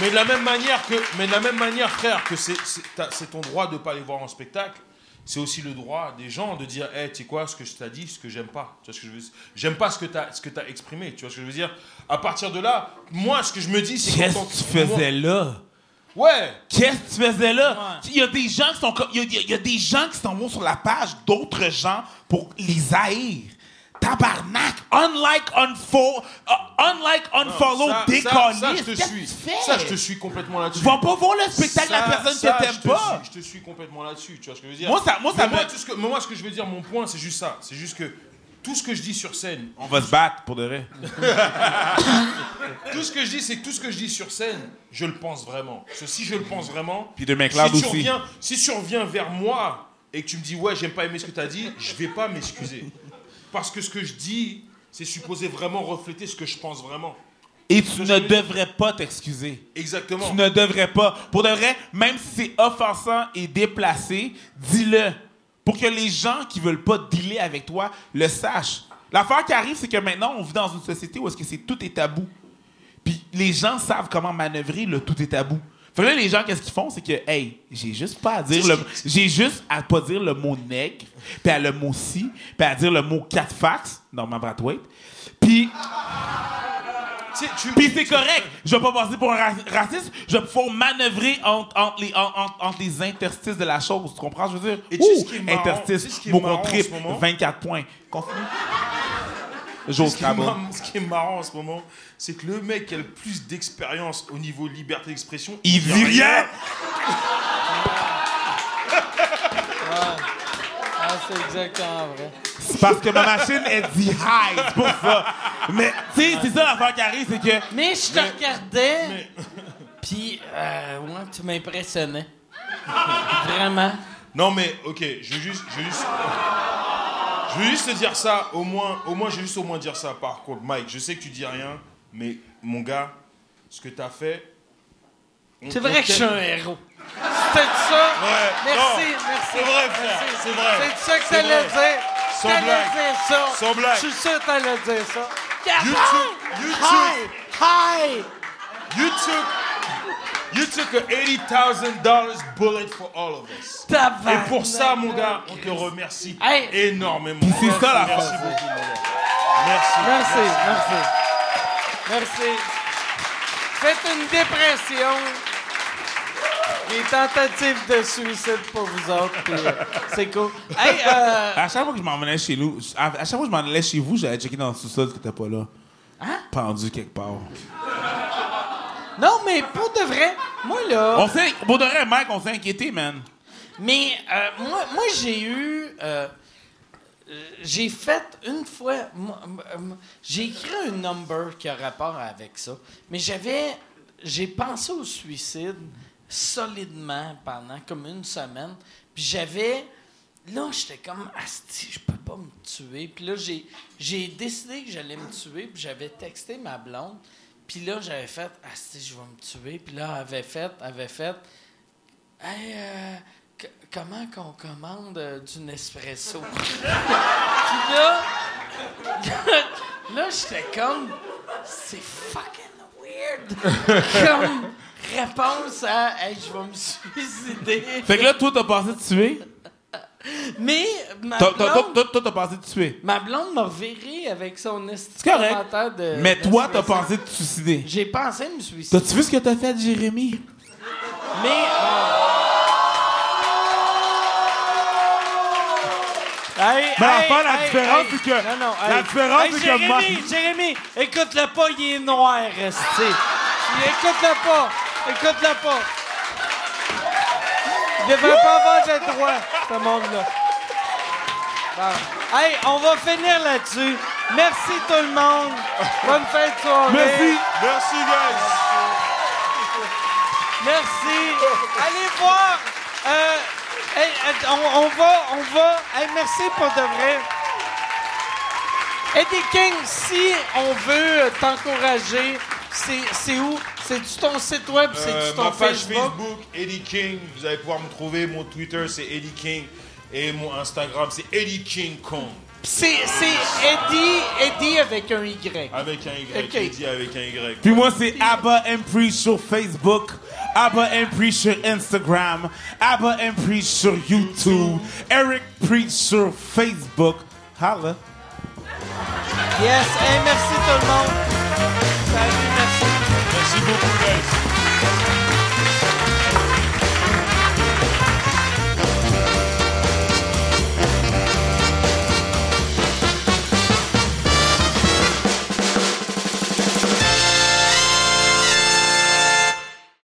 Speaker 3: Mais de la même manière que, mais de la même manière, frère, que c'est ton droit de pas aller voir en spectacle. C'est aussi le droit des gens de dire, hey, tu sais quoi, ce que je t'ai dit, ce que j'aime pas. Tu vois ce que je veux dire? J'aime pas ce que t'as, ce que t'as exprimé. Tu vois ce que je veux dire? À partir de là, moi, ce que je me dis, c'est
Speaker 4: Qu'est-ce que tu faisais là?
Speaker 3: Ouais.
Speaker 4: Qu'est-ce que tu faisais là? Il y a des gens qui sont y il y a des gens qui s'en vont sur la page d'autres gens pour les haïr. Tabarnak! Unlike unfollow, uh, unlike unfollow,
Speaker 3: Ça-
Speaker 4: des
Speaker 3: ça, ça, je te suis. Ça, je te suis complètement là-dessus.
Speaker 4: Va pas voir le spectacle de la personne
Speaker 3: ça,
Speaker 4: que t'aimes pas.
Speaker 3: suis- je te suis complètement là-dessus, tu vois ce que je veux dire?
Speaker 4: Moi, ça- moi, ça
Speaker 3: Mais moi, tout ce que, mais moi, ce que je veux dire, mon point, c'est juste ça. C'est juste que tout ce que je dis sur scène,
Speaker 4: On va se battre pour de vrai.
Speaker 3: tout ce que je dis, c'est que tout ce que je dis sur scène, je le pense vraiment. Si je le pense vraiment,
Speaker 4: Puis de McLeod
Speaker 3: si tu reviens, si tu reviens vers moi et que tu me dis ouais, j'aime pas aimer ce que tu as dit, je vais pas m'excuser. Parce que ce que je dis, c'est supposé vraiment refléter ce que je pense vraiment.
Speaker 4: Et tu ne devrais pas t'excuser.
Speaker 3: Exactement.
Speaker 4: Tu ne devrais pas. Pour de vrai, même si c'est offensant et déplacé, dis-le. Pour que les gens qui veulent pas dealer avec toi le sachent. L'affaire qui arrive, c'est que maintenant, on vit dans une société où est-ce que c'est tout est tabou. Puis les gens savent comment manœuvrer le tout est tabou. Fait que là, les gens, qu'est-ce qu'ils font? C'est que, hey, j'ai juste pas à dire le. J'ai juste à pas dire le mot nègre, puis à le mot si, puis à dire le mot quatre fax dans ma Brathwaite. Puis. Puis c'est correct. Je vais pas passer pour un ra- raciste. Je vais pouvoir manœuvrer entre, entre les, en- en- entre les interstices de la chose. Tu comprends? Je veux dire,
Speaker 3: Et tu sais ce
Speaker 4: Ouh,
Speaker 3: qui est marrant?
Speaker 4: interstice,
Speaker 3: Tu sais ce qui est
Speaker 4: mot
Speaker 3: marrant
Speaker 4: qu'on
Speaker 3: en
Speaker 4: triple,
Speaker 3: ce moment?
Speaker 4: 24 points. Continue.
Speaker 3: Ce qui, est
Speaker 4: Scrabble.
Speaker 3: mar- ce qui est marrant en ce moment, c'est que le mec qui a le plus d'expérience au niveau liberté d'expression,
Speaker 4: Il dit rien.
Speaker 2: C'est exactement vrai.
Speaker 4: C'est parce que ma machine, elle dit hi. C'est pour ça. Mais, tu sais, c'est ça l'affaire qui arrive, c'est que.
Speaker 2: Mais je te regardais, puis euh, ouais, tu m'impressionnais. Vraiment.
Speaker 3: Non mais ok, je veux juste, je veux juste, je veux juste te dire ça. Au moins, au moins, je veux juste au moins dire ça. Par contre, Mike, je sais que tu dis rien, mais mon gars, ce que t'as fait. on-
Speaker 2: C'est vrai que je suis un héros. C'était ça?
Speaker 3: Ouais,
Speaker 2: Merci,
Speaker 3: non,
Speaker 2: merci.
Speaker 3: c'est vrai, frère, c'est vrai.
Speaker 2: C'est ça que
Speaker 3: C'est
Speaker 2: t'allais dire.
Speaker 3: Sans
Speaker 2: t'allais
Speaker 3: blague.
Speaker 2: dire ça.
Speaker 3: Sans blague.
Speaker 2: Je suis sûr que t'allais dire ça.
Speaker 3: You took, you took,
Speaker 2: Hi! Hi!
Speaker 3: you took, you took a eighty thousand dollars bullet for all of us. Et pour ça, mon gars, on te remercie énormément.
Speaker 4: c'est ça, la
Speaker 3: Merci beaucoup, mon gars. Merci.
Speaker 2: Merci, merci. Merci. Faites une dépression. Des tentatives de suicide pour vous autres. puis, euh, C'est cool. Hey, euh,
Speaker 4: À chaque fois que je m'en venais chez nous, à, à chaque fois que je m'en allais chez vous, j'allais checker dans le sous-sol que t'étais pas là.
Speaker 2: Hein?
Speaker 4: Pendu quelque part.
Speaker 2: Non, mais pour de vrai, moi là.
Speaker 4: On s'est, pour de vrai, Mike, on s'est inquiété, man.
Speaker 2: Mais euh, moi, moi j'ai eu. euh, j'ai fait une fois. J'ai écrit un number qui a rapport avec ça. Mais j'avais. J'ai pensé au suicide solidement pendant comme une semaine. Puis j'avais. Là, j'étais comme, Asti, je peux pas me tuer. Puis là, j'ai, j'ai décidé que j'allais me tuer. Puis j'avais texté ma blonde. Puis là, j'avais fait, Asti, je vais me tuer. Puis là, elle avait fait, elle avait fait, Hey, euh, comment qu'on commande euh, du Nespresso? Puis là, là, j'étais comme, c'est fucking weird. comme réponse à, hey, je vais me suicider.
Speaker 4: Fait que là, toi, t'as pensé te tuer?
Speaker 2: Mais ma
Speaker 4: Toi, t'as pensé te tuer.
Speaker 2: ma blonde m'a viré avec son commentaire de.
Speaker 4: Mais toi, t'as pensé te suicider.
Speaker 2: J'ai pensé me suicider.
Speaker 4: T'as-tu vu ce que t'as fait, Jérémy?
Speaker 2: Mais. euh, Hey,
Speaker 4: Mais
Speaker 2: hey,
Speaker 4: enfin, la
Speaker 2: hey,
Speaker 4: différence, c'est que-
Speaker 2: Non, non,
Speaker 4: la différence, c'est que
Speaker 2: Jérémy, Jérémy, écoute-le pas, il est noir, resté. Écoute-le pas, écoute-le pas. Il devrait pas avoir de droit, ce monde-là. Bon. Hey, on va finir là-dessus. Merci tout le monde. Bonne fin de soirée.
Speaker 4: Merci.
Speaker 3: Merci, guys.
Speaker 2: Merci. Allez voir. Euh, hey, euh, on, on va, on va. Hey, merci pour de vrai. Eddie King, si on veut t'encourager, c'est où? C'est-tu ton site web? C'est-tu
Speaker 3: Euh,
Speaker 2: ton
Speaker 3: ma page
Speaker 2: Facebook?
Speaker 3: Facebook, Eddie King. Vous allez pouvoir me trouver. Mon Twitter, c'est Eddie King. Et mon Instagram, c'est Eddie King Kong.
Speaker 2: C'est c'est Eddie, Eddie avec un Y.
Speaker 3: Avec un Y. Eddie avec un Y.
Speaker 4: Puis moi, c'est Abba Empri sur Facebook, Abba Empri sur Instagram, Abba Empri sur YouTube, Eric Preach sur Facebook. Holla.
Speaker 2: Yes. Hey, merci tout le monde. Salut, merci.
Speaker 3: Merci beaucoup, guys.